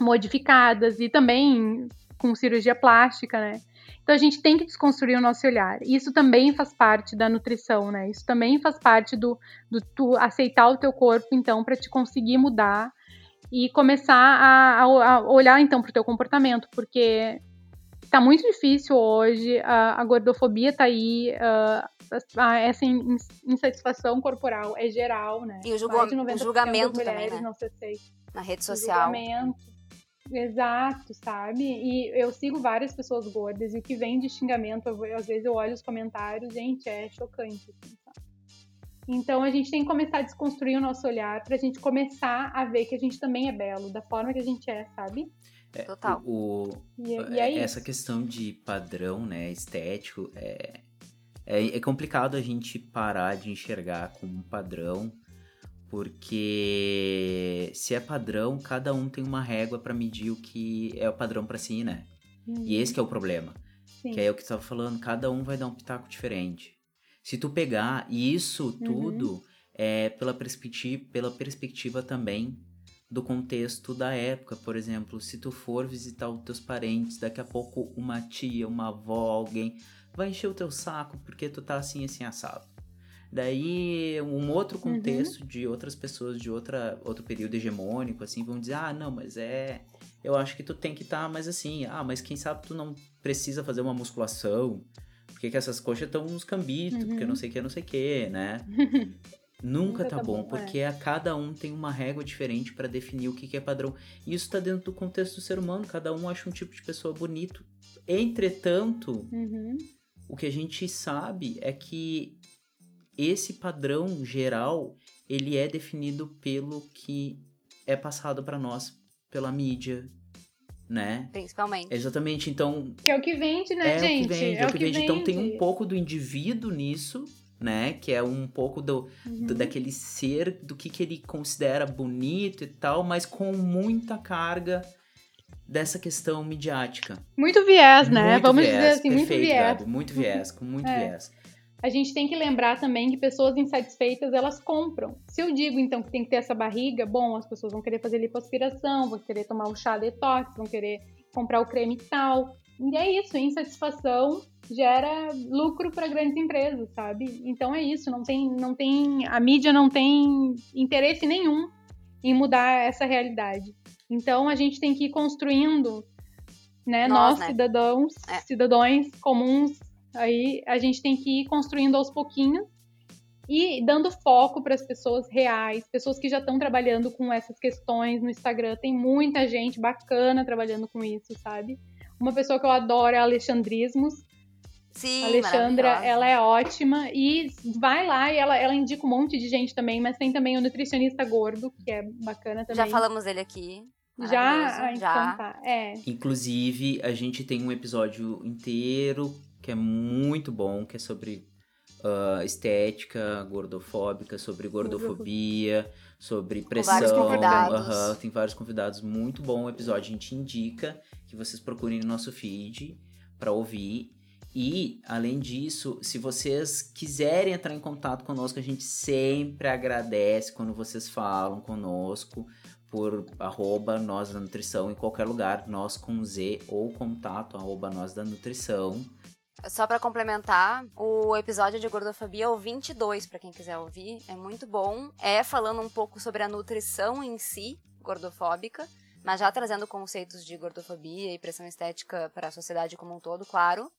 [SPEAKER 6] modificadas e também com cirurgia plástica, né? Então a gente tem que desconstruir o nosso olhar. Isso também faz parte da nutrição, né? Isso também faz parte do, do tu aceitar o teu corpo, então, para te conseguir mudar e começar a, a olhar então para o teu comportamento, porque tá muito difícil hoje, a, a gordofobia tá aí, a, a, essa insatisfação corporal é geral, né?
[SPEAKER 5] E o, julgo, o julgamento também, né?
[SPEAKER 6] Não se
[SPEAKER 5] Na rede social.
[SPEAKER 6] O julgamento. Exato, sabe? E eu sigo várias pessoas gordas e o que vem de xingamento, eu, às vezes eu olho os comentários, gente, é chocante, assim? Então a gente tem que começar a desconstruir o nosso olhar pra gente começar a ver que a gente também é belo, da forma que a gente é, sabe?
[SPEAKER 4] É, Total. O, o e, e é essa questão de padrão, né, estético, é, é, é, complicado a gente parar de enxergar como um padrão, porque se é padrão, cada um tem uma régua para medir o que é o padrão para si, né? Uhum. E esse é o problema. Sim. Que é o que tu tava falando, cada um vai dar um pitaco diferente. Se tu pegar isso uhum. tudo uhum. é pela perspectiva, pela perspectiva também do contexto da época, por exemplo, se tu for visitar os teus parentes, daqui a pouco uma tia, uma avó, alguém vai encher o teu saco porque tu tá assim assim assado. Daí um outro uhum. contexto uhum. de outras pessoas de outra outro período hegemônico assim vão dizer: "Ah, não, mas é eu acho que tu tem que estar tá mais assim. Ah, mas quem sabe tu não precisa fazer uma musculação? Por que, essas coxas estão nos cambitos? Uhum. Porque não sei o que, não sei o que, né? <laughs> Nunca, tá, tá, bom, bom porque é. a cada um tem uma régua diferente para definir o que, que é padrão. E isso tá dentro do contexto do ser humano, cada um acha um tipo de pessoa bonito. Entretanto,
[SPEAKER 6] uhum.
[SPEAKER 4] o que a gente sabe é que esse padrão geral, ele é definido pelo que é passado para nós pela mídia, né?
[SPEAKER 5] Principalmente.
[SPEAKER 4] Exatamente, então...
[SPEAKER 6] Que é o que vende, né,
[SPEAKER 4] é
[SPEAKER 6] gente?
[SPEAKER 4] O que vende, é, é o que, vende. vende. Então tem um pouco do indivíduo nisso, né? Que é um pouco do, uhum. do, daquele ser, do que, que ele considera bonito e tal, mas com muita carga dessa questão midiática.
[SPEAKER 6] Muito viés, né?
[SPEAKER 4] Muito
[SPEAKER 6] Vamos
[SPEAKER 4] viés,
[SPEAKER 6] dizer assim,
[SPEAKER 4] perfeito,
[SPEAKER 6] muito viés.
[SPEAKER 4] Gabi, muito viés, com muito <laughs> é. viés.
[SPEAKER 6] A gente tem que lembrar também que pessoas insatisfeitas, elas compram. Se eu digo, então, que tem que ter essa barriga, bom, as pessoas vão querer fazer lipoaspiração, vão querer tomar o chá detox, vão querer comprar o creme tal. E é isso, insatisfação gera lucro para grandes empresas, sabe? Então é isso, não tem, não tem, a mídia não tem interesse nenhum em mudar essa realidade. Então a gente tem que ir construindo, né, nós, nós né? cidadãos, é. cidadãos comuns, aí a gente tem que ir construindo aos pouquinhos e dando foco para as pessoas reais, pessoas que já estão trabalhando com essas questões no Instagram. Tem muita gente bacana trabalhando com isso, sabe? Uma pessoa que eu adoro é Alexandrismos,
[SPEAKER 5] Sim,
[SPEAKER 6] a Alexandra, ela é ótima e vai lá e ela, ela indica um monte de gente também, mas tem também o nutricionista gordo, que é bacana também.
[SPEAKER 5] Já falamos dele aqui.
[SPEAKER 6] Já,
[SPEAKER 5] ah,
[SPEAKER 6] então já. Tá. É.
[SPEAKER 4] Inclusive, a gente tem um episódio inteiro que é muito bom, que é sobre uh, estética gordofóbica, sobre gordofobia, sobre pressão.
[SPEAKER 5] vários convidados.
[SPEAKER 4] Uh -huh, tem vários convidados. Muito bom o episódio. A gente indica que vocês procurem no nosso feed para ouvir. E, além disso, se vocês quiserem entrar em contato conosco, a gente sempre agradece quando vocês falam conosco por arroba nós da nutrição em qualquer lugar, nós com Z ou contato arroba nós da nutrição.
[SPEAKER 5] Só para complementar, o episódio de gordofobia é o 22, para quem quiser ouvir, é muito bom. É falando um pouco sobre a nutrição em si, gordofóbica, mas já trazendo conceitos de gordofobia e pressão estética para a sociedade como um todo, claro.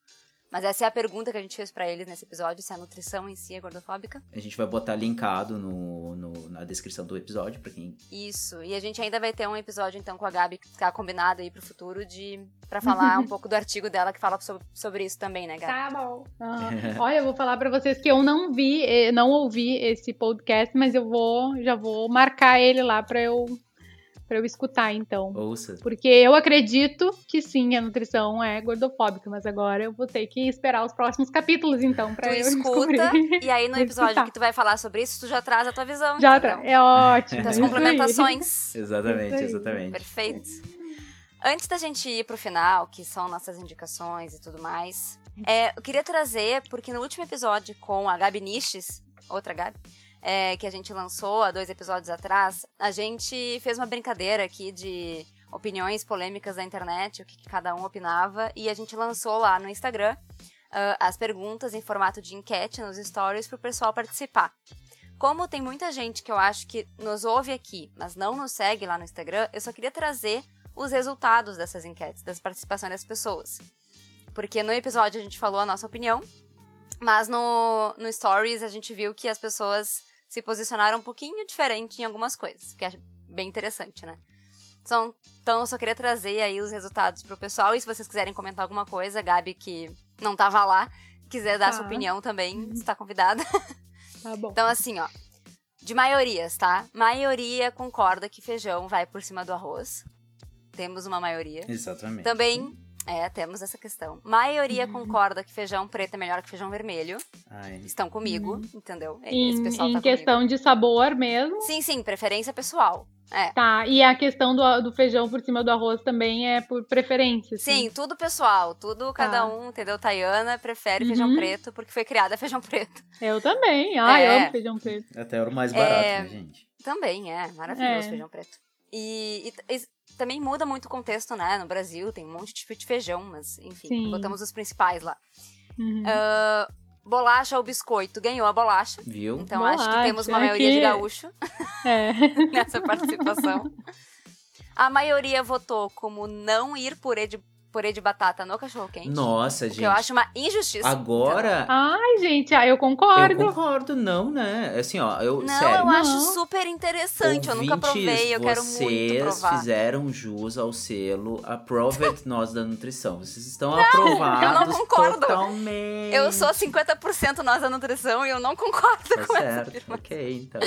[SPEAKER 5] Mas essa é a pergunta que a gente fez para eles nesse episódio, se a nutrição em si é gordofóbica.
[SPEAKER 4] A gente vai botar linkado no, no na descrição do episódio para quem...
[SPEAKER 5] Isso, e a gente ainda vai ter um episódio então com a Gabi, que tá combinado aí pro futuro, de para falar um <laughs> pouco do artigo dela que fala sobre, sobre isso também, né, Gabi?
[SPEAKER 6] Tá bom. Ah, <laughs> olha, eu vou falar para vocês que eu não vi, eh, não ouvi esse podcast, mas eu vou, já vou marcar ele lá para eu para eu escutar, então.
[SPEAKER 4] Ouça.
[SPEAKER 6] Porque eu acredito que sim, a nutrição é gordofóbica, mas agora eu vou ter que esperar os próximos capítulos, então, pra
[SPEAKER 5] tu
[SPEAKER 6] eu <laughs>
[SPEAKER 5] escuta,
[SPEAKER 6] descobrir.
[SPEAKER 5] E aí no episódio que tu vai falar sobre isso, tu já traz a tua visão.
[SPEAKER 6] Já traz. É ótimo.
[SPEAKER 5] Das complementações. <laughs>
[SPEAKER 4] exatamente, exatamente.
[SPEAKER 5] Perfeito. Antes da gente ir pro final, que são nossas indicações e tudo mais, É, eu queria trazer, porque no último episódio com a Gabi Niches, outra Gabi, é, que a gente lançou há dois episódios atrás, a gente fez uma brincadeira aqui de opiniões polêmicas da internet, o que, cada um opinava, e a gente lançou lá no Instagram uh, as perguntas em formato de enquete nos stories para o pessoal participar. Como tem muita gente que eu acho que nos ouve aqui, mas não nos segue lá no Instagram, eu só queria trazer os resultados dessas enquetes, das participações das pessoas. Porque no episódio a gente falou a nossa opinião, mas no, no Stories a gente viu que as pessoas se posicionaram um pouquinho diferente em algumas coisas, que é bem interessante, né? Então, então eu só queria trazer aí os resultados pro pessoal. E se vocês quiserem comentar alguma coisa, Gabi, que não tava lá, quiser dar tá. sua opinião também, uhum. está convidada. <laughs>
[SPEAKER 6] Tá bom.
[SPEAKER 5] Então, assim, ó. De maiorias, tá? Maioria concorda que feijão vai por cima do arroz. Temos uma maioria.
[SPEAKER 4] Exatamente.
[SPEAKER 5] Também é, temos essa questão. Maioria uhum. concorda que feijão preto é melhor que feijão vermelho. Ai. Estão comigo, uhum. entendeu?
[SPEAKER 6] Em,
[SPEAKER 5] Esse pessoal
[SPEAKER 6] em
[SPEAKER 5] tá
[SPEAKER 6] questão
[SPEAKER 5] comigo.
[SPEAKER 6] de sabor mesmo.
[SPEAKER 5] Sim, sim, preferência pessoal. É.
[SPEAKER 6] Tá, e a questão do, do feijão por cima do arroz também é por preferência.
[SPEAKER 5] Sim, tudo pessoal, tudo cada tá. um, entendeu? Tayana prefere uhum. feijão preto porque foi criada <laughs> feijão preto.
[SPEAKER 6] Eu também, ai,
[SPEAKER 5] É.
[SPEAKER 6] eu amo feijão preto.
[SPEAKER 4] Até era o mais barato,
[SPEAKER 5] É.
[SPEAKER 4] né, gente?
[SPEAKER 5] Também, é, maravilhoso
[SPEAKER 6] É.
[SPEAKER 5] feijão preto. E, e- e também muda muito o contexto, né? No Brasil tem um monte de tipo de feijão, mas enfim,
[SPEAKER 6] Sim.
[SPEAKER 5] botamos os principais lá.
[SPEAKER 6] Uhum.
[SPEAKER 5] Ah, bolacha ou biscoito? Ganhou a bolacha.
[SPEAKER 4] Viu?
[SPEAKER 5] Então acho que
[SPEAKER 6] Bolacha,
[SPEAKER 5] temos uma
[SPEAKER 6] é
[SPEAKER 5] maioria de gaúcho <laughs>
[SPEAKER 6] É.
[SPEAKER 5] nessa participação. A maioria votou como não ir purê de, purê de batata no cachorro-quente.
[SPEAKER 4] Nossa,
[SPEAKER 5] o
[SPEAKER 4] gente.
[SPEAKER 5] que eu acho uma injustiça.
[SPEAKER 4] Agora.
[SPEAKER 6] Ai, gente, ah, eu concordo.
[SPEAKER 4] Eu concordo, não, né? Assim, ó, eu.
[SPEAKER 5] Não,
[SPEAKER 4] sério.
[SPEAKER 5] eu acho
[SPEAKER 6] Não.
[SPEAKER 5] super interessante. eu nunca
[SPEAKER 4] Ouvintes,
[SPEAKER 5] provei, eu quero muito
[SPEAKER 4] Vocês
[SPEAKER 5] provar.
[SPEAKER 4] fizeram jus ao selo Approved Nós da Nutrição. Vocês estão aprovados
[SPEAKER 5] eu não concordo.
[SPEAKER 4] totalmente.
[SPEAKER 5] Eu sou 50% nós da nutrição e eu não concordo
[SPEAKER 4] Tá
[SPEAKER 5] com essa
[SPEAKER 4] certo,
[SPEAKER 5] afirmação.
[SPEAKER 4] ok, então.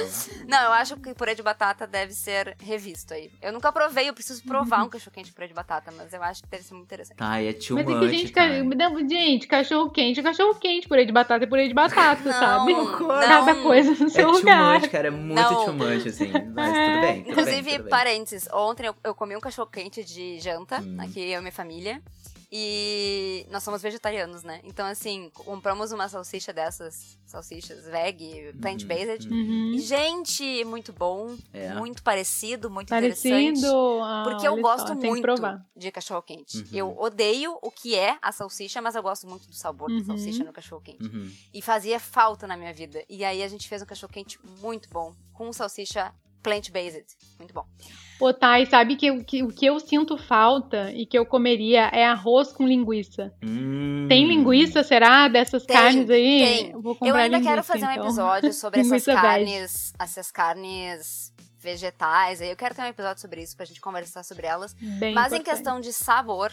[SPEAKER 5] Não, eu acho que purê de batata deve ser revisto aí. Eu nunca provei, eu preciso provar <laughs> um cachorro-quente com purê de batata, mas eu acho que deve ser muito interessante.
[SPEAKER 4] Ai, é too
[SPEAKER 6] Mas é
[SPEAKER 4] much,
[SPEAKER 6] que, gente, ca-
[SPEAKER 4] cara.
[SPEAKER 6] não, gente, cachorro quente, cachorro quente, purê de batata é purê de batata,
[SPEAKER 5] Não,
[SPEAKER 6] sabe?
[SPEAKER 5] não.
[SPEAKER 6] Cada coisa no
[SPEAKER 4] É
[SPEAKER 6] seu
[SPEAKER 4] too
[SPEAKER 6] lugar.
[SPEAKER 4] much, cara, é muito
[SPEAKER 5] Não.
[SPEAKER 4] too much, assim. Mas tudo bem, tudo
[SPEAKER 5] Inclusive,
[SPEAKER 4] bem, tudo bem.
[SPEAKER 5] parênteses, ontem eu, eu comi um cachorro-quente de janta,
[SPEAKER 4] Hum.
[SPEAKER 5] aqui eu e minha família. E nós somos vegetarianos, né? Então, assim, compramos uma salsicha dessas, salsichas veg, plant-based.
[SPEAKER 6] Uhum.
[SPEAKER 5] E, gente, muito bom,
[SPEAKER 4] É.
[SPEAKER 5] muito parecido, muito interessante.
[SPEAKER 6] Parecido. Ah,
[SPEAKER 5] Porque eu gosto
[SPEAKER 6] só,
[SPEAKER 5] muito de cachorro-quente.
[SPEAKER 4] Uhum.
[SPEAKER 5] Eu odeio o que é a salsicha, mas eu gosto muito do sabor
[SPEAKER 6] Uhum.
[SPEAKER 5] da salsicha no cachorro-quente.
[SPEAKER 4] Uhum.
[SPEAKER 5] E fazia falta na minha vida. E aí a gente fez um cachorro-quente muito bom, com salsicha plant-based. Muito bom.
[SPEAKER 6] Ô, Thay, sabe que, o que o que eu sinto falta e que eu comeria é arroz com linguiça.
[SPEAKER 4] Hum.
[SPEAKER 6] Tem linguiça, será? Dessas
[SPEAKER 5] Tem,
[SPEAKER 6] carnes aí?
[SPEAKER 5] tem.
[SPEAKER 6] Eu,
[SPEAKER 5] Eu ainda
[SPEAKER 6] linguiça,
[SPEAKER 5] quero fazer um
[SPEAKER 6] então.
[SPEAKER 5] episódio <laughs> sobre essas carnes, essas carnes vegetais. Aí eu quero ter um episódio sobre isso pra gente conversar sobre elas.
[SPEAKER 6] Bem
[SPEAKER 5] Mas em
[SPEAKER 6] importante.
[SPEAKER 5] questão de sabor,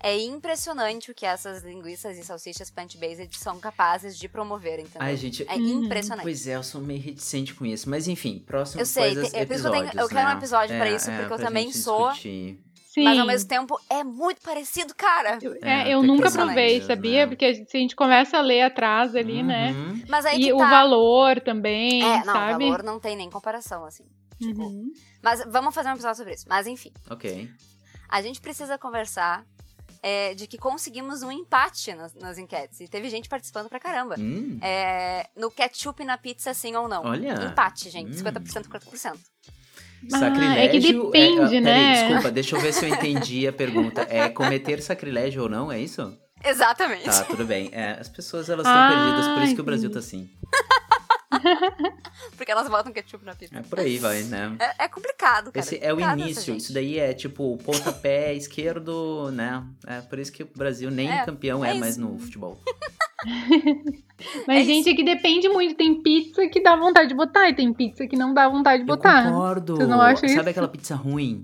[SPEAKER 5] é impressionante o que essas linguiças e salsichas plant-based são capazes de promover, entendeu?
[SPEAKER 4] Ai, gente,
[SPEAKER 5] É
[SPEAKER 6] Uhum.
[SPEAKER 5] impressionante.
[SPEAKER 4] Pois é, eu sou meio reticente com isso. Mas enfim, próximo
[SPEAKER 5] Eu sei,
[SPEAKER 4] coisas,
[SPEAKER 5] tem- é por isso que eu tenho-
[SPEAKER 4] episódios,
[SPEAKER 5] eu quero um
[SPEAKER 4] né?
[SPEAKER 5] episódio pra
[SPEAKER 4] É,
[SPEAKER 5] isso,
[SPEAKER 4] é,
[SPEAKER 5] porque eu
[SPEAKER 4] pra
[SPEAKER 5] também sou-
[SPEAKER 4] discutir.
[SPEAKER 6] Sim.
[SPEAKER 5] Mas ao mesmo tempo é muito parecido, cara.
[SPEAKER 6] Eu-
[SPEAKER 4] É,
[SPEAKER 6] é, eu nunca provei, sabia?
[SPEAKER 4] né?
[SPEAKER 6] Porque a gente- se a gente começa a ler atrás ali, né?
[SPEAKER 4] Uhum.
[SPEAKER 5] Mas aí
[SPEAKER 6] E
[SPEAKER 5] que
[SPEAKER 6] o
[SPEAKER 5] tá.
[SPEAKER 6] valor também,
[SPEAKER 5] É, não,
[SPEAKER 6] sabe?
[SPEAKER 5] o valor não tem nem comparação, assim. Tipo,
[SPEAKER 6] Uhum.
[SPEAKER 5] Mas vamos fazer um episódio sobre isso. Mas enfim,
[SPEAKER 4] Ok.
[SPEAKER 5] a gente precisa conversar é, de que conseguimos um empate nas, nas enquetes. E teve gente participando pra caramba.
[SPEAKER 4] Hum,
[SPEAKER 5] É, no ketchup na pizza, sim ou não.
[SPEAKER 4] Olha.
[SPEAKER 5] Empate, gente.
[SPEAKER 4] Hum.
[SPEAKER 5] 50%, 40%.
[SPEAKER 6] Ah, é que
[SPEAKER 4] Sacrilégio.
[SPEAKER 6] depende,
[SPEAKER 4] é,
[SPEAKER 6] né?
[SPEAKER 4] Peraí, desculpa, deixa eu ver se eu entendi a pergunta. É cometer sacrilégio ou não, é isso?
[SPEAKER 5] Exatamente.
[SPEAKER 4] Tá, tudo bem. É, as pessoas elas estão
[SPEAKER 6] Ah,
[SPEAKER 4] perdidas, por isso que o Brasil tá assim. <laughs>
[SPEAKER 5] Porque elas botam ketchup na pizza.
[SPEAKER 4] É por aí, vai, né?
[SPEAKER 5] É, é complicado, cara.
[SPEAKER 4] Esse é o
[SPEAKER 5] complicado essa
[SPEAKER 4] início,
[SPEAKER 5] gente.
[SPEAKER 4] isso daí é tipo o pontapé <laughs> esquerdo, né? É por isso que o Brasil nem
[SPEAKER 5] É,
[SPEAKER 4] campeão
[SPEAKER 5] é
[SPEAKER 4] é, mais no futebol. <laughs>
[SPEAKER 6] Mas,
[SPEAKER 5] É
[SPEAKER 6] gente, é que depende muito. Tem pizza que dá vontade de botar e tem pizza que não dá vontade de
[SPEAKER 4] Eu
[SPEAKER 6] botar.
[SPEAKER 4] concordo.
[SPEAKER 6] Vocês não acham
[SPEAKER 4] Sabe
[SPEAKER 6] isso?
[SPEAKER 4] aquela pizza ruim?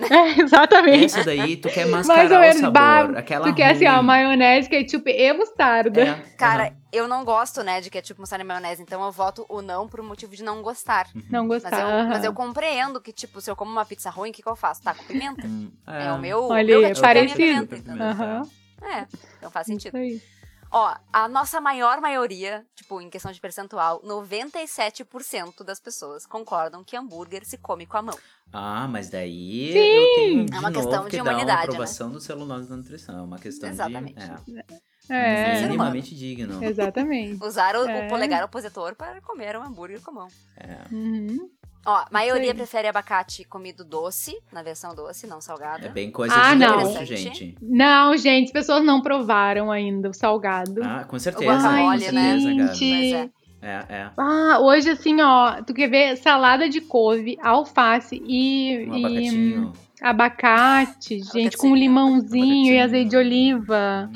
[SPEAKER 4] <laughs>
[SPEAKER 6] É, exatamente.
[SPEAKER 4] Essa daí, tu quer
[SPEAKER 6] Mais
[SPEAKER 4] mascarar
[SPEAKER 6] ou
[SPEAKER 4] o
[SPEAKER 6] menos,
[SPEAKER 4] sabor.
[SPEAKER 6] bah,
[SPEAKER 4] aquela
[SPEAKER 6] tu quer assim, ó,
[SPEAKER 4] ruim.
[SPEAKER 6] maionese, ketchup e mostarda.
[SPEAKER 4] É,
[SPEAKER 5] Cara,
[SPEAKER 4] aham.
[SPEAKER 5] eu não gosto, né, de ketchup, mostarda e maionese. Então eu voto o não por motivo de não gostar.
[SPEAKER 6] Não
[SPEAKER 5] Mas
[SPEAKER 6] gostar.
[SPEAKER 5] eu, mas
[SPEAKER 6] aham.
[SPEAKER 5] eu compreendo que, tipo, se eu como uma pizza ruim, o que, que eu faço? Tá com pimenta?
[SPEAKER 4] Hum,
[SPEAKER 5] É, o meu.
[SPEAKER 6] Olha
[SPEAKER 5] meu é a minha
[SPEAKER 6] parecido.
[SPEAKER 5] pimenta, entendeu?
[SPEAKER 6] Aham.
[SPEAKER 5] É, então faz sentido.
[SPEAKER 6] Isso aí.
[SPEAKER 5] Ó, a nossa maior maioria, tipo, em questão de percentual, 97% das pessoas concordam que hambúrguer se come com a mão.
[SPEAKER 4] Ah, mas daí
[SPEAKER 6] Sim.
[SPEAKER 4] eu tenho de
[SPEAKER 5] É uma
[SPEAKER 4] novo
[SPEAKER 5] questão
[SPEAKER 4] que
[SPEAKER 5] de
[SPEAKER 4] dar uma
[SPEAKER 5] humanidade, né?
[SPEAKER 4] aprovação do celulose da nutrição. É uma questão
[SPEAKER 5] Exatamente.
[SPEAKER 4] de... É.
[SPEAKER 6] É,
[SPEAKER 4] Minimamente digno.
[SPEAKER 6] exatamente.
[SPEAKER 5] Usaram
[SPEAKER 6] É.
[SPEAKER 5] o polegar opositor para comer um hambúrguer com a mão.
[SPEAKER 4] É.
[SPEAKER 6] Uhum.
[SPEAKER 5] Ó, a maioria prefere abacate comido doce, na versão doce, não salgada.
[SPEAKER 4] É bem coisa
[SPEAKER 6] Ah,
[SPEAKER 4] de
[SPEAKER 6] não.
[SPEAKER 4] gente.
[SPEAKER 6] Não, gente, as pessoas não provaram ainda o salgado.
[SPEAKER 4] Ah, com
[SPEAKER 5] O
[SPEAKER 4] certeza.
[SPEAKER 5] guacamole,
[SPEAKER 4] com
[SPEAKER 5] né?
[SPEAKER 4] certeza, Gabi.
[SPEAKER 6] gente.
[SPEAKER 5] É.
[SPEAKER 4] É, é.
[SPEAKER 6] Ah, hoje assim, ó, tu quer ver salada de couve, alface e,
[SPEAKER 4] Um
[SPEAKER 6] e
[SPEAKER 4] abacatinho.
[SPEAKER 6] abacate, gente, com limãozinho e
[SPEAKER 4] Abacatezinho.
[SPEAKER 6] azeite de oliva.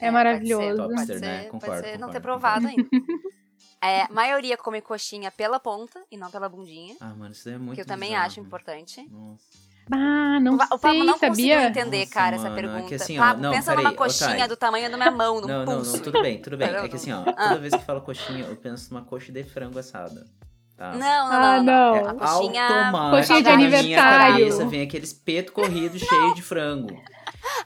[SPEAKER 6] É, <gasps>
[SPEAKER 5] É,
[SPEAKER 6] maravilhoso.
[SPEAKER 5] Pode
[SPEAKER 4] Topster,
[SPEAKER 5] ser,
[SPEAKER 4] né?
[SPEAKER 5] pode
[SPEAKER 4] Concordo,
[SPEAKER 5] ser não
[SPEAKER 4] concordo,
[SPEAKER 5] ter provado ainda. <laughs> É, a maioria come coxinha pela ponta e não pela bundinha.
[SPEAKER 4] Ah, mano, isso daí é muito
[SPEAKER 5] que eu também
[SPEAKER 4] bizarro.
[SPEAKER 5] acho importante.
[SPEAKER 4] Nossa.
[SPEAKER 6] Ah, não
[SPEAKER 5] o Pa- o Pablo
[SPEAKER 6] sei,
[SPEAKER 5] não conseguiu
[SPEAKER 6] sabia?
[SPEAKER 5] entender,
[SPEAKER 4] Nossa,
[SPEAKER 5] cara, essa
[SPEAKER 4] mano, é que
[SPEAKER 5] pergunta.
[SPEAKER 4] assim, ó,
[SPEAKER 5] Pablo,
[SPEAKER 4] não,
[SPEAKER 5] pensa
[SPEAKER 4] peraí,
[SPEAKER 5] numa coxinha do tamanho da minha mão, no
[SPEAKER 4] Não, não,
[SPEAKER 5] pulso.
[SPEAKER 4] não, tudo bem, tudo bem.
[SPEAKER 5] Não, <laughs>
[SPEAKER 4] É que assim, ó,
[SPEAKER 5] Ah.
[SPEAKER 4] toda vez que fala coxinha, eu penso numa coxa de frango assada. Tá?
[SPEAKER 5] Não, não,
[SPEAKER 6] Ah,
[SPEAKER 5] não,
[SPEAKER 6] não.
[SPEAKER 4] É
[SPEAKER 5] A coxinha.
[SPEAKER 6] Coxinha de
[SPEAKER 4] na minha
[SPEAKER 6] aniversário.
[SPEAKER 4] cabeça vem aquele espeto corrido <laughs> cheio de frango.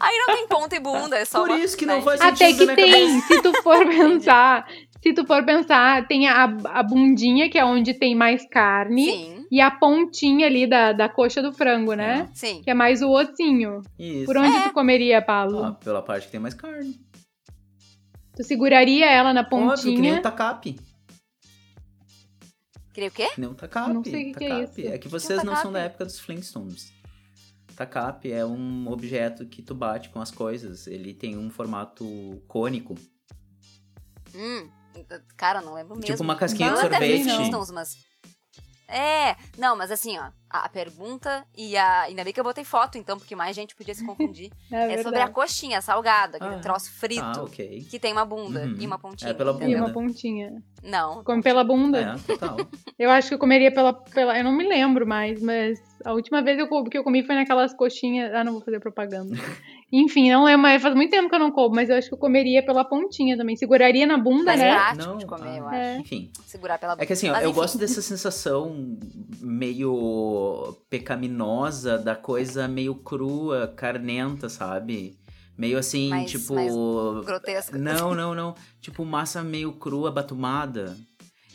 [SPEAKER 5] Aí não tem ponta e bunda, é só
[SPEAKER 4] Por
[SPEAKER 5] uma-
[SPEAKER 4] isso que não
[SPEAKER 5] né?
[SPEAKER 4] faz
[SPEAKER 6] Até
[SPEAKER 4] sentido
[SPEAKER 6] que
[SPEAKER 4] na minha
[SPEAKER 6] tem, se tu for <laughs> pensar, se tu for pensar, tem a, a bundinha, que é onde tem mais carne,
[SPEAKER 5] Sim,
[SPEAKER 6] e a pontinha ali da, da coxa do frango, né?
[SPEAKER 5] sim.
[SPEAKER 6] Que é mais o ossinho.
[SPEAKER 4] Isso.
[SPEAKER 6] Por onde
[SPEAKER 5] É.
[SPEAKER 6] tu comeria, Paulo?
[SPEAKER 4] Ó, pela parte que tem mais carne.
[SPEAKER 6] Tu seguraria ela na
[SPEAKER 4] Óbvio, que nem
[SPEAKER 6] pontinha.
[SPEAKER 4] um tacape.
[SPEAKER 5] Queria o quê?
[SPEAKER 4] Que nem um tacape.
[SPEAKER 6] Não sei o que é
[SPEAKER 4] tacape.
[SPEAKER 6] isso.
[SPEAKER 4] É que vocês não são da época dos Flintstones. Tacape é um objeto que tu bate com as coisas. Ele tem um formato cônico.
[SPEAKER 5] Hum, cara, não lembro mesmo.
[SPEAKER 4] Tipo uma casquinha de sorvete.
[SPEAKER 5] Flintstones, mas... É, não, mas assim, ó, a, pergunta e a. Ainda bem que eu botei foto, então, porque mais gente podia se confundir. <laughs>
[SPEAKER 6] É,
[SPEAKER 5] é sobre a coxinha salgada, aquele
[SPEAKER 4] Ah,
[SPEAKER 5] troço frito,
[SPEAKER 4] Ah, ok.
[SPEAKER 5] que tem uma bunda
[SPEAKER 4] Uhum.
[SPEAKER 5] e uma pontinha.
[SPEAKER 4] É pela
[SPEAKER 6] E
[SPEAKER 5] entendeu?
[SPEAKER 6] uma
[SPEAKER 4] bunda.
[SPEAKER 6] pontinha.
[SPEAKER 5] Não.
[SPEAKER 6] Come pela bunda.
[SPEAKER 4] É, total. <laughs>
[SPEAKER 6] Eu acho que eu comeria pela, pela. Eu não me lembro mais, mas a última vez eu, que eu comi foi naquelas coxinhas. Ah, não vou fazer propaganda. <laughs> Enfim, não lembro, mas faz muito tempo que eu não como, mas eu acho que eu comeria pela pontinha também. Seguraria na bunda,
[SPEAKER 5] Mais
[SPEAKER 6] né?
[SPEAKER 5] prático
[SPEAKER 4] Não,
[SPEAKER 5] de comer,
[SPEAKER 4] ah,
[SPEAKER 5] eu acho.
[SPEAKER 6] É.
[SPEAKER 4] Enfim.
[SPEAKER 5] Segurar pela
[SPEAKER 4] É que assim, ó,
[SPEAKER 5] Mas,
[SPEAKER 4] eu
[SPEAKER 5] enfim.
[SPEAKER 4] gosto dessa sensação meio pecaminosa da coisa meio crua, carnenta, sabe? Meio assim,
[SPEAKER 5] Mais-
[SPEAKER 4] tipo.
[SPEAKER 5] mais grotesca.
[SPEAKER 4] Não, não, não. Tipo, massa meio crua, batumada.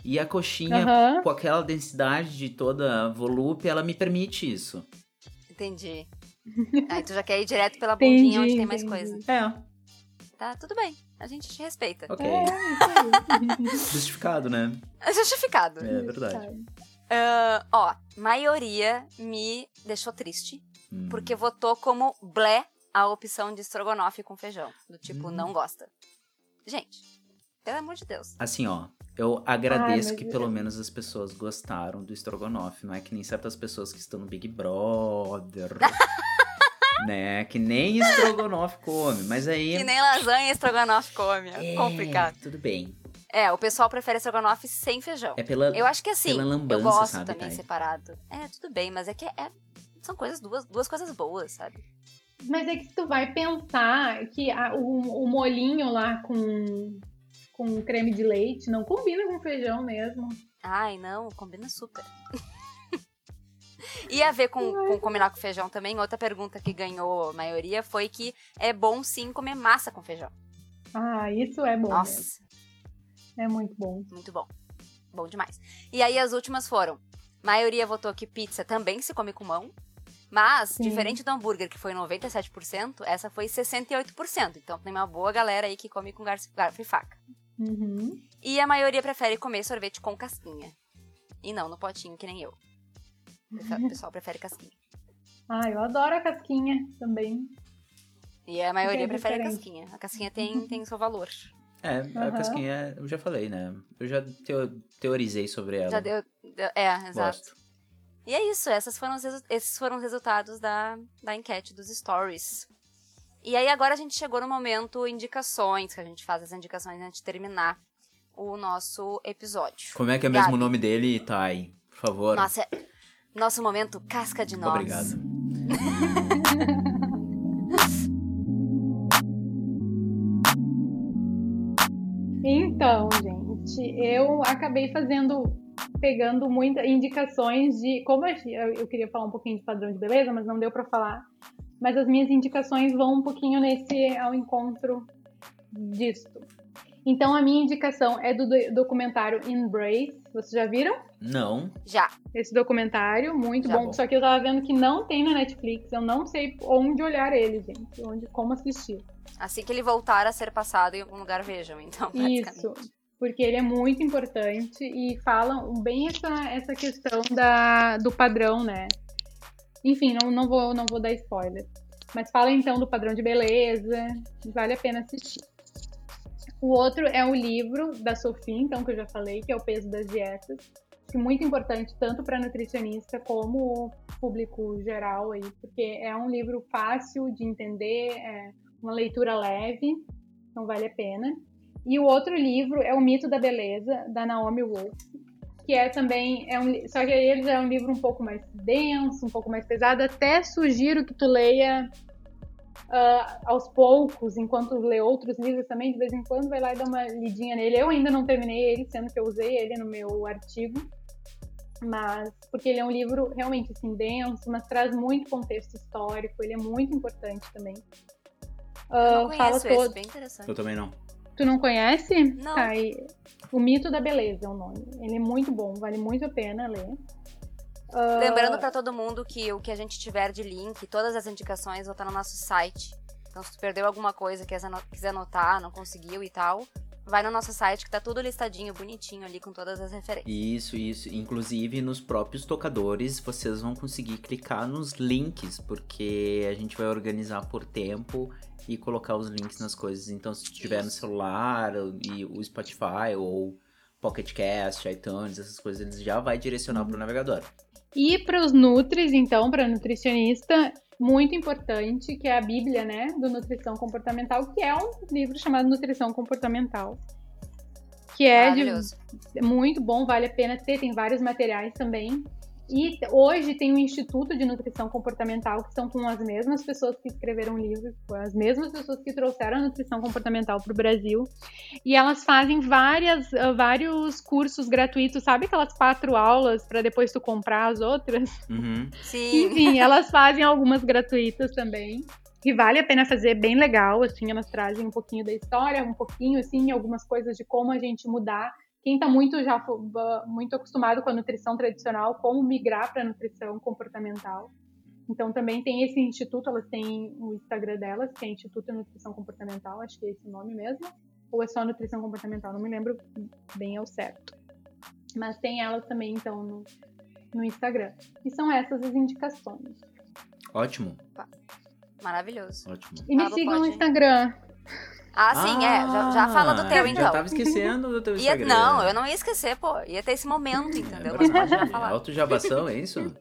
[SPEAKER 4] E a coxinha, com aquela densidade de toda a volúpia, ela me permite isso.
[SPEAKER 5] Entendi. Aí <laughs> tu já quer ir direto pela
[SPEAKER 6] Entendi,
[SPEAKER 5] bundinha onde tem mais
[SPEAKER 6] entendi.
[SPEAKER 5] coisa.
[SPEAKER 4] É,
[SPEAKER 5] Tá, tudo bem. A gente te respeita.
[SPEAKER 4] ok.
[SPEAKER 6] É, <laughs>
[SPEAKER 4] Justificado, né?
[SPEAKER 5] É justificado.
[SPEAKER 4] É verdade.
[SPEAKER 5] Ah, ó, maioria me deixou triste,
[SPEAKER 4] Hum.
[SPEAKER 5] porque votou como blé a opção de estrogonofe com feijão. Do tipo,
[SPEAKER 4] Hum.
[SPEAKER 5] não gosta. Gente, pelo amor de Deus.
[SPEAKER 4] Assim, ó, eu agradeço que pelo menos as pessoas gostaram do estrogonofe, não é que nem certas pessoas que estão no Big Brother. <laughs> né? Que nem estrogonofe come, mas aí.
[SPEAKER 5] Que nem lasanha estrogonofe come. É
[SPEAKER 4] É,
[SPEAKER 5] complicado.
[SPEAKER 4] Tudo bem.
[SPEAKER 5] É, o pessoal prefere estrogonofe sem feijão.
[SPEAKER 4] É pela.
[SPEAKER 5] Eu acho que assim,
[SPEAKER 4] pela
[SPEAKER 5] eu
[SPEAKER 4] lambança,
[SPEAKER 5] gosto
[SPEAKER 4] sabe,
[SPEAKER 5] também
[SPEAKER 4] Thay?
[SPEAKER 5] separado. É, tudo bem, mas é que é- são coisas duas, duas coisas boas, sabe?
[SPEAKER 6] Mas é que se tu vai pensar que a- o, o molinho lá com, com creme de leite não combina com feijão mesmo.
[SPEAKER 5] Ai, não, combina super. E a ver com, com combinar com feijão também, outra pergunta que ganhou a maioria foi que é bom sim comer massa com feijão.
[SPEAKER 6] Ah, isso é bom. mesmo.
[SPEAKER 5] Nossa,
[SPEAKER 6] É muito bom.
[SPEAKER 5] muito bom. Bom demais. E aí as últimas foram: maioria votou que pizza também se come com mão. Mas,
[SPEAKER 6] Sim.
[SPEAKER 5] diferente do hambúrguer, que foi 97%, essa foi 68%. Então tem uma boa galera aí que come com garfo garfo e faca.
[SPEAKER 6] Uhum.
[SPEAKER 5] E a maioria prefere comer sorvete com casquinha. E não no potinho, que nem eu. O pessoal prefere casquinha.
[SPEAKER 6] Ah, eu adoro a casquinha também.
[SPEAKER 5] E a maioria
[SPEAKER 6] é
[SPEAKER 5] prefere a casquinha. A casquinha tem, tem seu valor.
[SPEAKER 4] É, a casquinha, eu já falei, né? Eu já teo- teorizei sobre ela.
[SPEAKER 5] Já deu. deu- é, exato.
[SPEAKER 4] Gosto.
[SPEAKER 5] E é isso, essas foram os esses foram os resultados da, da enquete dos stories. E aí agora a gente chegou no momento indicações, que a gente faz as indicações antes de terminar o nosso episódio.
[SPEAKER 4] Como é que é mesmo
[SPEAKER 5] Gabi.
[SPEAKER 4] o nome dele, Thay? Por favor.
[SPEAKER 5] Nossa, é- nosso momento casca de nós.
[SPEAKER 4] Obrigado. <laughs>
[SPEAKER 6] Então, gente, eu acabei fazendo, pegando muitas indicações de. Como eu, eu queria falar um pouquinho de padrão de beleza, mas não deu pra falar. Mas as minhas indicações vão um pouquinho nesse ao encontro disto. Então, a minha indicação é do- documentário Embrace. Vocês já viram?
[SPEAKER 4] Não.
[SPEAKER 5] Já.
[SPEAKER 6] Esse documentário, muito bom.
[SPEAKER 4] bom.
[SPEAKER 6] Só que eu tava vendo que não tem na Netflix. Eu não sei onde olhar ele, gente. Onde, como assistir.
[SPEAKER 5] Assim que ele voltar a ser passado em algum lugar, vejam, então, <laughs>
[SPEAKER 6] Isso, porque ele é muito importante e falam bem essa, essa questão da, do padrão, né? Enfim, não, não, vou, não vou dar spoiler. Mas fala então do padrão de beleza, vale a pena assistir. O outro é o livro da Sofia, então, que eu já falei, que é o Peso das Dietas, que é muito importante tanto para nutricionista como público geral aí, porque é um livro fácil de entender, é uma leitura leve, então vale a pena. E o outro livro é O Mito da Beleza, da Naomi Wolf, que é também, é um, só que ele é um livro um pouco mais denso, um pouco mais pesado, até sugiro que tu leia uh, aos poucos, enquanto lê outros livros também, de vez em quando vai lá e dá uma lidinha nele. Eu ainda não terminei ele, sendo que eu usei ele no meu artigo, mas porque ele é um livro realmente assim denso, mas traz muito contexto histórico, ele é muito importante também.
[SPEAKER 5] Uh, eu não fala esse, todo... bem interessante.
[SPEAKER 4] Eu também não.
[SPEAKER 6] Tu não conhece?
[SPEAKER 5] Não. Tá,
[SPEAKER 6] o Mito da Beleza é o nome. Ele é muito bom, vale muito a pena ler.
[SPEAKER 5] Uh... Lembrando para todo mundo que o que a gente tiver de link, todas as indicações vão estar no nosso site. Então, se tu perdeu alguma coisa, quiser anotar, não conseguiu e tal, vai no nosso site que tá tudo listadinho, bonitinho ali, com todas as referências.
[SPEAKER 4] Isso, isso. Inclusive, nos próprios tocadores, vocês vão conseguir clicar nos links, porque a gente vai organizar por tempo e colocar os links nas coisas. Então, se tiver no celular, e o Spotify ou Pocket Cast, iTunes, essas coisas, eles já vai direcionar uhum. para o navegador.
[SPEAKER 6] E para os nutris, então, para nutricionista, muito importante, que é a Bíblia, né, do Nutrição Comportamental, que é um livro chamado Nutrição Comportamental. Que é de, muito bom, vale a pena ter, tem vários materiais também. E hoje tem o um Instituto de Nutrição Comportamental, que são com as mesmas pessoas que escreveram o livro, as mesmas pessoas que trouxeram a nutrição comportamental para o Brasil. E elas fazem várias, uh, vários cursos gratuitos, sabe aquelas quatro aulas para depois tu comprar as outras?
[SPEAKER 4] Uhum.
[SPEAKER 5] Sim.
[SPEAKER 6] Enfim, elas fazem algumas gratuitas também. Que vale a pena fazer, bem legal, assim, elas trazem um pouquinho da história, um pouquinho, assim, algumas coisas de como a gente mudar quem está muito já muito acostumado com a nutrição tradicional, como migrar para a nutrição comportamental. Então também tem esse instituto, elas têm o Instagram delas, que é Instituto de Nutrição Comportamental, acho que é esse o nome mesmo, ou é só nutrição comportamental, não me lembro bem ao certo. Mas tem elas também então no, no Instagram. E são essas as indicações.
[SPEAKER 4] Ótimo.
[SPEAKER 5] Maravilhoso.
[SPEAKER 4] Ótimo.
[SPEAKER 6] E me sigam no Instagram.
[SPEAKER 5] Ah, sim, ah, é. Já, já, fala do teu, então.
[SPEAKER 4] Já tava esquecendo do teu Instagram.
[SPEAKER 5] Ia, não, eu não ia esquecer, pô. Ia ter esse momento, entendeu? Mas pode já falar.
[SPEAKER 4] Autojabação, é isso?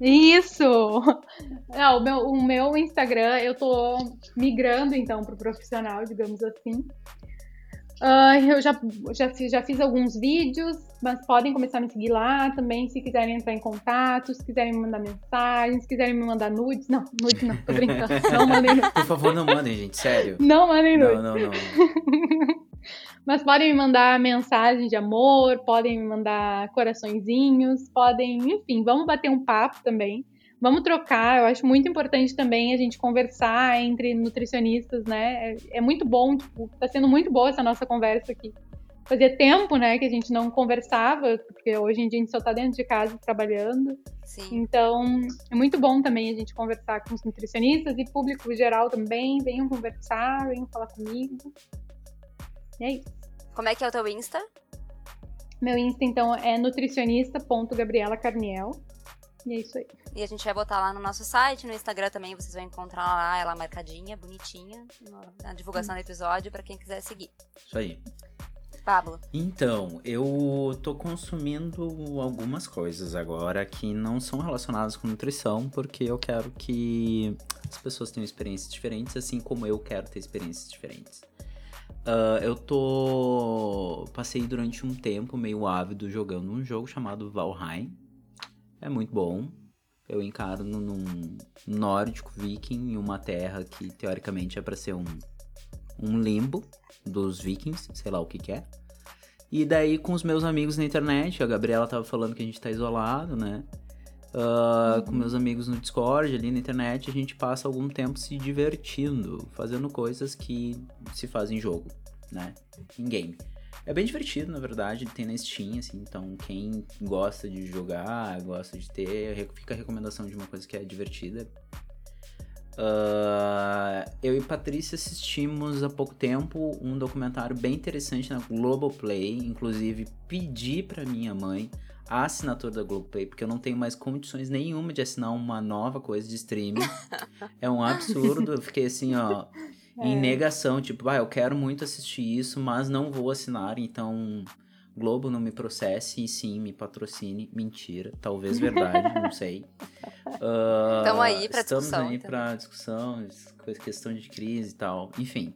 [SPEAKER 6] Isso! Não, o, meu, o meu Instagram, eu tô migrando, então, pro profissional, digamos assim. Uh, eu já, já, fiz, já fiz alguns vídeos, mas podem começar a me seguir lá também, se quiserem entrar em contato, se quiserem me mandar mensagens, se quiserem me mandar nudes. Não, nudes não, tô brincando. <laughs> Não mandem nudes.
[SPEAKER 4] Por favor, não mandem, gente, sério.
[SPEAKER 6] Não mandem nudes.
[SPEAKER 4] Não, não, não. <laughs>
[SPEAKER 6] mas podem me mandar mensagem de amor, podem me mandar coraçõezinhos, podem, enfim, vamos bater um papo também vamos trocar. Eu acho muito importante também a gente conversar entre nutricionistas, né? É, é muito bom, tipo, tá sendo muito boa essa nossa conversa aqui. Fazia tempo, né, que a gente não conversava, porque hoje em dia a gente só tá dentro de casa trabalhando.
[SPEAKER 5] Sim.
[SPEAKER 6] Então, é muito bom também a gente conversar com os nutricionistas e público geral também. Venham conversar, venham falar comigo. E é isso.
[SPEAKER 5] Como é que é o teu Insta?
[SPEAKER 6] Meu Insta, então, é nutricionista.gabriela Carniel. E é isso aí.
[SPEAKER 5] E a gente vai botar lá no nosso site, no Instagram também, vocês vão encontrar lá ela marcadinha, bonitinha, na divulgação do episódio para quem quiser seguir.
[SPEAKER 4] Isso aí.
[SPEAKER 5] Pablo.
[SPEAKER 4] Então, eu tô consumindo algumas coisas agora que não são relacionadas com nutrição, porque eu quero que as pessoas tenham experiências diferentes, assim como eu quero ter experiências diferentes. Uh, eu tô. Passei durante um tempo meio ávido jogando um jogo chamado Valheim, é muito bom. Eu encaro num nórdico viking em uma terra que teoricamente é para ser um, um limbo dos vikings, sei lá o que, que é. E daí com os meus amigos na internet, a Gabriela tava falando que a gente tá isolado, né? Uh. Com meus amigos no Discord, ali na internet, a gente passa algum tempo se divertindo, fazendo coisas que se fazem em jogo, né? Em game. É bem divertido, na verdade, tem na Steam, assim, então quem gosta de jogar, gosta de ter, fica a recomendação de uma coisa que é divertida. Uh, eu e Patrícia assistimos há pouco tempo um documentário bem interessante na Globoplay. Inclusive, pedi para minha mãe a assinatura da Globoplay, porque eu não tenho mais condições nenhuma de assinar uma nova coisa de streaming. <laughs> é um absurdo. Eu fiquei assim, ó, é. em negação, tipo, ah, eu quero muito assistir isso, mas não vou assinar, então Globo não me processe e sim me patrocine. Mentira, talvez verdade, <laughs> não sei.
[SPEAKER 5] Uh, estamos aí para
[SPEAKER 4] discussão.
[SPEAKER 5] Estamos
[SPEAKER 4] aí para discussão, questão de crise e tal, enfim.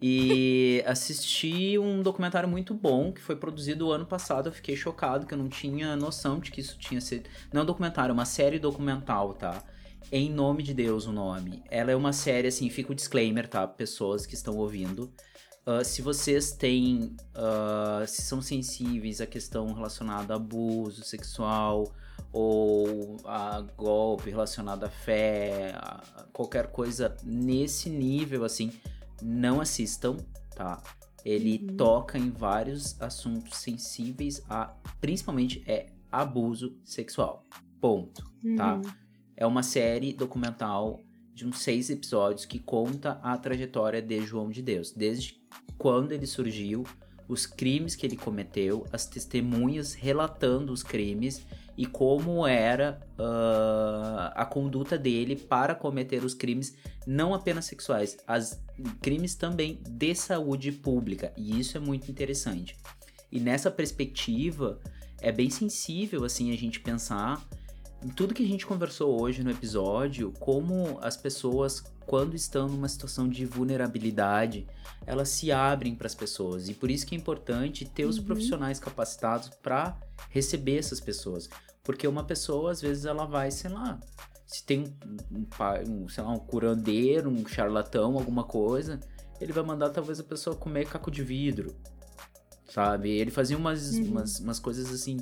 [SPEAKER 4] E <laughs> assisti um documentário muito bom que foi produzido ano passado. Eu fiquei chocado que eu não tinha noção de que isso tinha sido. Não é um documentário, é uma série documental, tá? Em Nome de Deus, o nome. Ela é uma série, assim, fica o disclaimer, tá? Pessoas que estão ouvindo. Uh, se vocês têm. Uh, se são sensíveis à questão relacionada a abuso sexual ou a golpe relacionado à fé, a qualquer coisa nesse nível, assim, não assistam, tá? Ele uhum. toca em vários assuntos sensíveis a. Principalmente é abuso sexual. Ponto, tá? uhum. tá? É uma série documental de uns seis episódios que conta a trajetória de João de Deus, desde quando ele surgiu, os crimes que ele cometeu, as testemunhas relatando os crimes e como era uh, a conduta dele para cometer os crimes, não apenas sexuais, as crimes também de saúde pública. E isso é muito interessante. E nessa perspectiva, é bem sensível assim a gente pensar tudo que a gente conversou hoje no episódio, como as pessoas, quando estão numa situação de vulnerabilidade, elas se abrem para as pessoas. E por isso que é importante ter os uhum. profissionais capacitados para receber essas pessoas. Porque uma pessoa, às vezes, ela vai, sei lá, se tem um, um, sei lá, um curandeiro, um charlatão, alguma coisa, ele vai mandar talvez a pessoa comer caco de vidro, sabe? Ele fazia umas, uhum. umas, umas coisas assim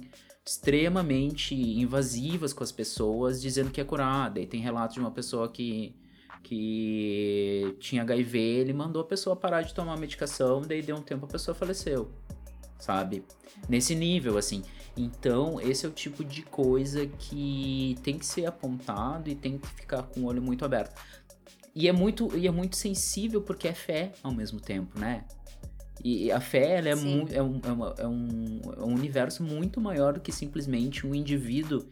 [SPEAKER 4] extremamente invasivas com as pessoas, dizendo que é curada. E tem relatos de uma pessoa que, que tinha HIV, ele mandou a pessoa parar de tomar a medicação, daí deu um tempo a pessoa faleceu, sabe? Nesse nível, assim. Então, esse é o tipo de coisa que tem que ser apontado e tem que ficar com o olho muito aberto. E é muito, e é muito sensível porque é fé ao mesmo tempo, né? E a fé ela é, mu é, um, é, uma, é, um, é um universo muito maior do que simplesmente um indivíduo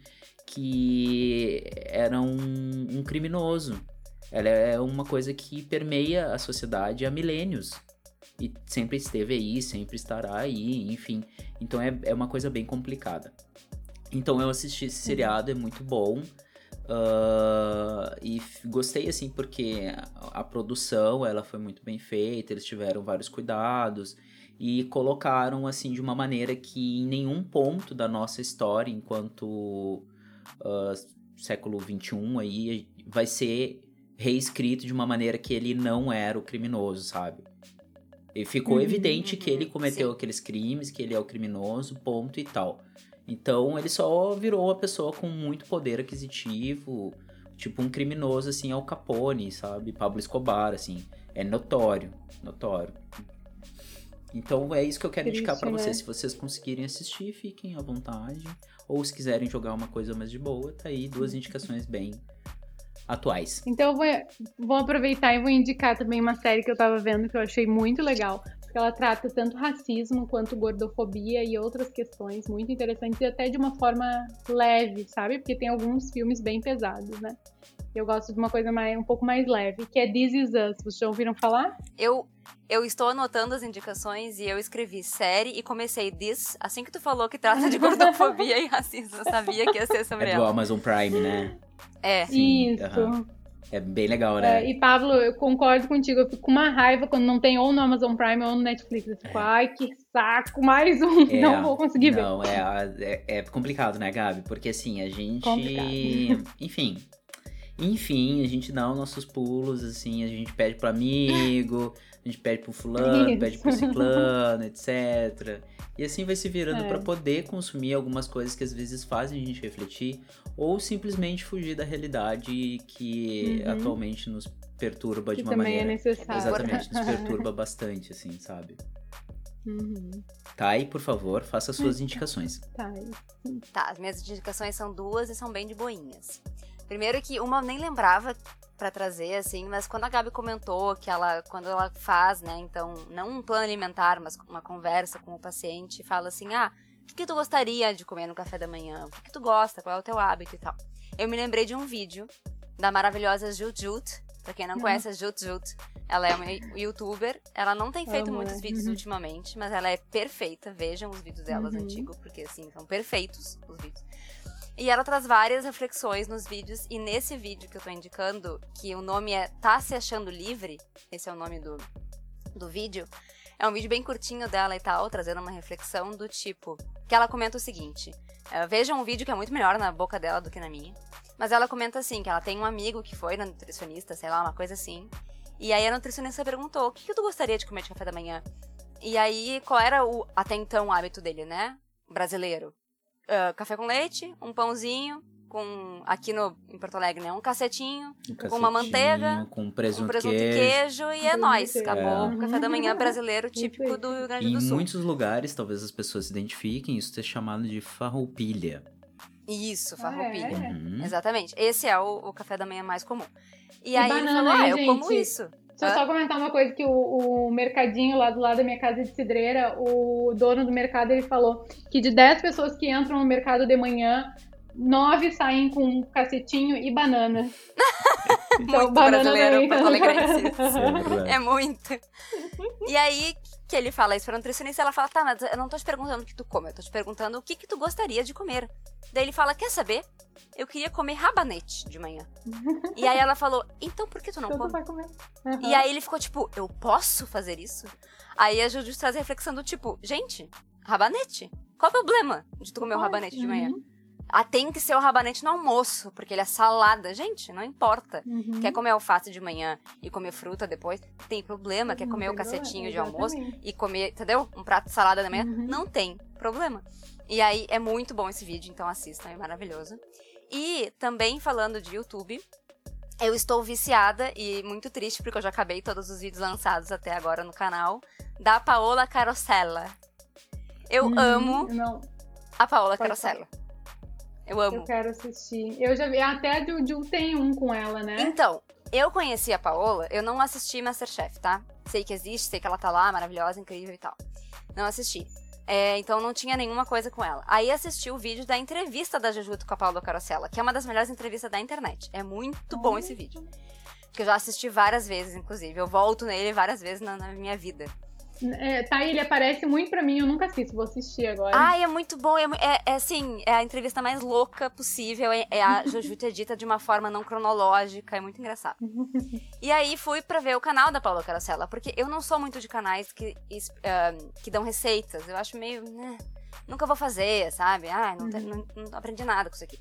[SPEAKER 4] que era um, um criminoso. Ela é uma coisa que permeia a sociedade há milênios. E sempre esteve aí, sempre estará aí, enfim. Então é, é uma coisa bem complicada. Então eu assisti esse seriado, é muito bom. Uh, e gostei assim porque a, a, produção ela foi muito bem feita, eles tiveram vários cuidados e colocaram assim de uma maneira que em nenhum ponto da nossa história enquanto uh, século 21 aí vai ser reescrito de uma maneira que ele não era o criminoso, sabe? E ficou uhum, evidente que ele cometeu sim. aqueles crimes, que ele é o criminoso, ponto e tal. Então ele só virou uma pessoa com muito poder aquisitivo, tipo um criminoso assim, Al Capone, sabe? Pablo Escobar, assim. É notório, notório. Então é isso que eu quero Triste, indicar para vocês. Né? Se vocês conseguirem assistir, fiquem à vontade. Ou se quiserem jogar uma coisa mais de boa, tá aí duas indicações bem atuais.
[SPEAKER 6] Então eu vou, vou aproveitar e vou indicar também uma série que eu tava vendo que eu achei muito legal porque ela trata tanto racismo quanto gordofobia e outras questões muito interessantes, e até de uma forma leve, sabe? Porque tem alguns filmes bem pesados, né? Eu gosto de uma coisa mais, um pouco mais leve, que é This Is Us. Vocês já ouviram falar?
[SPEAKER 5] Eu, eu estou anotando as indicações e eu escrevi série e comecei This, assim que tu falou que trata de gordofobia e racismo, eu sabia que ia ser <laughs> sobre
[SPEAKER 4] é
[SPEAKER 5] ela.
[SPEAKER 4] É do Amazon Prime, né?
[SPEAKER 5] É.
[SPEAKER 6] Sim, Isso. Uhum.
[SPEAKER 4] É bem legal, né?
[SPEAKER 6] É, e Pablo, eu concordo contigo. Eu fico com uma raiva quando não tem ou no Amazon Prime ou no Netflix. Eu fico, é. ai, que saco, mais um. <laughs> É, não vou conseguir ver.
[SPEAKER 4] Não, é, é, é, complicado, né, Gabi? Porque assim, a gente. Complicado. <laughs> Enfim. Enfim, a gente dá os nossos pulos, assim, a gente pede pro amigo, a gente pede pro fulano, Isso. <laughs> pede pro ciclano, etc. E assim vai se virando é. para poder consumir algumas coisas que às vezes fazem a gente refletir ou simplesmente fugir da realidade que uhum. atualmente nos perturba
[SPEAKER 6] que
[SPEAKER 4] de uma também
[SPEAKER 6] é maneira. É necessário.
[SPEAKER 4] Exatamente, nos <laughs> perturba bastante, assim, sabe?
[SPEAKER 6] Uhum.
[SPEAKER 4] Tá, e por favor, faça suas <laughs> indicações.
[SPEAKER 6] Tá,
[SPEAKER 5] tá, as minhas indicações são duas e são bem de boinhas. Primeiro que uma eu nem lembrava pra trazer, assim, mas quando a Gabi comentou que ela, quando ela faz, né, então, não um plano alimentar, mas uma conversa com o paciente, fala assim, ah, o que, tu gostaria de comer no café da manhã? O que, tu gosta? Qual é o teu hábito e tal? Eu me lembrei de um vídeo da maravilhosa Jut Jut, pra quem não
[SPEAKER 6] Uhum.
[SPEAKER 5] conhece a Jut Jut, ela é uma youtuber, ela não tem feito
[SPEAKER 6] Amo,
[SPEAKER 5] muitos <laughs> vídeos
[SPEAKER 6] Uhum.
[SPEAKER 5] ultimamente, mas ela é perfeita, vejam os vídeos delas
[SPEAKER 6] Uhum.
[SPEAKER 5] antigos, porque assim, são perfeitos os vídeos. E ela traz várias reflexões nos vídeos, e nesse vídeo que eu tô indicando, que o nome é Tá Se Achando Livre, esse é o nome do, do vídeo, é um vídeo bem curtinho dela e tal, trazendo uma reflexão do tipo, que ela comenta o seguinte, eh, vejam um vídeo que é muito melhor na boca dela do que na minha, mas ela comenta assim, que ela tem um amigo que foi na nutricionista, sei lá, uma coisa assim, e aí a nutricionista perguntou, o que, que tu gostaria de comer de café da manhã? E aí, qual era o, até então, o hábito dele, né? Brasileiro ah, café com leite, um pãozinho, com aqui no em Porto Alegre, né? Um cacetinho,
[SPEAKER 4] Um
[SPEAKER 5] com uma manteiga,
[SPEAKER 4] cacetinho, com presunto,
[SPEAKER 5] um presunto
[SPEAKER 4] queijo.
[SPEAKER 5] e queijo e é nóis. Acabou
[SPEAKER 6] É.
[SPEAKER 5] o café da manhã brasileiro típico do Rio Grande
[SPEAKER 4] E
[SPEAKER 5] do
[SPEAKER 4] em
[SPEAKER 5] Sul.
[SPEAKER 4] muitos lugares, talvez as pessoas se identifiquem, isso é chamado de farroupilha.
[SPEAKER 5] Isso,
[SPEAKER 6] Ah,
[SPEAKER 5] farroupilha.
[SPEAKER 6] é?
[SPEAKER 4] Uhum.
[SPEAKER 5] Exatamente. Esse é o, o café da manhã mais comum. E,
[SPEAKER 6] E
[SPEAKER 5] aí
[SPEAKER 6] banana,
[SPEAKER 5] falou, ah,
[SPEAKER 6] hein,
[SPEAKER 5] eu como isso.
[SPEAKER 6] Deixa eu só comentar uma coisa que o, o mercadinho lá do lado da minha casa de cidreira, o dono do mercado, ele falou que de 10 pessoas que entram no mercado de manhã, 9 saem com um cacetinho e banana. <laughs> Então,
[SPEAKER 5] Muito
[SPEAKER 6] banana
[SPEAKER 5] brasileiro. Porto Alegrense. <laughs>
[SPEAKER 4] É.
[SPEAKER 5] É muito. E aí que ele fala isso pra nutricionista, ela fala, tá, mas eu não tô te perguntando o que tu come, eu tô te perguntando o que que tu gostaria de comer. Daí ele fala, quer saber? Eu queria comer rabanete de manhã. e aí ela falou, então por que tu não
[SPEAKER 6] Então tu
[SPEAKER 5] come?
[SPEAKER 6] vai comer. Aham.
[SPEAKER 5] E aí ele ficou tipo, eu posso fazer isso? Aí a Juju traz a reflexão do tipo, gente, rabanete. Qual o problema de tu comer o rabanete de manhã?
[SPEAKER 6] Uhum,
[SPEAKER 5] Ah, tem que ser o rabanete no almoço, porque ele é salada. Gente, não importa.
[SPEAKER 6] uhum.
[SPEAKER 5] Quer comer alface de manhã e comer fruta depois? Tem problema. Quer comer o cacetinho de
[SPEAKER 6] problema,
[SPEAKER 5] almoço e comer, entendeu? Um prato de salada da manhã?
[SPEAKER 6] Uhum.
[SPEAKER 5] Não tem problema. E aí é muito bom esse vídeo, então assistam, é maravilhoso. E também falando de YouTube, eu estou viciada e muito triste porque eu já acabei todos os vídeos lançados até agora no canal da Paola Carosella. Eu
[SPEAKER 6] Uhum.
[SPEAKER 5] amo
[SPEAKER 6] Não,
[SPEAKER 5] a Paola
[SPEAKER 6] Pode
[SPEAKER 5] Carosella. Eu amo.
[SPEAKER 6] eu quero assistir. Eu já vi, até a Juju tem um com ela, né?
[SPEAKER 5] Então, eu conheci a Paola, eu não assisti Masterchef, tá? Sei que existe, sei que ela tá lá, maravilhosa, incrível e tal. Não assisti. É, então não tinha nenhuma coisa com ela. Aí assisti o vídeo da entrevista da Jujuto com a Paola Carosella, que é uma das melhores entrevistas da internet. É muito bom esse vídeo. Que eu já assisti várias vezes, inclusive. Eu volto nele várias vezes na, na minha vida.
[SPEAKER 6] É, tá ele aparece muito pra mim, eu nunca assisto, vou assistir agora.
[SPEAKER 5] Ai, é muito bom. É, é, é assim, é a entrevista mais louca possível. É, é a <laughs> Jujuto edita de uma forma não cronológica. É muito engraçado. <laughs> E aí fui pra ver o canal da Paula Carosella, porque eu não sou muito de canais que, ah, que dão receitas. Eu acho meio. né, nunca vou fazer, sabe? Ah, não, te- não- não aprendi nada com isso aqui.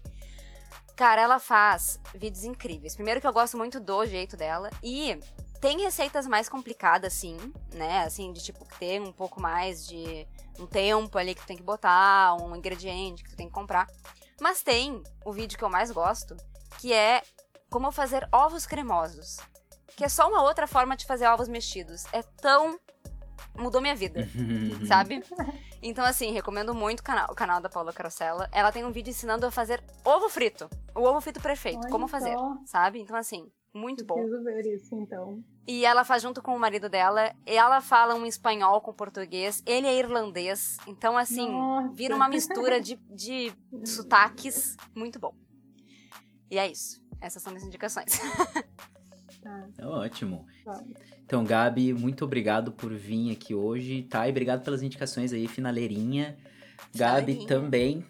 [SPEAKER 5] Cara, ela faz vídeos incríveis. Primeiro que eu gosto muito do jeito dela. E tem receitas mais complicadas, sim, né? Assim, de tipo, ter um pouco mais de um tempo ali que tu tem que botar, um ingrediente que tu tem que comprar. Mas tem o vídeo que eu mais gosto, que é como fazer ovos cremosos. Que é só uma outra forma de fazer ovos mexidos. É tão. Mudou minha vida, <laughs> sabe? Então, assim, recomendo muito o canal, o canal da Paula Carosella. Ela tem um vídeo ensinando a fazer ovo frito. O ovo frito perfeito.
[SPEAKER 6] Olha
[SPEAKER 5] como fazer,
[SPEAKER 6] só.
[SPEAKER 5] sabe? Então, assim, muito bom.
[SPEAKER 6] Preciso ver isso, então.
[SPEAKER 5] E ela faz junto com o marido dela. Ela fala um espanhol com português. Ele é irlandês. Então, assim,
[SPEAKER 6] Nossa.
[SPEAKER 5] vira uma mistura <laughs> de, de sotaques. Muito bom. E é isso. Essas são minhas indicações. <laughs>
[SPEAKER 4] É ótimo.
[SPEAKER 6] Tá.
[SPEAKER 4] Então, Gabi, muito obrigado por vir aqui hoje, tá? E obrigado pelas indicações aí, finaleirinha. Gabi
[SPEAKER 5] Finaleirinha.
[SPEAKER 4] também.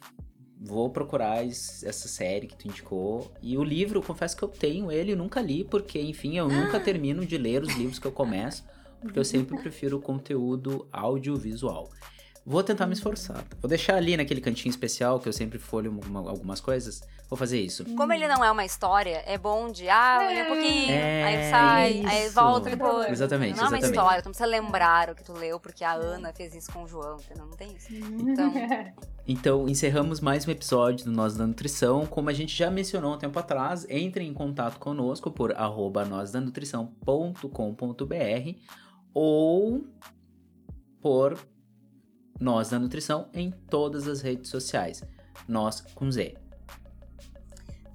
[SPEAKER 4] Vou procurar es- essa série que tu indicou. E o livro, confesso que eu tenho ele, nunca li, porque, enfim, eu
[SPEAKER 5] Ah.
[SPEAKER 4] nunca termino de ler os livros que eu começo, porque eu sempre <laughs> prefiro o conteúdo audiovisual. Vou tentar me esforçar. Vou deixar ali naquele cantinho especial que eu sempre folho alguma- algumas coisas. Vou fazer isso.
[SPEAKER 5] Como ele não é uma história, é bom de, ah, olha um pouquinho,
[SPEAKER 4] É,
[SPEAKER 5] aí sai, aí
[SPEAKER 4] isso.
[SPEAKER 5] volta depois.
[SPEAKER 4] Exatamente,
[SPEAKER 5] Não é uma história, tu não precisa lembrar o que tu leu, porque a Ana fez isso com o João, entendeu? Não tem isso. Então, <laughs>
[SPEAKER 4] Então, encerramos mais um episódio do Nós da Nutrição. Como a gente já mencionou um tempo atrás, entre em contato conosco por arroba nósdanutrição.com.br ou por Nós da Nutrição em todas as redes sociais. Nós com Z.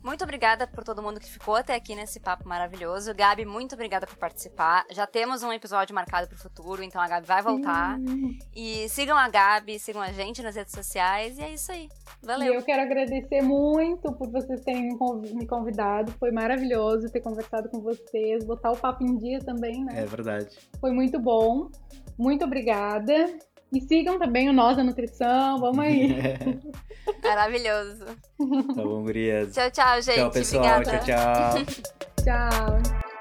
[SPEAKER 5] muito obrigada por todo mundo que ficou até aqui nesse papo maravilhoso. Gabi, muito obrigada por participar. Já temos um episódio marcado pro futuro, então a Gabi vai voltar.
[SPEAKER 6] Hum.
[SPEAKER 5] E sigam a Gabi, sigam a gente nas redes sociais. E é isso aí. Valeu.
[SPEAKER 6] E eu quero agradecer muito por vocês terem me convidado. Foi maravilhoso ter conversado com vocês, botar o papo em dia também, né?
[SPEAKER 4] É verdade.
[SPEAKER 6] Foi muito bom. Muito obrigada. E sigam também o Nós da Nutrição. Vamos aí. <laughs>
[SPEAKER 5] Maravilhoso.
[SPEAKER 4] tá bom, gurias.
[SPEAKER 5] Tchau, tchau, gente.
[SPEAKER 4] Tchau, pessoal.
[SPEAKER 5] Obrigada.
[SPEAKER 4] Tchau, <laughs> tchau.
[SPEAKER 6] Tchau.